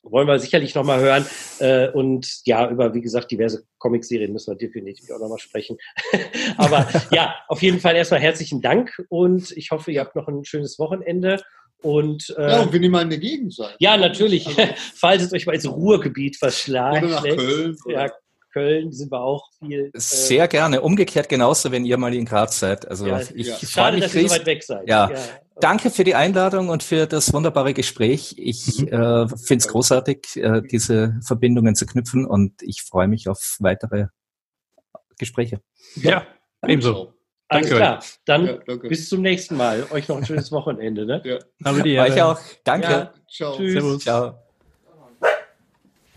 wollen wir sicherlich nochmal hören. Äh, und ja, über, wie gesagt, diverse Comicserien müssen wir definitiv auch nochmal sprechen. Aber ja, auf jeden Fall erstmal herzlichen Dank und ich hoffe, ihr habt noch ein schönes Wochenende. Und, äh, ja, und wenn ihr mal in der Gegend seid. Ja, natürlich. Also, Falls es euch mal ins Ruhrgebiet verschlagen. Oder nach Köln. Ja, Köln sind wir auch viel. Äh, Sehr gerne. Umgekehrt genauso, wenn ihr mal in Graz seid. Also ja, ich, ja. freue mich, dass ihr so weit weg seid. Ja. ja. Danke für die Einladung und für das wunderbare Gespräch. Ich mhm. äh, finde es großartig, äh, diese Verbindungen zu knüpfen und ich freue mich auf weitere Gespräche. Ja, ebenso. Alles danke. klar. Dann ja, bis zum nächsten Mal. Euch noch ein schönes Wochenende. Ne? Ja. Aber die, Euch auch. Danke. Ja, ciao. Tschüss. Servus. Ciao.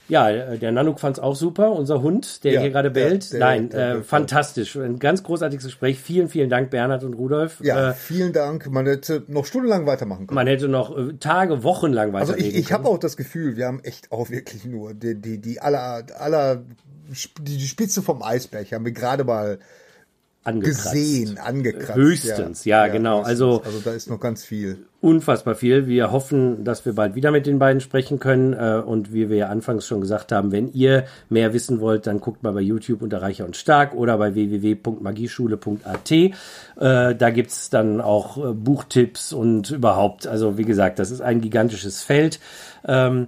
Ja, der Nanook fand es auch super, unser Hund, der ja, hier gerade bellt. Der, Nein, der, der, äh, fantastisch. Ein ganz großartiges Gespräch. Vielen, vielen Dank, Bernhard und Rudolf. Ja, äh, vielen Dank. Man hätte noch stundenlang weitermachen können. Man hätte noch äh, Tage, Wochen lang weitermachen Also ich, ich habe auch das Gefühl, wir haben echt auch wirklich nur die, die, die aller, aller, die, die Spitze vom Eisberg haben wir gerade mal angekratzt. gesehen, angekratzt. Höchstens, ja, ja, ja genau. Höchstens. Also, also da ist noch ganz viel. Unfassbar viel. Wir hoffen, dass wir bald wieder mit den beiden sprechen können. Äh, und wie wir ja anfangs schon gesagt haben, wenn ihr mehr wissen wollt, dann guckt mal bei YouTube unter Reicher und Stark oder bei www.magieschule.at. Äh, da gibt's dann auch äh, Buchtipps und überhaupt. Also wie gesagt, das ist ein gigantisches Feld. Ähm,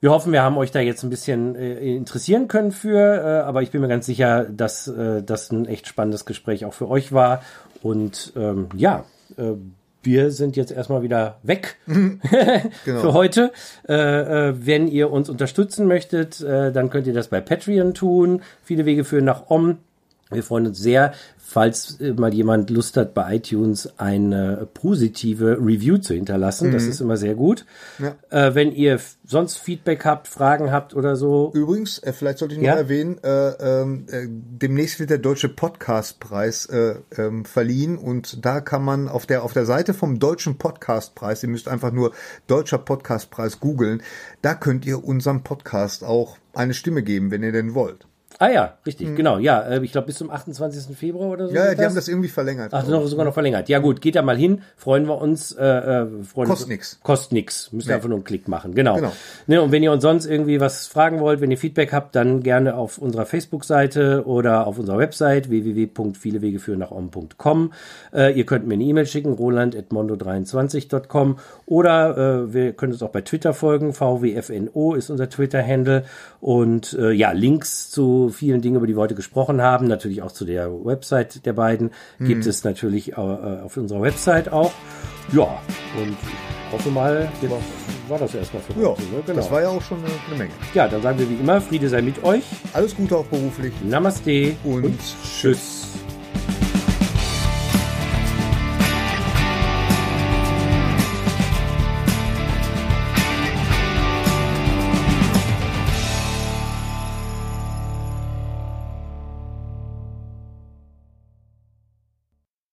wir hoffen, wir haben euch da jetzt ein bisschen interessieren können für, aber ich bin mir ganz sicher, dass das ein echt spannendes Gespräch auch für euch war. Und ähm, ja, wir sind jetzt erstmal wieder weg genau. für heute. Äh, äh, wenn ihr uns unterstützen möchtet, äh, dann könnt ihr das bei Patreon tun. Viele Wege führen nach Om. Wir freuen uns sehr, falls mal jemand Lust hat, bei iTunes eine positive Review zu hinterlassen. Mhm. Das ist immer sehr gut. Ja. Äh, wenn ihr sonst Feedback habt, Fragen habt oder so. Übrigens, äh, vielleicht sollte ich noch ja? erwähnen, äh, ähm, äh, demnächst wird der Deutsche Podcastpreis äh, ähm, verliehen und da kann man auf der, auf der Seite vom Deutschen Podcastpreis, ihr müsst einfach nur Deutscher Podcastpreis googeln, da könnt ihr unserem Podcast auch eine Stimme geben, wenn ihr denn wollt. Ah ja, richtig, mhm. genau. Ja, äh, ich glaube bis zum 28. Februar oder so. Ja, die haben das irgendwie verlängert. Ach, noch, sogar noch verlängert. Ja gut, geht da mal hin, freuen wir uns. Äh, äh, freuen kostet nix. Kostet nix. Müsst nee. einfach nur einen Klick machen. Genau. genau. Ne, und wenn ihr uns sonst irgendwie was fragen wollt, wenn ihr Feedback habt, dann gerne auf unserer Facebook-Seite oder auf unserer Website www.vielewegeführen-nach-om.com. Äh, ihr könnt mir eine E-Mail schicken, roland.mondo23.com oder äh, wir können uns auch bei Twitter folgen. VWFNO ist unser Twitter-Handle. Und äh, ja, Links zu vielen Dingen, über die wir heute gesprochen haben, natürlich auch zu der Website der beiden, mhm. gibt es natürlich äh, auf unserer Website auch. Ja, und ich hoffe mal, war, war das erstmal für ja, heute. Ne? Genau. Das war ja auch schon eine, eine, Menge. Ja, dann sagen wir wie immer, Friede sei mit euch. Alles Gute auch beruflich. Namaste und, und tschüss.